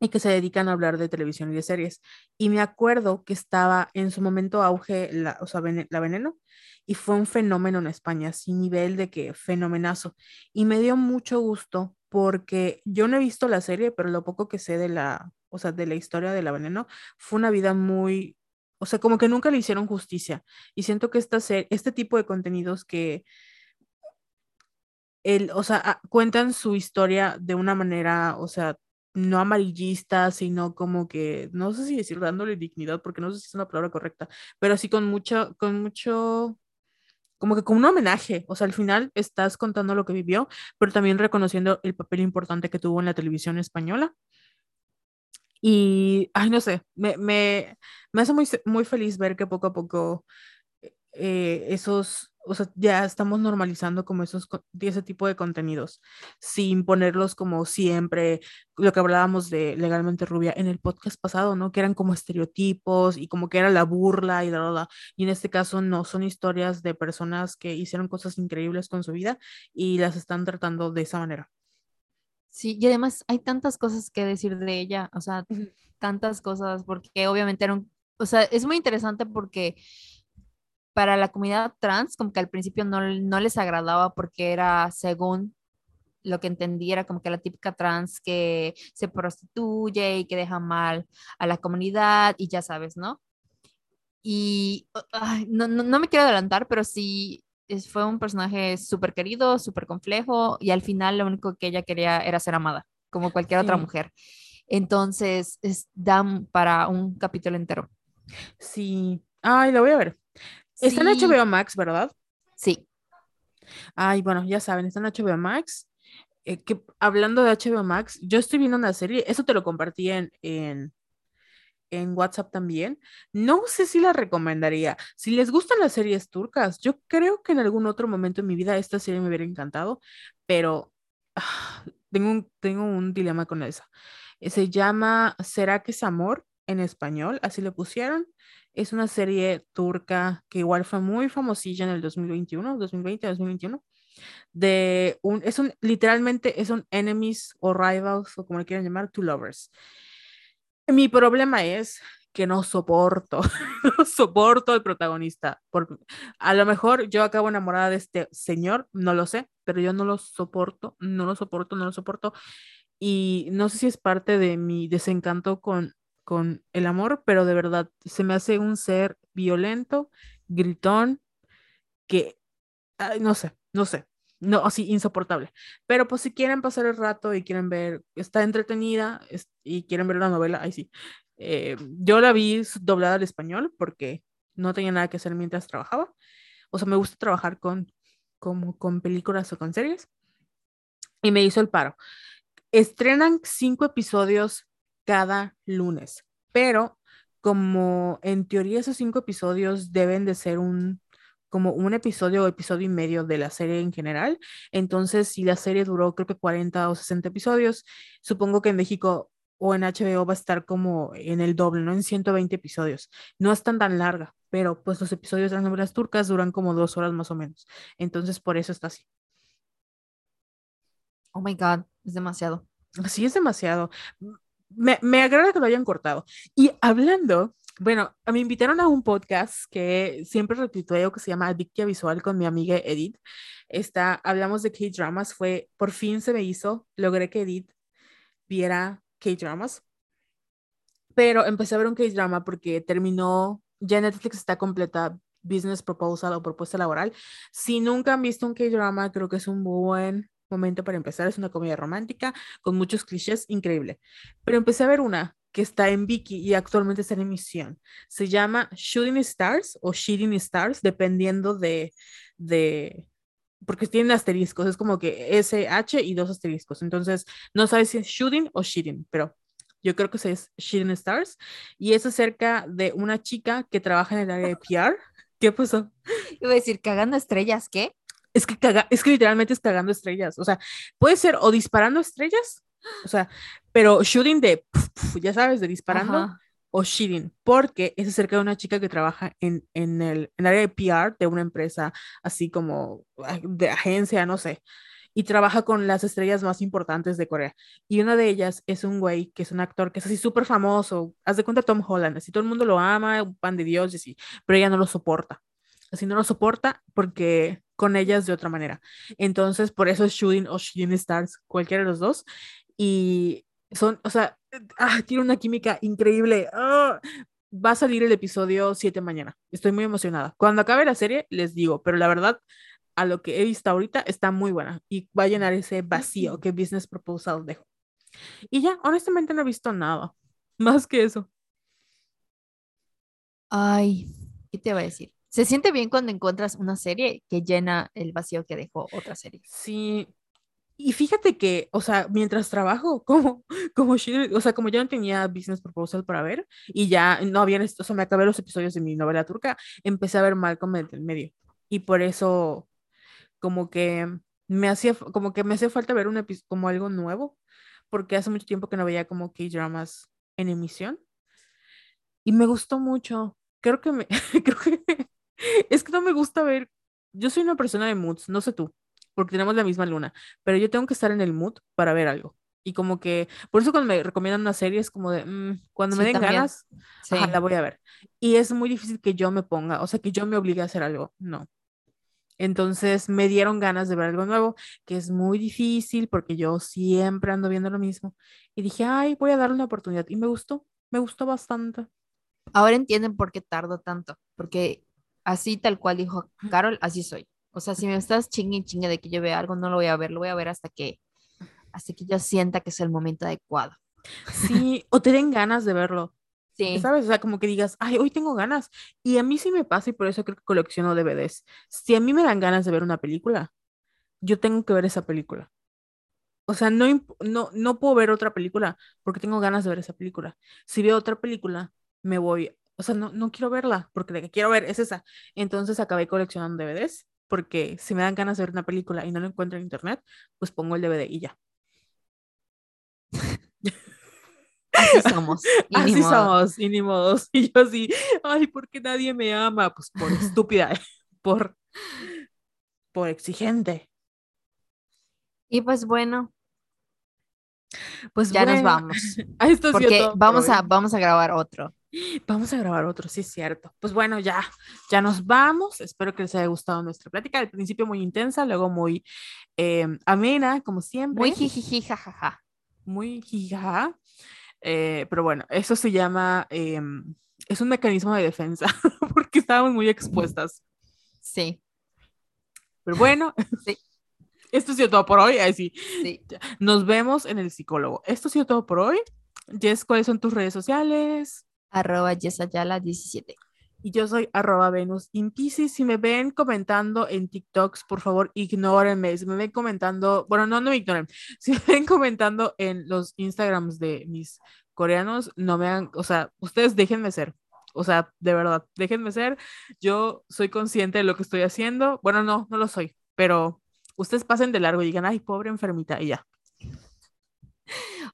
y que se dedican a hablar de televisión y de series. Y me acuerdo que estaba en su momento auge la, o sea, la veneno y fue un fenómeno en España, sin nivel de que fenomenazo. Y me dio mucho gusto porque yo no he visto la serie, pero lo poco que sé de la, o sea, de la historia de la veneno fue una vida muy, o sea, como que nunca le hicieron justicia. Y siento que esta este tipo de contenidos que el, o sea, cuentan su historia de una manera, o sea, no amarillista, sino como que, no sé si decir dándole dignidad, porque no sé si es una palabra correcta, pero sí con mucho, con mucho, como que con un homenaje, o sea, al final estás contando lo que vivió, pero también reconociendo el papel importante que tuvo en la televisión española. Y, ay, no sé, me, me, me hace muy, muy feliz ver que poco a poco eh, esos o sea, ya estamos normalizando como esos, ese tipo de contenidos, sin ponerlos como siempre, lo que hablábamos de legalmente rubia en el podcast pasado, ¿no? Que eran como estereotipos y como que era la burla y la, la, Y en este caso no, son historias de personas que hicieron cosas increíbles con su vida y las están tratando de esa manera. Sí, y además hay tantas cosas que decir de ella, o sea, tantas cosas, porque obviamente era un o sea, es muy interesante porque para la comunidad trans, como que al principio no, no les agradaba porque era según lo que entendí era como que la típica trans que se prostituye y que deja mal a la comunidad y ya sabes, ¿no? Y ay, no, no, no me quiero adelantar, pero sí es, fue un personaje súper querido, súper complejo y al final lo único que ella quería era ser amada, como cualquier otra Sí. mujer. Entonces, es, dan para un capítulo entero. Sí. Ay, lo voy a ver. Está en HBO Max, ¿verdad? sí. Ay, bueno, ya saben, está en HBO Max. Eh, que hablando de HBO Max, yo estoy viendo una serie, eso te lo compartí en, en, en WhatsApp también. No sé si la recomendaría. Si les gustan las series turcas, yo creo que en algún otro momento en mi vida esta serie me hubiera encantado, pero ah, tengo un, tengo un dilema con esa. Eh, Se llama ¿Será que es amor? en español, así le pusieron. Es una serie turca que igual fue muy famosilla en el 2021, 2020, 2021 de un, es un, literalmente es un enemies o rivals o como le quieran llamar, two lovers. Mi problema es que no soporto, no soporto al protagonista. Por, a lo mejor yo acabo enamorada de este señor, no lo sé, pero yo no lo soporto, no lo soporto, no lo soporto. Y no sé si es parte de mi desencanto con, con el amor, pero de verdad se me hace un ser violento, gritón, que no sé, no sé, no, así insoportable. Pero pues si quieren pasar el rato y quieren ver, está entretenida y quieren ver la novela, ahí sí. Eh, yo la vi doblada al español porque no tenía nada que hacer mientras trabajaba. O sea, me gusta trabajar con, como con películas o con series y me hizo el paro. Estrenan cinco episodios cada lunes, pero como en teoría esos cinco episodios deben de ser un como un episodio o episodio y medio de la serie en general, entonces si la serie duró creo que 40 o 60 episodios, supongo que en México o en HBO va a estar como en el doble, ¿no? En 120 episodios. No es tan tan larga, pero pues los episodios de las novelas turcas duran como dos horas más o menos. Entonces por eso está así. Oh my God, es demasiado. Sí, es demasiado. Me, me agrada que lo hayan cortado. Y hablando, bueno, me invitaron a un podcast que siempre retuiteo que se llama Adictia Visual con mi amiga Edith. Está, hablamos de K-dramas, fue, por fin se me hizo, logré que Edith viera K-dramas, pero empecé a ver un K-drama porque terminó, ya Netflix está completa Business Proposal o propuesta laboral. Si nunca han visto un K-drama, creo que es un buen momento para empezar. Es una comedia romántica con muchos clichés, increíble. Pero empecé a ver una que está en Viki y actualmente está en emisión. Se llama Shooting Stars o Shooting Stars, dependiendo de, de, porque tienen asteriscos, es como que S, H y dos asteriscos. Entonces, no sabes si es Shooting o Shooting, pero yo creo que es Shooting Stars. Y es acerca de una chica que trabaja en el área de PR. ¿Qué pasó? Iba a decir, cagando estrellas, ¿qué? Es que, caga, es que literalmente es cagando estrellas. O sea, puede ser o disparando estrellas, o sea, pero shooting de, ya sabes, de disparando, Ajá. o shooting, porque es acerca de una chica que trabaja en, en el en área de PR de una empresa así como de agencia, no sé, y trabaja con las estrellas más importantes de Corea. Y una de ellas es un güey que es un actor que es así súper famoso, haz de cuenta Tom Holland, así todo el mundo lo ama, un pan de Dios y así, pero ella no lo soporta. Así no lo soporta porque con ellas de otra manera. Entonces, por eso es Shooting o Shooting Stars, cualquiera de los dos. Y son, o sea, ah, tiene una química increíble. Ah, va a salir el episodio 7 mañana. Estoy muy emocionada. Cuando acabe la serie, les digo, pero la verdad, a lo que he visto ahorita, está muy buena y va a llenar ese vacío que Business Proposal dejó. Y ya, honestamente no he visto nada más que eso. Ay, ¿qué te voy a decir? Se siente bien cuando encuentras una serie que llena el vacío que dejó otra serie. Sí, y fíjate que, o sea, mientras trabajo, como, como, o sea, como yo no tenía Business Proposal para ver y ya no habían, o sea, me acabé los episodios de mi novela turca, empecé a ver Malcolm en el medio. Y por eso, como que me hacía, como que me hacía falta ver un como algo nuevo, porque hace mucho tiempo que no veía como K-dramas en emisión. Y me gustó mucho. Creo que me, creo que, es que no me gusta ver, yo soy una persona de moods, no sé tú, porque tenemos la misma luna, pero yo tengo que estar en el mood para ver algo. Y como que, por eso cuando me recomiendan una serie es como de, mm, cuando me Sí, den también. ganas, Sí. ajá, la voy a ver. Y es muy difícil que yo me ponga, o sea, que yo me obligue a hacer algo, no. Entonces me dieron ganas de ver algo nuevo, que es muy difícil porque yo siempre ando viendo lo mismo. Y dije, ay, voy a darle una oportunidad. Y me gustó, me gustó bastante. Ahora entienden por qué tardo tanto, porque así tal cual dijo Carol, así soy. O sea, si me estás chingue y chingue de que yo vea algo, no lo voy a ver, lo voy a ver hasta que, hasta que yo sienta que es el momento adecuado. Sí, o te den ganas de verlo. Sí, ¿Sabes? O sea, como que digas, ay, hoy tengo ganas. Y a mí sí me pasa y por eso creo que colecciono DVDs. Si a mí me dan ganas de ver una película, yo tengo que ver esa película. O sea, no, no, no puedo ver otra película porque tengo ganas de ver esa película. Si veo otra película, me voy, o sea, no, no quiero verla porque la que quiero ver es esa. Entonces acabé coleccionando DVDs porque si me dan ganas de ver una película y no lo encuentro en internet, pues pongo el DVD y ya. así somos. y Así somos, y ni modos. Y yo así, ay, ¿por qué nadie me ama? Pues por estúpida, por, por exigente. Y pues bueno, Pues ya nos vamos, esto porque por vamos a, vamos a grabar otro. Vamos a grabar otro, sí es cierto. Pues bueno, ya, ya nos vamos. Espero que les haya gustado nuestra plática. Al principio muy intensa, luego muy eh, amena, como siempre. Muy jijiji, jajaja. muy jijaja. Eh, pero bueno, eso se llama, eh, es un mecanismo de defensa, porque estábamos muy expuestas. Sí, Pero bueno, Sí. esto ha sido todo por hoy. Así, sí. nos vemos en el psicólogo. Esto ha sido todo por hoy. Jess, ¿cuáles son tus redes sociales? Arroba Yesayala 17. Y yo soy arroba Venus. Si me ven comentando en TikToks, por favor, ignórenme. Si me ven comentando, bueno, no, no me ignoren. Si me ven comentando en los Instagrams de mis coreanos, no me hagan, o sea, ustedes déjenme ser. O sea, de verdad, déjenme ser. Yo soy consciente de lo que estoy haciendo. Bueno, no, no lo soy, pero ustedes pasen de largo y digan, ay, pobre enfermita, y ya.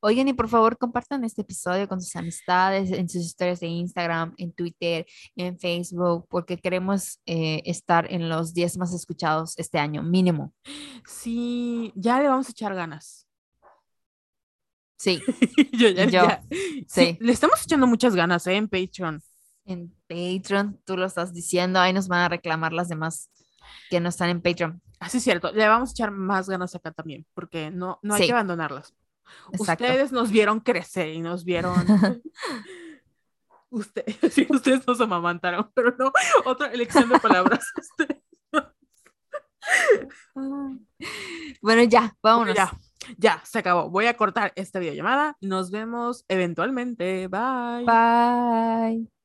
Oigan, y por favor compartan este episodio con sus amistades, en sus historias de Instagram, en Twitter, en Facebook, porque queremos eh, estar en los 10 más escuchados este año, mínimo. Sí, ya le vamos a echar ganas. Sí, yo, ya, Yo, ya. Sí, sí. le estamos echando muchas ganas, ¿eh? En Patreon. en Patreon, tú lo estás diciendo, ahí nos van a reclamar las demás que no están en Patreon. Así es cierto, le vamos a echar más ganas acá también, porque no, no hay Sí. que abandonarlas. Exacto. Ustedes nos vieron crecer y nos vieron. Usted, sí, ustedes nos amamantaron, pero no, otra elección de palabras. Ustedes- Bueno, ya, Bueno, vámonos. ya, ya, se acabó. Voy a cortar esta videollamada. Nos vemos eventualmente. Bye. Bye.